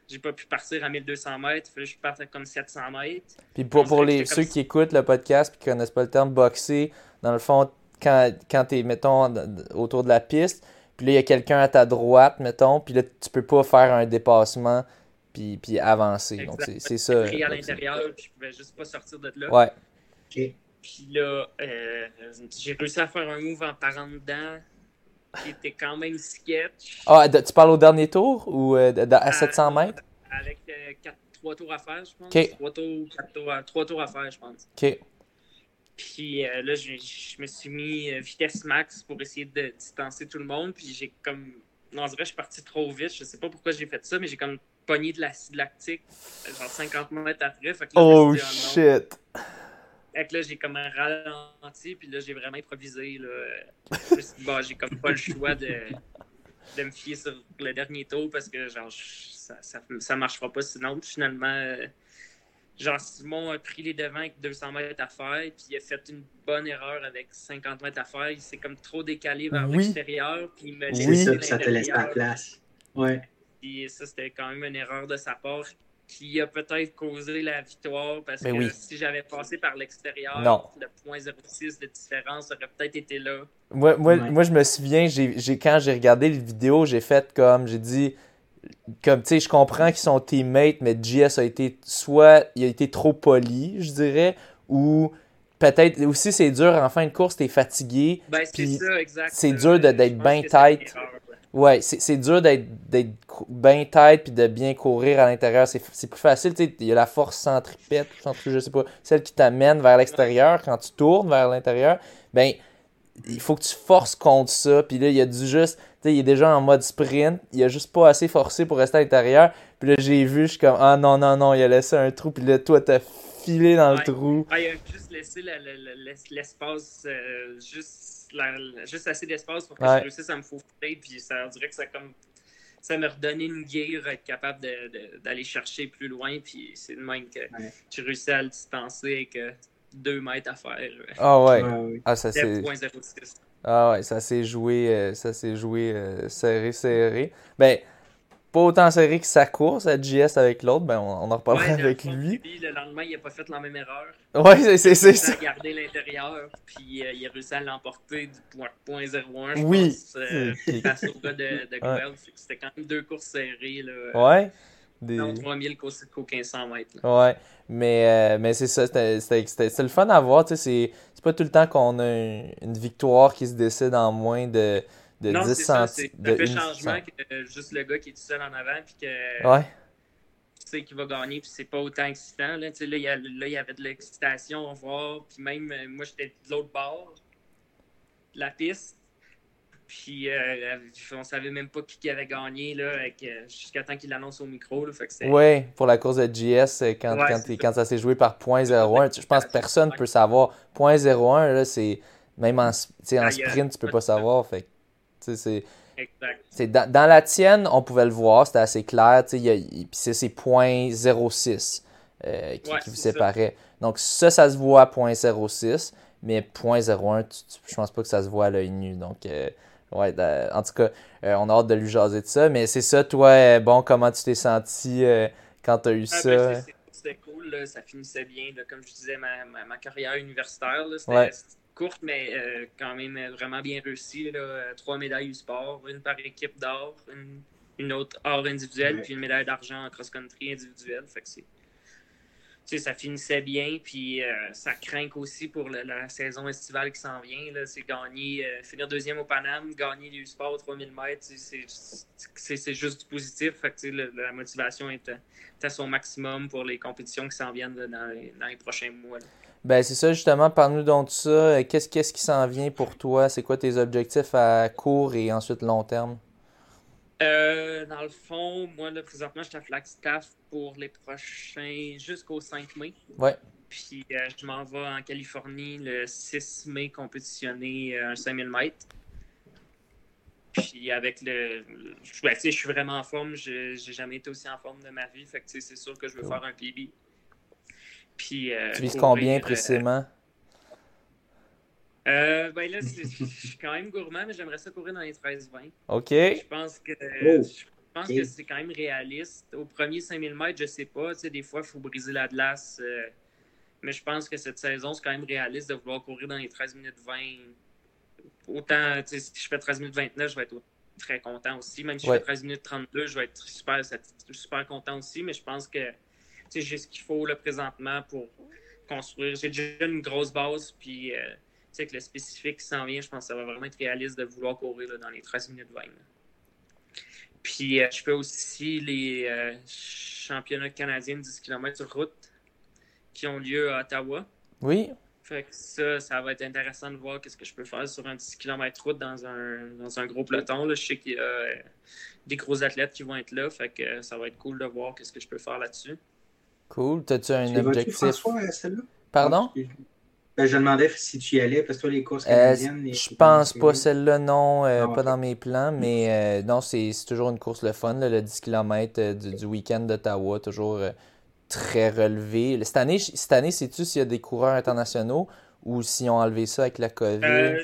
j'ai pas pu partir à 1200 mètres. Il que je parte comme 700 mètres. Puis pour, pour les, ceux qui écoutent le podcast et qui connaissent pas le terme boxer, dans le fond, quand, quand tu es, mettons, autour de la piste, puis là, il y a quelqu'un à ta droite, mettons, puis là, tu peux pas faire un dépassement puis, puis avancer. Donc, c'est ça. à l'intérieur, puis je pouvais juste pas sortir de là. Ouais. Puis là, euh, j'ai réussi à faire un move en parant dedans qui était quand même sketch. Ah, tu parles au dernier tour ou euh, à 700 mètres? Avec 3 tours à faire, je pense. 3 tours, 4 tours, 3 tours à faire, je pense. OK. Puis là, je, je, me suis mis vitesse max pour essayer de distancer tout le monde. Puis j'ai comme. On dirait que je suis parti trop vite. Je sais pas pourquoi j'ai fait ça, mais j'ai comme pogné de l'acide lactique, genre 50 mètres après. Fait que là, oh dit, oh shit! Fait que là, j'ai comme un ralenti, puis là, j'ai vraiment improvisé. Là. Je me suis dit, bah, j'ai comme pas le choix de, de me fier sur le dernier tour parce que, genre, ça, ça, ça marchera pas sinon. finalement, euh, genre, Simon a pris les devants avec 200 mètres à faire, puis il a fait une bonne erreur avec 50 mètres à faire. Il s'est comme trop décalé vers l'extérieur, puis il me laissé oui, ça, te laisse la place. Ouais. Puis ça, c'était quand même une erreur de sa part qui a peut-être causé la victoire parce ben que si j'avais passé par l'extérieur, le 0.06 de différence aurait peut-être été là. Moi, moi, moi je me souviens, j'ai, quand j'ai regardé les vidéos, j'ai fait comme, j'ai dit, comme tu sais, je comprends qu'ils sont teammates, mais JS a été soit il a été trop poli, je dirais, ou peut-être aussi c'est dur en fin de course, t'es fatigué. Ben, c'est ça, exact. C'est dur d'être bien tight. Ouais, c'est dur d'être bien tête puis de bien courir à l'intérieur. C'est plus facile. Il y a la force centripète, je sais pas, celle qui t'amène vers l'extérieur quand tu tournes vers l'intérieur. Ben, il faut que tu forces contre ça. Puis là, il y a du juste. Il est déjà en mode sprint. Il a juste pas assez forcé pour rester à l'intérieur. Puis là, j'ai vu, je suis comme, ah non, non, non, il a laissé un trou. Puis là, toi, t'as filé dans le trou. Il a juste laissé l'espace, euh, juste juste assez d'espace pour que je réussisse à me faufrer. Puis ça dirait que ça comme ça m'a redonné une guerre être capable d'aller chercher plus loin. Puis c'est de même que j'ai réussi à le distancer avec euh, deux mètres à faire. Ah ouais. Ah, ça c'est. Ah ouais, ça s'est joué, euh, ça s'est joué euh, serré, serré. Ben, pas autant serré que sa course à JS avec l'autre, ben on, en reparlera avec lui. le lendemain, il n'a pas fait la même erreur. Ouais, c'est ça. Il a gardé l'intérieur, puis euh, il a réussi à l'emporter du point, point 01, je oui. pense, euh, face au gars de, de Guelph. C'était quand même deux courses serrées. Là, ouais. Des... Non, 3000 qu'au 1500 mètres. Ouais, mais, euh, mais c'est ça, c'était le fun à voir. C'est pas tout le temps qu'on a une victoire qui se décide en moins de de non, 10 cm. C'est un peu changement que juste le gars qui est tout seul en avant, puis que. Ouais. Tu sais qu'il va gagner, puis c'est pas autant excitant. Là, là, il y, a, là, il y avait de l'excitation à voir, puis même euh, moi, j'étais de l'autre bord de la piste. Puis euh, on savait même pas qui avait gagné euh, jusqu'à temps qu'il l'annonce au micro. Fait oui, pour la course de JS, quand, quand, quand, ça s'est joué par .01, je pense que personne ne peut savoir. .01, c'est même en, en sprint, tu peux pas savoir. Fait c'est dans, dans, la tienne, on pouvait le voir, c'était assez clair. Puis c'est ces .06 euh, qui, vous séparaient. Donc ça, ça se voit à .06, mais .01, je pense pas que ça se voit à l'œil nu. Donc, euh, ouais, en tout cas, euh, on a hâte de lui jaser de ça. Mais c'est ça, toi, bon, comment tu t'es senti quand tu as eu ah, ça? Ben, c'était cool, ça finissait bien. comme je disais, ma, ma, carrière universitaire, c'était courte, mais euh, quand même vraiment bien réussie. Là. Trois médailles du sport, une par équipe d'or, une, autre or individuelle, puis une médaille d'argent en cross-country individuel. Fait que c'est, ça finissait bien, puis euh, ça craint aussi pour la saison estivale qui s'en vient. C'est gagner, euh, finir deuxième au Paname, gagner du sport 3000 mètres, c'est, juste du positif. Fait que, la motivation est à, son maximum pour les compétitions qui s'en viennent dans, les, prochains mois. Ben, c'est ça, justement. Parle-nous donc de ça. Euh, qu'est-ce, qu'est-ce qui s'en vient pour toi? C'est quoi tes objectifs à court et ensuite long terme? Euh, dans le fond, moi, là, présentement, je suis à Flagstaff pour les prochains jusqu'au 5 mai. Ouais. Puis euh, je m'en vais en Californie le 6 mai compétitionner un 5000 mètres. Puis avec le. Ben, je suis vraiment en forme. J'ai jamais été aussi en forme de ma vie. Fait que c'est sûr que je veux faire un PB. Euh, tu vises combien euh, précisément? Euh, ben là, je suis quand même gourmand, mais j'aimerais ça courir dans les 13-20. OK. Je pense que, oh. je pense que c'est quand même réaliste. Au premier 5000 mètres, je sais pas. Tu sais, des fois, il faut briser la glace. mais je pense que cette saison, c'est quand même réaliste de vouloir courir dans les 13 minutes 20. Autant, tu sais, si je fais 13 minutes 29, je vais être très content aussi. Même si je fais 13 minutes 32, je vais être super, super content aussi. Mais je pense que j'ai ce qu'il faut là, présentement pour construire. J'ai déjà une grosse base, puis euh, avec le spécifique qui s'en vient, je pense que ça va vraiment être réaliste de vouloir courir dans les 13 minutes 20. Puis je fais aussi les championnats canadiens de 10 km sur route qui ont lieu à Ottawa. Oui. Fait que ça, ça va être intéressant de voir qu'est-ce que je peux faire sur un 10 km route dans un, dans un gros peloton. Là. Je sais qu'il y a euh, des gros athlètes qui vont être là. Fait que ça va être cool de voir qu'est-ce que je peux faire là-dessus. Cool. T'as-tu un objectif? Pardon? Ah, ben, je demandais si tu y allais, parce que toi, les courses euh, canadiennes... je pense pas celle-là, non, euh, pas dans mes plans, mais non, c'est toujours une course le fun, le 10 km du, du week-end d'Ottawa, toujours très relevé. Cette année, cette année sais-tu s'il y a des coureurs internationaux ou s'ils ont enlevé ça avec la COVID? Euh,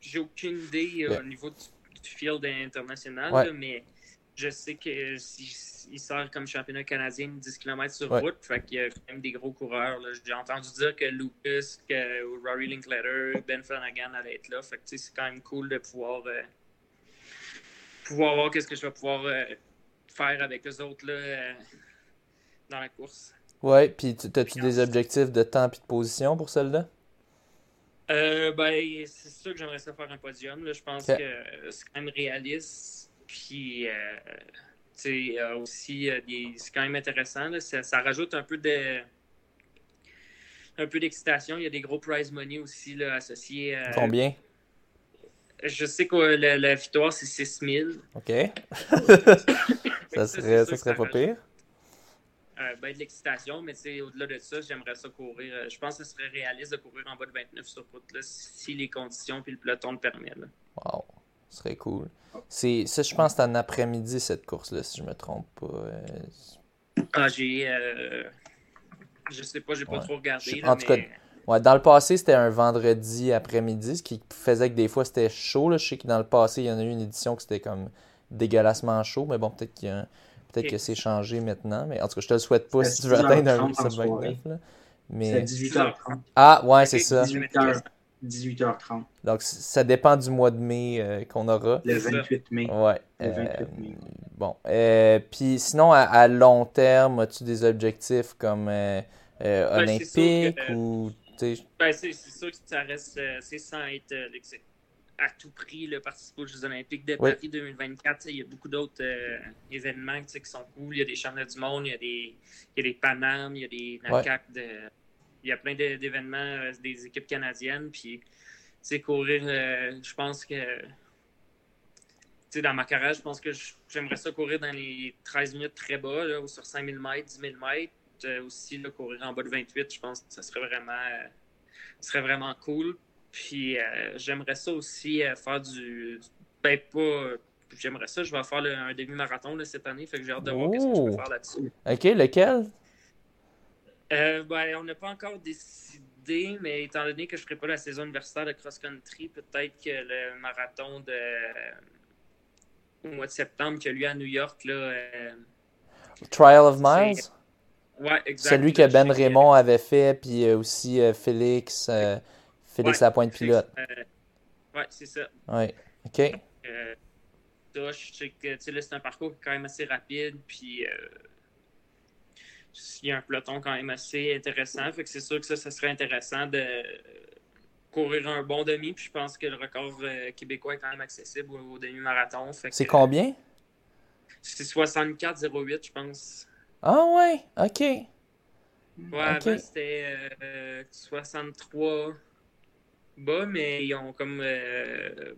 J'ai aucune idée euh, au niveau du, field international, mais je sais qu'il sort comme championnat canadien 10 km sur route, fait qu'il y a quand même des gros coureurs. J'ai entendu dire que Lucas, que Rory Linkletter, Ben Flanagan allaient être là, fait que c'est quand même cool de pouvoir, euh, pouvoir voir qu'est-ce que je vais pouvoir euh, faire avec les autres là dans la course. Ouais, puis as-tu des objectifs de temps et de position pour celle-là? Euh, ben, c'est sûr que j'aimerais ça faire un podium. Là. Je pense que c'est quand même réaliste. Puis, euh, tu sais, aussi, c'est quand même intéressant. Ça, rajoute un peu de un peu d'excitation. Il y a des gros prize money aussi là, associés. à... Combien? Je sais que la, victoire, c'est 6000. OK. ça, serait, ça serait pas pire. Euh, ben, de l'excitation, mais au-delà de ça, j'aimerais ça courir. Euh, je pense que ce serait réaliste de courir en bas de 29 sur route là, si les conditions puis le peloton le permettent. Wow, ce serait cool. C'est, ça, je pense que c'est en après-midi cette course-là, si je me trompe pas. Euh. Ah, j'ai. Je sais pas, j'ai pas trop regardé. en tout cas, ouais, dans le passé, c'était un vendredi après-midi, ce qui faisait que des fois c'était chaud. Là. Je sais que dans le passé, il y en a eu une édition que c'était comme dégueulassement chaud, mais bon, peut-être qu'il y a un Peut-être que c'est changé maintenant, mais en tout cas, je te le souhaite pas si tu veux atteindre un 29. Mais... C'est à 18h30. Ah, ouais, c'est ça. 18h30. Donc, ça dépend du mois de mai euh, qu'on aura. Le 28 mai. Ouais. Euh, bon. Euh, puis sinon, à, long terme, as-tu des objectifs comme ben, olympiques ou. Ben, c'est sûr que ça reste. c'est sans être à tout prix le participer aux Jeux Olympiques de Paris 2024. Il y a beaucoup d'autres euh, événements qui sont cool. Il y a des championnats du monde, il y a des, il y a des Panames, il y a des NACAC. De, il y a plein d'événements euh, des équipes canadiennes. Puis, courir, euh, je pense que. dans ma carrière, je pense que j'aimerais ça courir dans les 13 minutes très bas, là, ou sur 5000 mètres, 10 000 mètres. aussi, là, courir en bas de 28, je pense que ça serait vraiment, serait vraiment cool. Puis euh, j'aimerais ça aussi euh, faire du. Ben, pas. J'aimerais ça, je vais faire un demi-marathon cette année, fait que j'ai hâte de voir ce que je peux faire là-dessus. Ok, lequel? Euh, ben, On n'a pas encore décidé, mais étant donné que je ne ferai pas la saison universitaire de cross-country, peut-être que le marathon de. au mois de septembre qui a lieu à New York, là. Trial of Miles Ouais, exactement. Celui que Ben Raymond avait fait, puis aussi Félix. Félix la pointe pilote. Euh, ouais, c'est ça. Ouais, ok. Euh, je sais que c'est un parcours quand même assez rapide, puis euh, il y a un peloton quand même assez intéressant. Fait que c'est sûr que ça, ça serait intéressant de courir un bon demi, puis je pense que le record euh, québécois est quand même accessible au, demi-marathon. C'est combien? C'est 64,08, je pense. Ah ouais, ok. Ouais, avant c'était 63 bas, mais ils ont comme. Euh,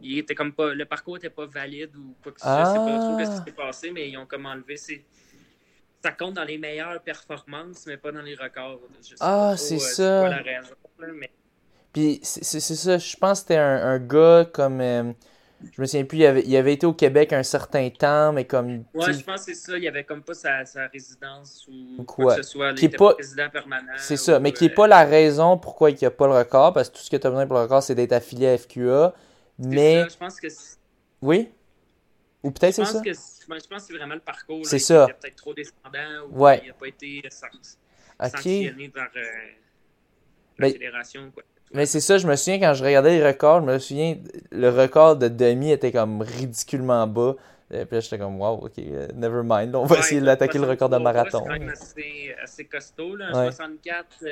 il était comme pas, le parcours était pas valide ou quoi que ce soit. Je sais pas trop ce qui ah. s'est passé, mais ils ont comme enlevé. Ça compte dans les meilleures performances, mais pas dans les records. ah, c'est euh, ça. la raison, Puis c'est ça, je pense que c'était un, gars comme. Euh, je me souviens plus, il avait, il avait, été au Québec un certain temps, mais comme. Ouais, je pense que c'est ça. Il avait comme pas sa, sa résidence ou, quoi. que ce soit. il était pas résident permanent. C'est ça, mais qui n'est pas la raison pourquoi il n'y a pas le record, parce que tout ce que tu as besoin pour le record, c'est d'être affilié à FQA. Mais. Ça, je pense que. Oui? Ou peut-être c'est ça? que, Je pense que c'est vraiment le parcours. C'est ça. Il peut-être trop descendant ou ouais. il n'a pas été sanctionné par euh, la ben, fédération. Quoi. Mais c'est ça, je me souviens quand je regardais les records, je me souviens, le record de demi était comme ridiculement bas. Et puis j'étais comme, wow, ok, never mind. On va essayer d'attaquer le record de marathon. C'est quand même assez, assez costaud. Là. Un 64,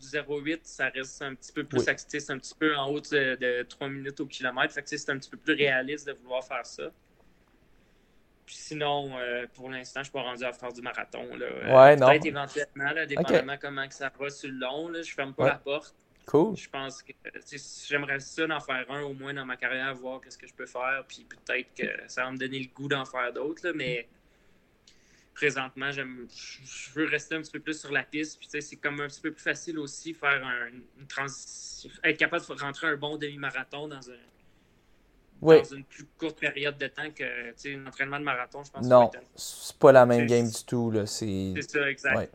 0,8, ça reste un petit peu plus oui. c'est un petit peu en haut de, 3 minutes au kilomètre. Fait que c'est un petit peu plus réaliste de vouloir faire ça. Puis sinon, euh, pour l'instant, je suis pas rendu à faire du marathon. Là. Ouais, non. Peut-être éventuellement, là, dépendamment comment que ça va sur le long. Là, je ferme pas la porte. Cool. Je pense que j'aimerais ça d'en faire un au moins dans ma carrière, voir qu'est-ce que je peux faire. Puis peut-être que ça va me donner le goût d'en faire d'autres. Mais présentement, je veux rester un petit peu plus sur la piste. Puis, c'est comme un petit peu plus facile aussi faire une transition, être capable de rentrer un bon demi-marathon dans, un, une plus courte période de temps que un entraînement de marathon. Je pense non, c'est pas la même game du tout. C'est ça, exact.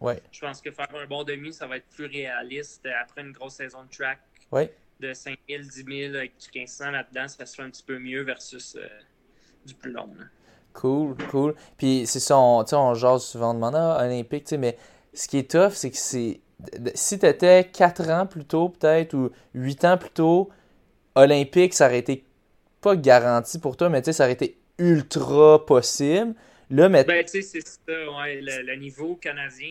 Je pense que faire un bon demi, ça va être plus réaliste après une grosse saison de track. De 5 000, 10 000 avec 1500 là-dedans, ça se fait un petit peu mieux versus euh, du plus long. Cool, cool. Puis c'est ça, on, on jase souvent de mandat olympique, mais ce qui est tough, c'est que c'est. Si tu étais 4 ans plus tôt, peut-être, ou 8 ans plus tôt, olympique, ça aurait été pas garanti pour toi, mais ça aurait été ultra possible. Là, mais... Ben, tu sais, c'est ça, ouais, le, niveau canadien,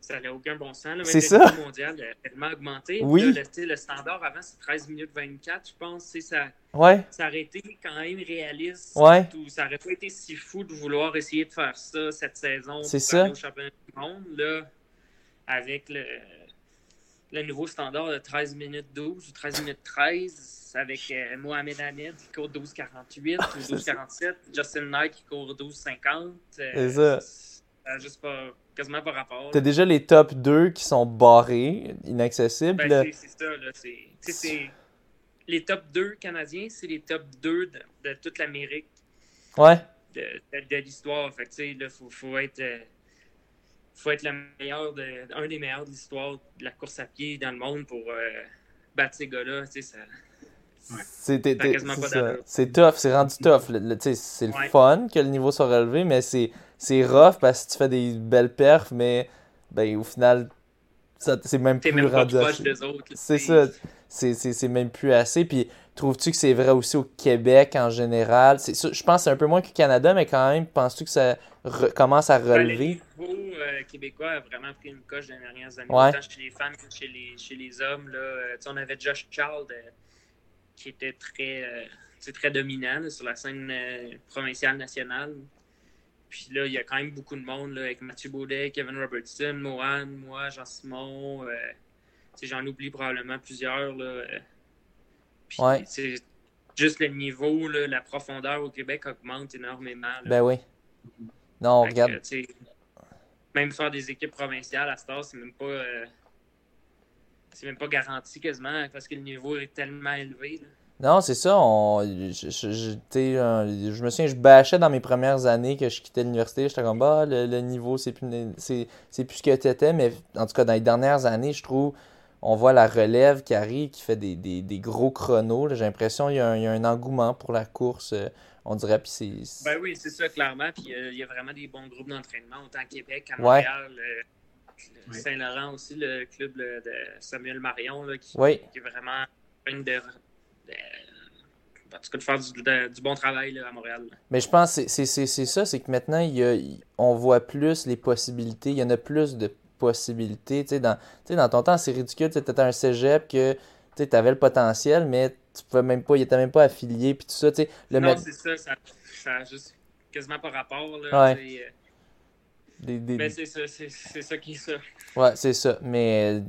ça n'a aucun bon sens. C'est ça. Le mondial a tellement augmenté. Oui. le, le, standard avant, c'est 13 minutes 24, je pense. Ça, ouais. ça aurait été quand même réaliste. Ouais. ça aurait pas été si fou de vouloir essayer de faire ça cette saison. C'est ça. Au championnat du monde, là, avec le, le nouveau standard de 13 minutes 12 ou 13 minutes 13, avec euh, Mohamed Ahmed qui court 12,48 ou 12,47, Justin Knight qui court 12,50. Euh, c'est ça. Ça juste pas quasiment par rapport. T'as déjà les top 2 qui sont barrés, inaccessibles. Ben, c'est ça, là. C'est, les top 2 canadiens, c'est les top 2 de, toute l'Amérique. Ouais. De, l'histoire. Fait que, tu sais, là, faut, faut être. Euh, faut être le meilleur de, un des meilleurs de l'histoire de la course à pied dans le monde pour euh, battre ces gars-là. Tu sais, ça. C'est tough, c'est rendu tough. C'est le fun que le niveau soit relevé, mais c'est rough parce que tu fais des belles perfs, mais ben, au final, c'est même plus même rendu C'est ça, c'est même plus assez. Puis trouves-tu que c'est vrai aussi au Québec en général? Je pense que c'est un peu moins que Canada, mais quand même, penses-tu que ça commence à relever? le niveau euh, québécois a vraiment pris une coche dans les dernières années, ouais. autant chez les femmes que chez les, chez les hommes. Là, euh, on avait Josh Charles qui était très, euh, très dominant sur la scène euh, provinciale nationale. Puis là, il y a quand même beaucoup de monde là, avec Mathieu Baudet, Kevin Robertson, Mohan, moi, Jean-Simon. Euh, j'en oublie probablement plusieurs. Là, puis, ouais. Juste le niveau, là, la profondeur au Québec augmente énormément. Ben oui. Non, on regarde. même faire des équipes provinciales à Star, c'est même pas c'est même pas garanti quasiment parce que le niveau est tellement élevé. Non, c'est ça. On, je, je, je, me souviens, je bâchais dans mes premières années que je quittais l'université. J'étais comme, bah, le, niveau, c'est plus, c'est, plus ce que tu étais. Mais en tout cas, dans les dernières années, je trouve, on voit la relève qui arrive, qui fait des, des, des gros chronos. J'ai l'impression qu'il y, a un, il y a un engouement pour la course. Euh, on dirait. Puis c'est, Ben oui, c'est ça, clairement. Puis euh, il y a vraiment des bons groupes d'entraînement, autant à Québec qu'à Montréal. Euh, Saint-Laurent aussi, le club de Samuel Marion, qui, est vraiment une de, en tout cas, de faire du, bon travail à Montréal. Mais je pense que c'est ça, c'est que maintenant, il on voit plus les possibilités, il y en a plus de possibilités. dans, dans ton temps, c'est ridicule, tu étais un cégep que tu avais le potentiel, mais tu pouvais même pas, il était même pas affilié, puis tout ça. Le non, c'est ça, ça, ça juste quasiment pas rapport. Là, euh, mais c'est ça, c'est ça qui est ça. Ouais, c'est ça. Mais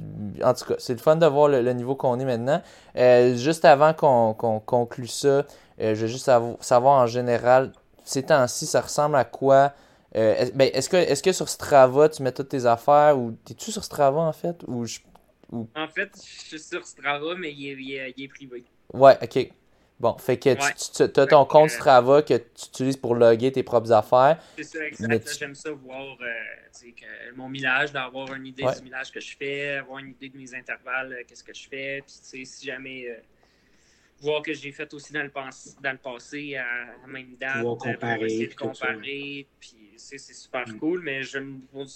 en tout cas, c'est le fun de voir le, niveau qu'on est maintenant. Euh, juste avant qu'on conclue ça, euh, je veux juste savoir, en général, ces temps-ci, ça ressemble à quoi? Euh, ben, est-ce que, est que sur Strava, tu mets toutes tes affaires ou es-tu sur Strava en fait? Ou, En fait, je suis sur Strava, mais il est, il est privé. Ouais, ok. Bon, fait que tu, as ton compte Strava que tu utilises pour loguer tes propres affaires. C'est ça, exact. J'aime ça voir euh, mon millage, d'avoir une idée du millage que je fais, avoir une idée de mes intervalles, euh, qu'est-ce que je fais. Puis, si jamais. Euh, voir que j'ai fait aussi dans le, dans le passé à la même date. Pour comparer. essayer de comparer. Puis, c'est super mm. cool, mais je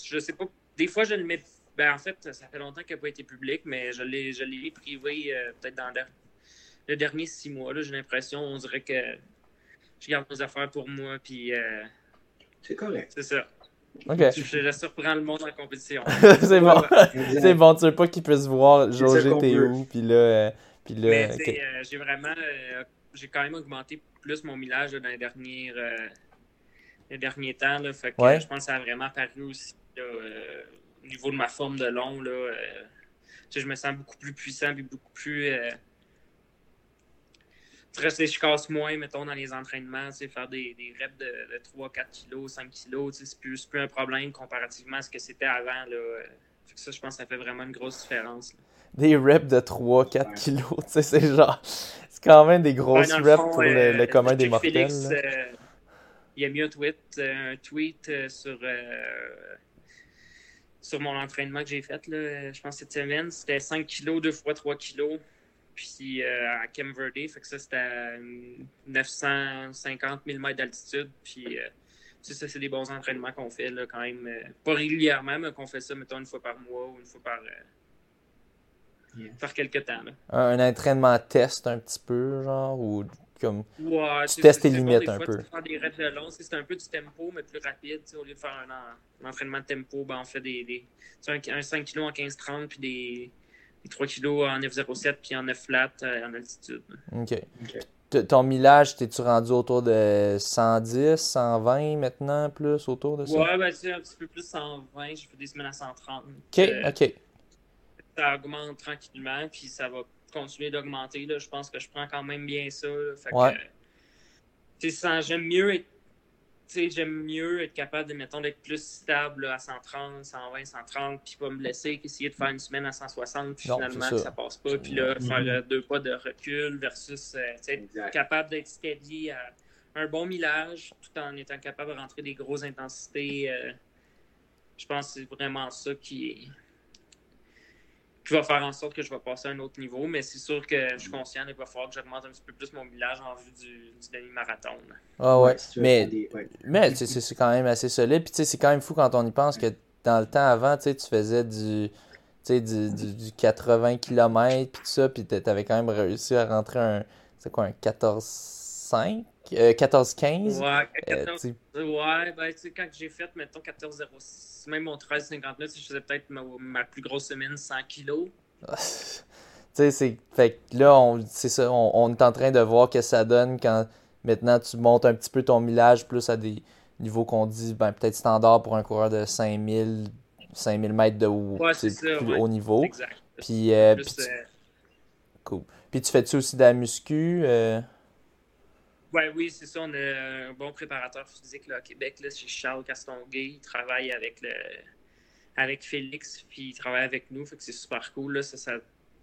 je sais pas. Des fois, je le mets. Ben, en fait, ça fait longtemps qu'il n'a pas été public, mais je l'ai privé peut-être dans le dernier six mois. J'ai l'impression, on dirait que je garde mes affaires pour moi. Puis, euh, c'est correct. C'est ça. OK. Je, je surprends le monde en compétition. c'est bon. c'est bon. Tu veux pas qu'ils puissent voir jauger t'es où. Puis là. Euh, puis là Mais euh, j'ai vraiment. j'ai quand même augmenté plus mon millage dans les derniers, les derniers temps. Là, fait que, je pense que ça a vraiment apparu aussi au niveau de ma forme de long. Là, je me sens beaucoup plus puissant et beaucoup plus je casse moins, mettons, dans les entraînements, faire des, des reps de, 3, 4 kilos, 5 kilos, c'est plus, plus un problème comparativement à ce que c'était avant. Là. ça, je pense que ça fait vraiment une grosse différence. Des reps de 3, 4 kilos, c'est genre. C'est quand même des grosses reps pour le, euh, commun des mortels. Félix, euh, il a mis un tweet, euh, un tweet sur, sur mon entraînement que j'ai fait, là, je pense, cette semaine. C'était 5 kilos, 2 fois 3 kilos puis euh, à Cam Verde. Fait que ça, c'était à 950 000 mètres d'altitude. Puis euh, ça, c'est des bons entraînements qu'on fait là, quand même. Euh, pas régulièrement, mais qu'on fait ça, mettons, une fois par mois ou une fois par, par quelques temps. Là. Un, entraînement test un petit peu, genre, ou comme. Ouais, tu testes tes limites un peu. Tu des reps de long, c'est un peu du tempo, mais plus rapide. Au lieu de faire un, entraînement de tempo, ben, on fait des, des un, 5 kg en 15-30 puis des 3 kg en F07 puis en F flat euh, en altitude. OK. Ton millage, t'es-tu rendu autour de 110, 120 maintenant, plus autour de ça? Ouais, ben c'est un petit peu plus 120. J'ai fait des semaines à 130. OK, euh, OK. Ça augmente tranquillement, puis ça va continuer d'augmenter. Je pense que je prends quand même bien ça. Fait ouais. j'aime mieux être j'aime mieux être capable de, mettons, d'être plus stable à 130, 120, 130, puis pas me blesser qu'essayer de faire une semaine à 160, puis finalement, ça. passe pas. Puis là, mm-hmm. faire euh, deux pas de recul versus euh, être capable d'être steady à un bon millage tout en étant capable de rentrer des grosses intensités. Euh, je pense que c'est vraiment ça qui est qui va faire en sorte que je vais passer à un autre niveau. Mais c'est sûr que je suis conscient qu'il va falloir que j'augmente un petit peu plus mon village en vue du, du demi-marathon. Ah ouais, mais, mais c'est quand même assez solide. Puis c'est quand même fou quand on y pense que dans le temps avant, tu faisais du, du, du, du 80 km puis tout ça, puis t'avais quand même réussi à rentrer un, c'est quoi, un 14-5? 14-15? Ouais, 14, euh, ouais, ben, tu sais, quand j'ai fait, mettons, 14-06 même mon 13,59, je faisais peut-être ma, plus grosse semaine 100 kilos. tu sais, c'est. Fait là, c'est ça, on, est en train de voir que ça donne quand maintenant tu montes un petit peu ton millage plus à des niveaux qu'on dit ben, peut-être standard pour un coureur de 5000, 5000 mètres de haut, ouais, plus haut niveau. Exact. Puis, euh, puis tu... Euh, cool. Puis tu fais-tu aussi de la muscu? Ouais, oui, c'est ça. On a un bon préparateur physique là, à Québec. Là, c'est Charles Castonguay. Il travaille avec le avec Félix, puis il travaille avec nous. Fait que c'est super cool. Là. Ça, ça,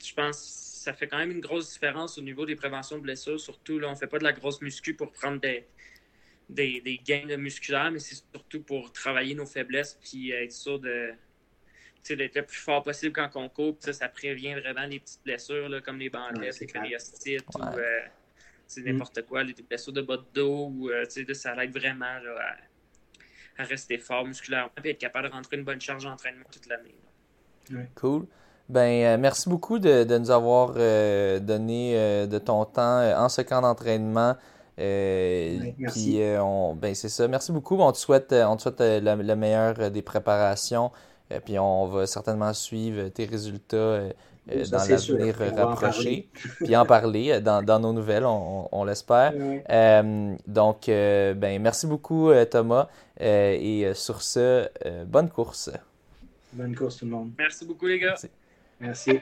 je pense ça fait quand même une grosse différence au niveau des préventions de blessures. Surtout, là, on fait pas de la grosse muscu pour prendre des, des, des gains musculaires, mais c'est surtout pour travailler nos faiblesses puis être sûr de d'être le plus fort possible quand on coupe. Ça, ça prévient vraiment les petites blessures là, comme les bandelettes, les périostites ou euh, c'est mm. n'importe quoi, les blessures de bas de dos, ou, euh, ça aide vraiment à, rester fort musculairement et être capable de rentrer une bonne charge d'entraînement toute l'année. Cool. Ben, euh, merci beaucoup de, nous avoir euh, donné de ton temps en ce camp d'entraînement. merci. on, ben, c'est ça. Merci beaucoup. On te souhaite, on te souhaite le, meilleur des préparations. puis on va certainement suivre tes résultats euh, dans l'avenir rapproché, puis en parler euh, dans, dans, nos nouvelles, on, on l'espère. Euh, donc, euh, ben, merci beaucoup, Thomas. et sur ce, bonne course. Bonne course, tout le monde. Merci beaucoup, les gars. Merci.